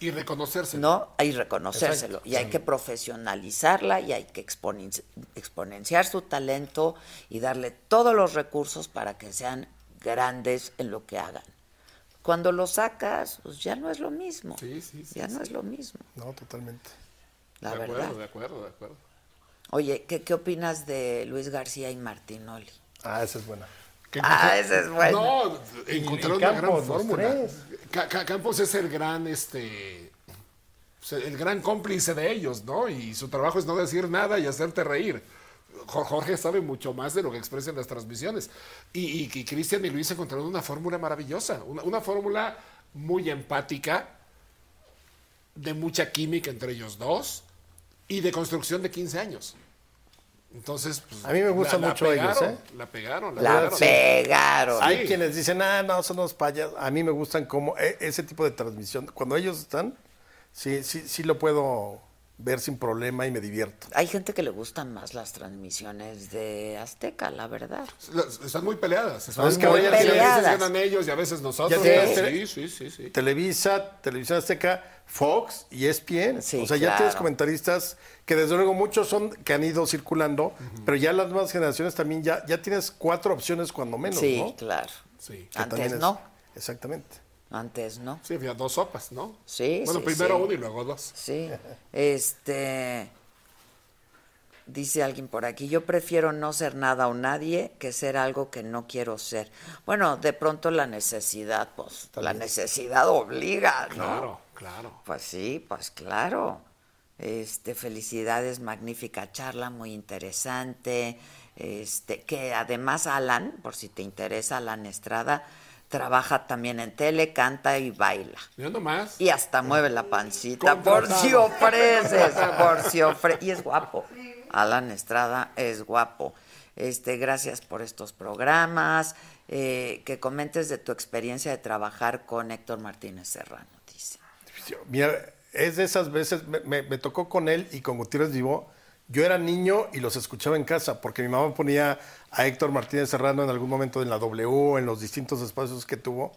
C: Y reconocerse.
A: ¿no? Hay reconocérselo y hay que profesionalizarla y hay que exponen- exponenciar su talento y darle todos los recursos para que sean grandes en lo que hagan. Cuando lo sacas, pues ya no es lo mismo.
C: Sí, sí, sí,
A: ya no es lo mismo,
D: No, totalmente.
A: la
C: de
A: verdad.
C: acuerdo, de acuerdo, de acuerdo.
A: Oye, ¿qué, ¿qué opinas de Luis García y Martinoli?
D: Ah, esa es buena.
C: Que
A: Ah, ese es bueno.
C: No, encontró
D: y
C: una
D: Campos,
C: gran fórmula. Campos es el gran, este, el gran cómplice de ellos, ¿no? Y su trabajo es no decir nada y hacerte reír. Jo- Jorge sabe mucho más de lo que expresa en las transmisiones. Y, y, y Cristian y Luis encontraron una fórmula maravillosa, una, una fórmula muy empática, de mucha química entre ellos dos y de construcción de 15 años. Entonces, pues,
D: A mí me gustan mucho ellos,
C: pegaron,
D: ¿eh?
C: La pegaron, la,
A: La
C: pegaron.
A: pegaron.
D: Hay quienes dicen, ah, no, son unos payas. A mí me gustan como e- ese tipo de transmisión. Cuando ellos están, sí, sí, sí lo puedo ver sin problema y me divierto.
A: Hay gente que le gustan más las transmisiones de Azteca, la verdad.
C: Las- Están muy peleadas. Están
D: es que
C: muy
D: ahora ya
C: A veces
A: peleadas.
C: ganan ellos y a veces nosotros. Sí, sí, sí, sí.
D: Televisa, Televisión Azteca, Fox y ESPN.
A: Sí,
D: o sea, ya
A: claro.
D: tienes comentaristas que desde luego muchos son que han ido circulando, pero ya las nuevas generaciones también ya, ya tienes cuatro opciones cuando menos,
A: sí,
D: ¿no?
A: claro.
C: Sí.
D: Que
A: Antes no,
D: Exactamente.
A: Antes no.
C: Sí, había dos sopas, ¿no?
A: Sí,
C: Bueno,
A: sí,
C: primero
A: sí.
C: uno y luego dos.
A: Sí, este, dice alguien por aquí, yo prefiero no ser nada o nadie que ser algo que no quiero ser. Bueno, de pronto la necesidad, pues, la necesidad obliga, ¿no?
C: Claro, claro.
A: Pues sí, pues claro. Este, felicidades, magnífica charla, muy interesante. Este, que además Alan, por si te interesa, Alan Estrada, trabaja también en tele, canta y baila.
C: Mira nomás.
A: Y hasta mueve la pancita por si ofreces, por si ofreces. Y es guapo. Alan Estrada es guapo. Este, gracias por estos programas. Eh, que comentes de tu experiencia de trabajar con Héctor Martínez Serrano, dice.
D: Mira, es de esas veces, me, me- me tocó con él y con Gutiérrez Vivo. Yo era niño y los escuchaba en casa, porque mi mamá ponía a Héctor Martínez Serrano en algún momento en la W, en los distintos espacios que tuvo.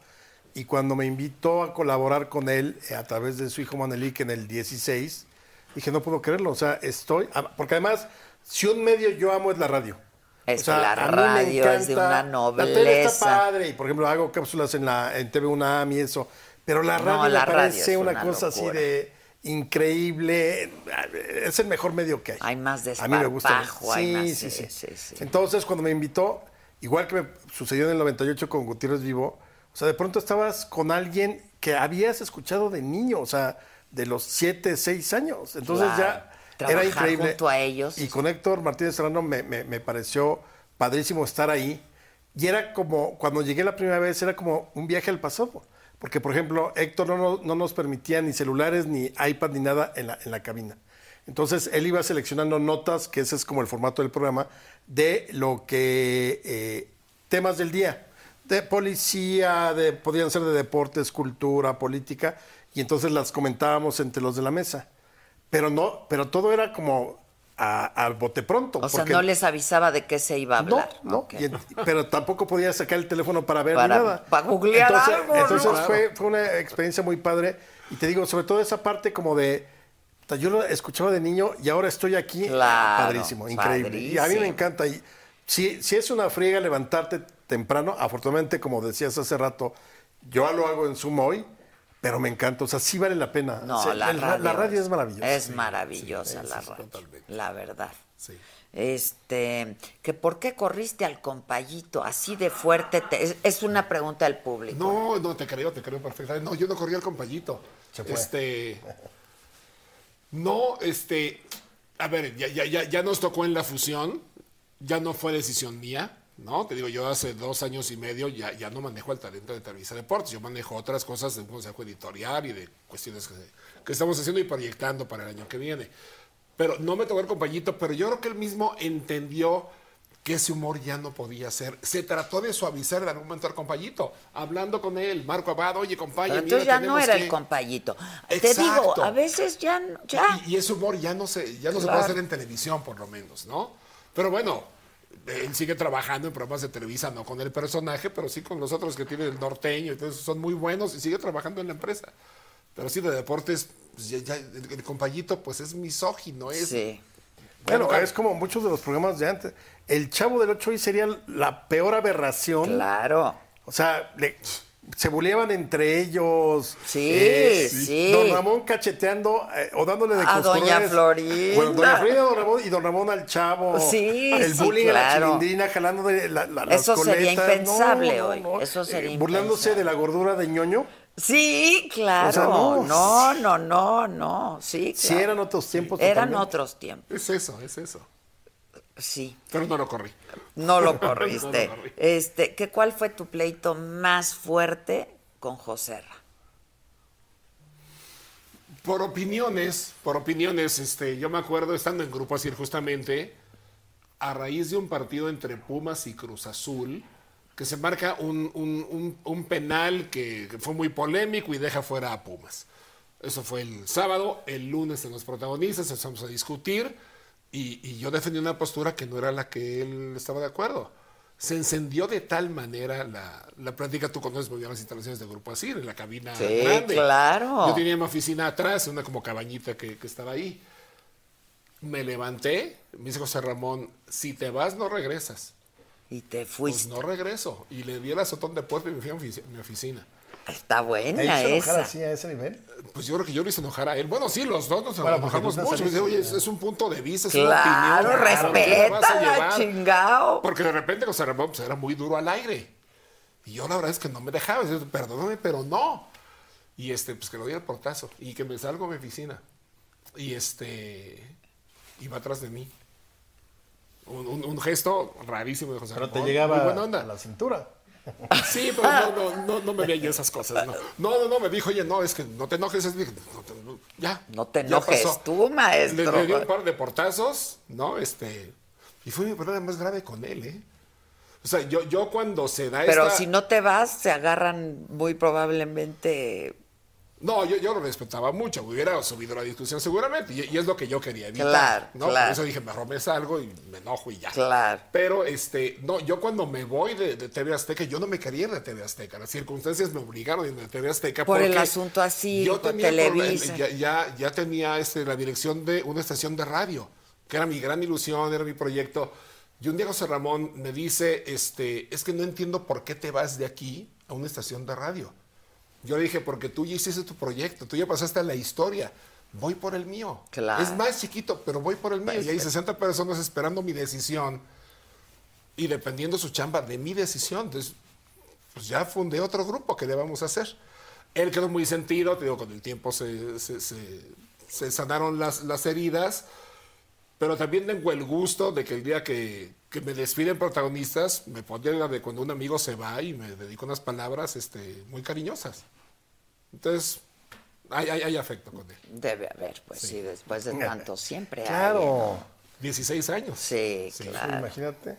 D: Y cuando me invitó a colaborar con él eh, a través de su hijo Manelik en el 16, dije, no puedo creerlo. O sea, estoy. Porque además, si un medio yo amo es la radio.
A: Es la radio es de una
D: La tele
A: nobleza.
D: está padre y, por ejemplo, hago cápsulas en, la, en TV UNAM y eso. Pero la
A: No,
D: radio
A: la
D: me
A: radio
D: parece una,
A: una
D: cosa así de increíble. Es el mejor medio que hay.
A: Hay más
D: A mí me gusta. Sí,
A: más-
D: sí,
A: sí,
D: sí.
A: sí.
D: Entonces, cuando me invitó, igual que me sucedió en el 98 con Gutiérrez Vivo, o sea, de pronto estabas con alguien que habías escuchado de niño, o sea, de los 7, 6 años. Entonces ya era increíble.
A: junto a ellos.
D: Y con Héctor Martínez Serrano me, me- me pareció padrísimo estar ahí. Y era como, cuando llegué la primera vez, era como un viaje al pasado. Porque, por ejemplo, Héctor no, no- no nos permitía ni celulares, ni iPad, ni nada en la, en la cabina. Entonces, él iba seleccionando notas, que ese es como el formato del programa, de lo que, eh, temas del día. De policía, de, podían ser de deportes, cultura, política, y entonces las comentábamos entre los de la mesa. Pero no, pero todo era como a- al bote pronto.
A: O sea, no les avisaba de qué se iba a
D: no,
A: hablar.
D: no,
A: Ok.
D: y en- pero tampoco podía sacar el teléfono para ver
A: Para-
D: ni nada.
A: para googlear
D: entonces,
A: algo, ¿no?
D: Entonces fue, fue una experiencia muy padre. Y te digo, sobre todo esa parte como de. Yo lo escuchaba de niño y ahora estoy aquí.
A: Claro,
D: padrísimo, increíble. Y a mí me encanta. Y si, si es una friega levantarte temprano, afortunadamente, como decías hace rato, yo lo hago en Zoom hoy, pero me encanta. O sea, sí vale la pena.
A: No,
D: O sea,
A: la,
D: el-
A: radio
D: es maravillosa.
A: Es maravillosa
C: sí,
A: la
C: sí,
A: radio.
C: totalmente.
A: La verdad.
C: Sí.
A: Este, que por qué corriste al compayito así de fuerte, te- es, es una pregunta del público.
C: No, no, te creo, te creo perfectamente. No, yo no corrí al compañito. Este. No, este. A ver, ya, ya, ya, ya nos tocó en la fusión. Ya no fue decisión mía, ¿no? Te digo, yo hace dos años y medio ya, ya no manejo el talento de Televisa Deportes. Yo manejo otras cosas de un consejo editorial y de cuestiones que, que estamos haciendo y proyectando para el año que viene. Pero no me tocó el compañito, pero yo creo que él mismo entendió que ese humor ya no podía ser. Se trató de suavizar en algún momento al compañito, hablando con él, Marco Abad, oye, compañero.
A: Entonces ya no era el compayito. Te digo, a veces ya. ya.
C: Y, y ese humor ya no se, ya no se
A: Claro.
C: puede hacer en televisión, por lo menos, ¿no? Pero bueno, él sigue trabajando en programas de Televisa, no con el personaje, pero sí con los otros que tiene el norteño, entonces son muy buenos y sigue trabajando en la empresa. Pero sí, de deportes, pues ya, ya el, el compayito, pues es misógino, es.
A: Sí.
D: Bueno,
C: Bueno,
D: es como muchos de los programas de antes. El Chavo del Ocho hoy sería la peor aberración.
A: Claro.
D: O sea, le- se buleaban entre ellos.
A: Sí, sí.
D: Don Ramón cacheteando eh, o dándole de
A: A doña. Florinda.
D: Bueno, doña Florinda don Ramón, y don Ramón al chavo.
A: Sí,
D: El
A: sí,
D: bullying a la chilindrina, jalando de la, la- las
A: Eso sería impensable hoy. Eso sería
D: Eh, Burlándose
A: impensable.
D: de la gordura de ñoño.
A: Sí, claro.
D: O sea, no.
A: no, no, no, no. Sí,
D: Sí,
A: claro.
D: eran otros tiempos.
A: Eran
D: totalmente.
A: otros tiempos.
C: Es eso, es eso.
A: Sí.
C: Pero no lo corrí.
A: No lo [laughs]
C: No
A: corriste.
C: lo corrí.
A: Este, ¿qué, ¿Cuál fue tu pleito más fuerte con Joserra?
C: Por opiniones, por opiniones, este, yo me acuerdo estando en Grupo Asir justamente, a raíz de un partido entre Pumas y Cruz Azul, que se marca un, un- un- un penal que, que fue muy polémico y deja fuera a Pumas. Eso fue el sábado, el lunes en los protagonistas, empezamos a discutir y, y yo defendí una postura que no era la que él estaba de acuerdo. Se encendió de tal manera la, la plática, tú conoces muy bien las instalaciones de Grupo Asir, en la cabina
A: Sí,
C: grande.
A: claro.
C: Yo tenía mi oficina atrás, una como cabañita que, que estaba ahí. Me levanté, me dice José Ramón, si te vas no regresas.
A: Y te
C: Pues
A: fuiste.
C: no regreso. Y le di el azotón de puerta y me fui a mi ofici- mi oficina.
A: Está
D: ¿Te
A: buena
D: hizo enojar
A: esa.
D: así a ese nivel?
C: Pues yo creo que yo lo hice enojar a él. Bueno, sí, los dos nos
D: Bueno,
C: enojamos mucho. Me dice, oye, es, es un punto de vista, es
A: Claro,
C: una opinión. claro,
A: chingao.
C: Porque de repente José Ramón pues, era muy duro al aire. Y yo la verdad es que no me dejaba. Decía, Perdóname, pero no. Y este, pues que lo di el portazo. Y que me salgo a mi oficina. Y este. Iba atrás de mí. Un, un- un gesto rarísimo de José
D: Pero
C: Ramón.
D: te llegaba
C: Muy buena onda.
D: a la cintura.
C: Sí, pero no, no, [laughs] no, no me veía esas cosas. No. no, no, no, me dijo, oye, no, es que no te enojes. es- dije, no ya.
A: No te enojes
C: pasó.
A: tú, maestro.
C: Le, le di un par de portazos, ¿no? Este. Y fue mi problema más grave con él, ¿eh? O sea, yo, yo cuando se da
A: Pero
C: esta-
A: si no te vas, se agarran muy probablemente.
C: No, yo, yo lo respetaba mucho, hubiera subido la discusión seguramente, y, y es lo que yo quería evitar.
A: Claro,
C: ¿no?
A: claro.
C: Por eso dije, mejor me salgo y me enojo y ya.
A: Claro.
C: Pero, este, no, yo cuando me voy de, de TV Azteca, yo no me quería ir de TV Azteca, las circunstancias me obligaron a irme de TV Azteca.
A: Por el asunto así,
C: yo tenía
A: Televisa.
C: ya, ya, ya tenía este, la dirección de una estación de radio, que era mi gran ilusión, era mi proyecto. Y un día José Ramón me dice, este, es que no entiendo por qué te vas de aquí a una estación de radio. Yo le dije, porque tú ya hiciste tu proyecto, tú ya pasaste a la historia. Voy por el mío.
A: Claro.
C: Es más chiquito, pero voy por el mío. Y hay 60 personas esperando mi decisión y dependiendo su chamba de mi decisión. Entonces, pues ya fundé otro grupo que le vamos a hacer. Él quedó muy sentido, te digo, con el tiempo se, se- se- se sanaron las, las heridas, pero también tengo el gusto de que el día que, que me despiden protagonistas, me pondría la de cuando un amigo se va y me dedico unas palabras este, muy cariñosas. Entonces, hay, hay, hay afecto con él.
A: Debe haber, pues sí, después de tanto siempre hay.
D: Claro.
C: 16 años.
A: Sí,
C: Sí,
A: claro.
D: Imagínate.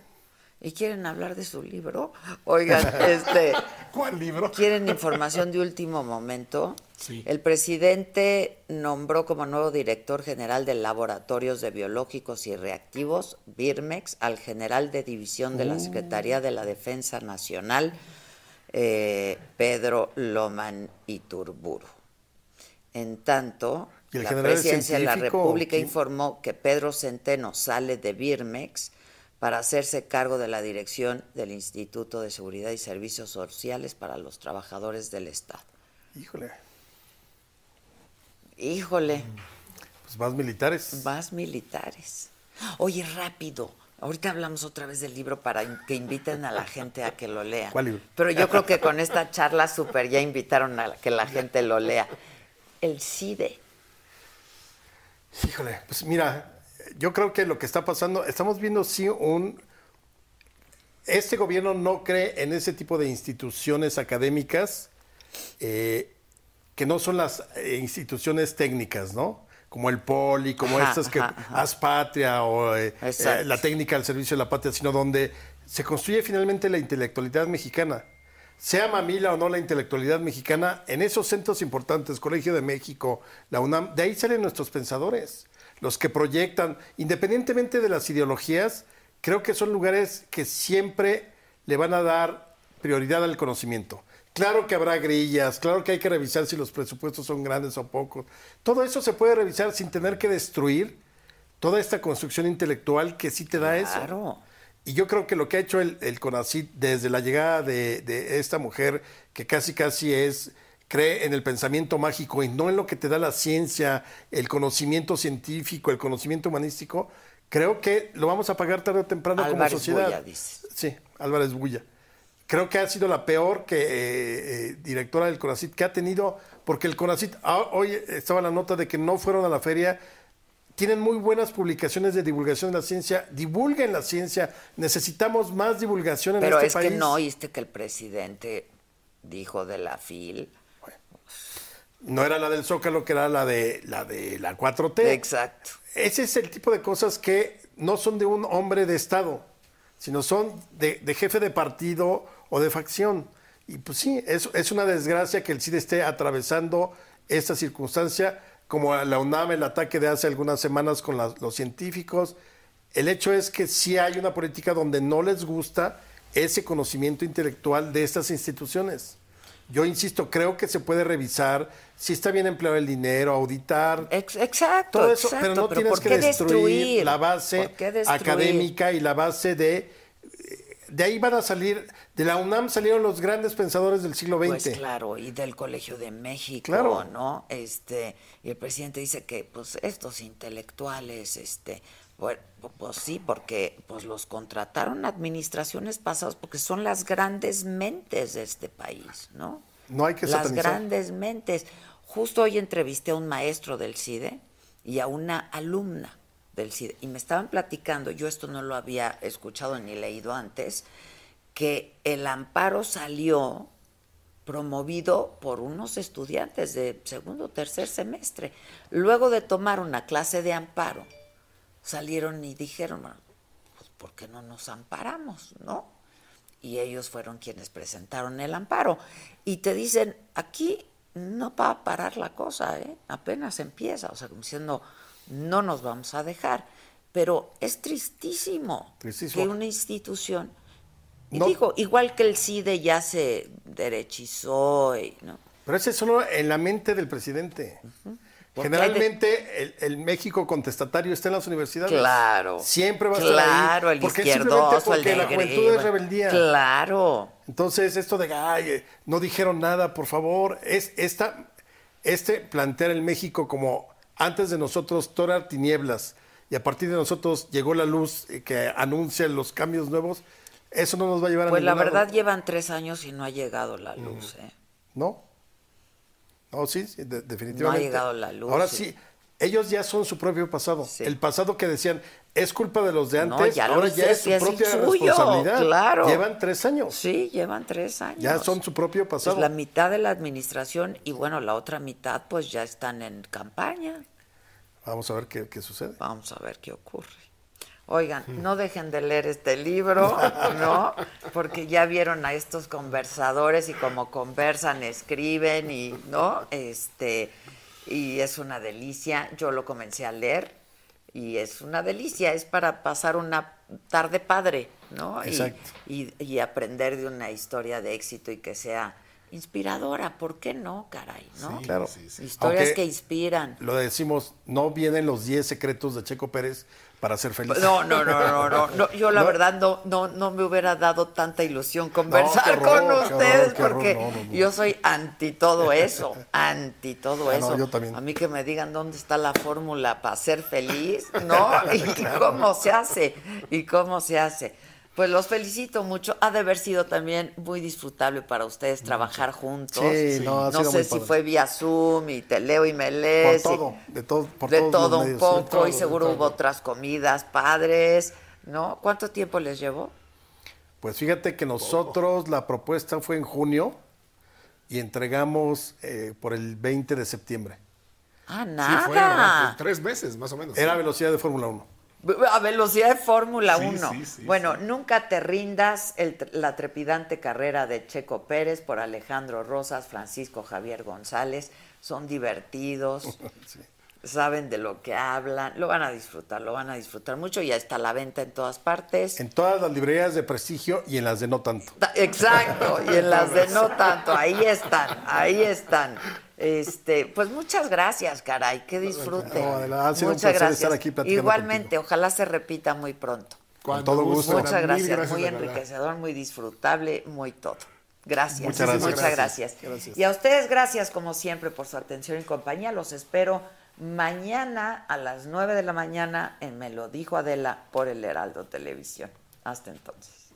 A: ¿Y quieren hablar de su libro? Oigan, [laughs] este,
C: ¿Cuál libro?
A: ¿quieren información de último momento?
C: Sí.
A: El presidente nombró como nuevo director general de Laboratorios de Biológicos y Reactivos, BIRMEX, al general de división de la Secretaría de la Defensa Nacional, eh, Pedro Loman Iturburu. En tanto,
D: ¿Y el
A: la presidencia de la República informó que Pedro Centeno sale de Birmex para hacerse cargo de la dirección del Instituto de Seguridad y Servicios Sociales para los Trabajadores del Estado.
D: Híjole.
A: Híjole,
D: Pues más militares.
A: más militares. Oye, rápido. Ahorita hablamos otra vez del libro para que inviten a la gente a que lo lea.
D: ¿Cuál libro?
A: Pero yo creo que con esta charla súper ya invitaron a que la gente lo lea. El CIDE.
D: Híjole, pues mira, yo creo que lo que está pasando, estamos viendo sí un... Este gobierno no cree en ese tipo de instituciones académicas eh, que no son las eh, instituciones técnicas, ¿no? como el Poli, como
A: Ajá,
D: estas que
A: ajá, ajá.
D: Haz Patria o eh, eh, la técnica al servicio de la patria, sino donde se construye finalmente la intelectualidad mexicana. Sea mamila o no la intelectualidad mexicana, en esos centros importantes, Colegio de México, la UNAM, de ahí salen nuestros pensadores, los que proyectan, independientemente de las ideologías, creo que son lugares que siempre le van a dar prioridad al conocimiento. Claro que habrá grillas, claro que hay que revisar si los presupuestos son grandes o pocos. Todo eso se puede revisar sin tener que destruir toda esta construcción intelectual que sí te da eso.
A: Claro.
D: Y yo creo que lo que ha hecho el, el CONACYT desde la llegada de, de esta mujer, que casi casi es, cree en el pensamiento mágico y no en lo que te da la ciencia, el conocimiento científico, el conocimiento humanístico, creo que lo vamos a pagar tarde o temprano
A: Álvarez
D: como sociedad.
A: Bulla, dices.
D: Sí, Álvarez Bulla. Creo que ha sido la peor que, eh, eh, directora del CONACIT que ha tenido, porque el CONACIT, ah, hoy estaba la nota de que no fueron a la feria, tienen muy buenas publicaciones de divulgación de la ciencia, divulguen la ciencia, necesitamos más divulgación en
A: Pero
D: este
A: es
D: país.
A: que no oíste que el presidente dijo de la FIL.
D: No era la del Zócalo, que era la de la, de la 4T.
A: Exacto.
D: Ese es el tipo de cosas que no son de un hombre de Estado, sino son de, de jefe de partido o de facción. Y pues sí, es, es una desgracia que el CID esté atravesando esta circunstancia, como la UNAM, el ataque de hace algunas semanas con la- los científicos. El hecho es que sí hay una política donde no les gusta ese conocimiento intelectual de estas instituciones. Yo insisto, creo que se puede revisar si está bien empleado el dinero, auditar,
A: Ex- exacto.
D: todo eso,
A: exacto,
D: pero no tienes
A: ¿por
D: que destruir, la base académica y la base de... De ahí van a salir, de la UNAM salieron los grandes pensadores del siglo XX.
A: Pues claro, y del Colegio de México,
D: Claro.
A: ¿no? Este, y el presidente dice que pues estos intelectuales, este, bueno, pues sí, porque pues los contrataron administraciones pasadas porque son las grandes mentes de este país, ¿no?
D: No hay que
A: Las
D: satanizar.
A: grandes mentes. Justo hoy entrevisté a un maestro del CIDE y a una alumna del CIDE y me estaban platicando, yo esto no lo había escuchado ni leído antes, que el amparo salió promovido por unos estudiantes de segundo o tercer semestre. Luego de tomar una clase de amparo, salieron y dijeron, "Bueno, pues ¿por qué no nos amparamos, no? Y ellos fueron quienes presentaron el amparo. Y te dicen, aquí no va a parar la cosa, ¿eh? apenas empieza, o sea, como diciendo, no nos vamos a dejar. Pero es tristísimo,
D: Tristísimo.
A: que una institución, y
D: No.
A: digo, igual que el CIDE ya se derechizó, y, ¿no?
D: Pero ese es solo en la mente del presidente. Generalmente el, el México contestatario está en las universidades.
A: Claro.
D: Siempre va a estar
A: Claro, el
D: porque
A: izquierdoso,
D: porque la juventud es rebeldía.
A: Claro.
D: Entonces, esto de, ay, eh, no dijeron nada, por favor, es esta, este plantear el México como antes de nosotros era tinieblas y a partir de nosotros llegó la luz eh, que anuncia los cambios nuevos, eso no nos va a llevar
A: Pues
D: a
A: la
D: ningún lado.
A: verdad llevan tres años y no ha llegado la luz, ¿eh?
D: ¿No? No, sí, sí, de- definitivamente.
A: No ha llegado la luz,
D: Ahora
A: sí.
D: sí. ellos ya son su propio pasado.
A: Sí.
D: El pasado que decían es culpa de los de
A: No,
D: antes,
A: ya
D: ahora ya es su propia
A: suyo,
D: responsabilidad.
A: claro.
D: Llevan tres años.
A: Sí, llevan tres años.
D: Ya son su propio pasado.
A: Pues la mitad de la administración y bueno, la otra mitad pues ya están en campaña.
D: Vamos a ver qué, qué sucede.
A: Vamos a ver qué ocurre. Oigan, no dejen de leer este libro, ¿no? Porque ya vieron a estos conversadores y como conversan, escriben y, ¿no? Este, y es una delicia. Yo lo comencé a leer y es una delicia, es para pasar una tarde padre, ¿no? Y-
D: Exacto.
A: Y, y aprender de una historia de éxito y que sea inspiradora, ¿por qué no, caray, no?
D: Claro.
A: Historias
D: Aunque
A: que inspiran.
D: Lo decimos, no vienen los 10 secretos de Checo Pérez para ser feliz.
A: No, no, no, no, no, [laughs] no, Yo la
D: No.
A: verdad no, no, no me hubiera dado tanta ilusión conversar
D: horror,
A: con ustedes
D: horror, qué horror.
A: porque yo soy anti todo eso, [laughs] anti todo
D: Ah,
A: eso.
D: yo también.
A: A mí que me digan dónde está la fórmula para ser feliz, ¿no? [laughs] Y cómo se hace, y cómo se hace. Pues los felicito mucho. Ha de haber sido también muy disfrutable para ustedes trabajar juntos.
D: Sí, no, ha
A: no
D: sido
A: sé
D: muy
A: si
D: padre.
A: fue vía Zoom y te leo y me
D: Por
A: lees. y-
D: todo, de todo, por
A: de
D: todos
A: todo
D: los
A: un
D: medios,
A: poco
D: de todo,
A: y seguro hubo otras comidas padres, ¿no? ¿Cuánto tiempo les llevó?
D: Pues fíjate que nosotros la propuesta fue en junio y entregamos eh, por el 20 de septiembre.
A: Ah,
C: Sí, fue
A: nada.
C: tres meses más o menos.
D: Era velocidad de Fórmula 1.
A: A velocidad de Fórmula
C: Sí,
A: 1.
C: sí, sí,
A: bueno, nunca te rindas el la trepidante carrera de Checo Pérez por Alejandro Rosas, Francisco Javier González. Son divertidos, [laughs] saben de lo que hablan, lo van a disfrutar, lo van a disfrutar mucho. Ya está a la venta en todas partes.
D: En todas las librerías de prestigio y en las de no tanto.
A: Ta- Exacto, y en las de no tanto, ahí están, ahí están. Este, pues muchas gracias, caray, que disfruten.
D: No, Adela, ha sido un
A: muchas gracias.
D: estar aquí platicando
A: Igualmente, ojalá se repita muy pronto.
C: Cuando
D: todo gusto.
A: Muchas
C: Mil
A: gracias, muy enriquecedor, muy disfrutable, muy todo. Gracias,
D: Muchas gracias.
A: muchas gracias.
D: Gracias.
A: Y a ustedes gracias como siempre por su atención y compañía. Los espero mañana a las 9 de la mañana en Me lo dijo Adela por el Heraldo Televisión. Hasta entonces.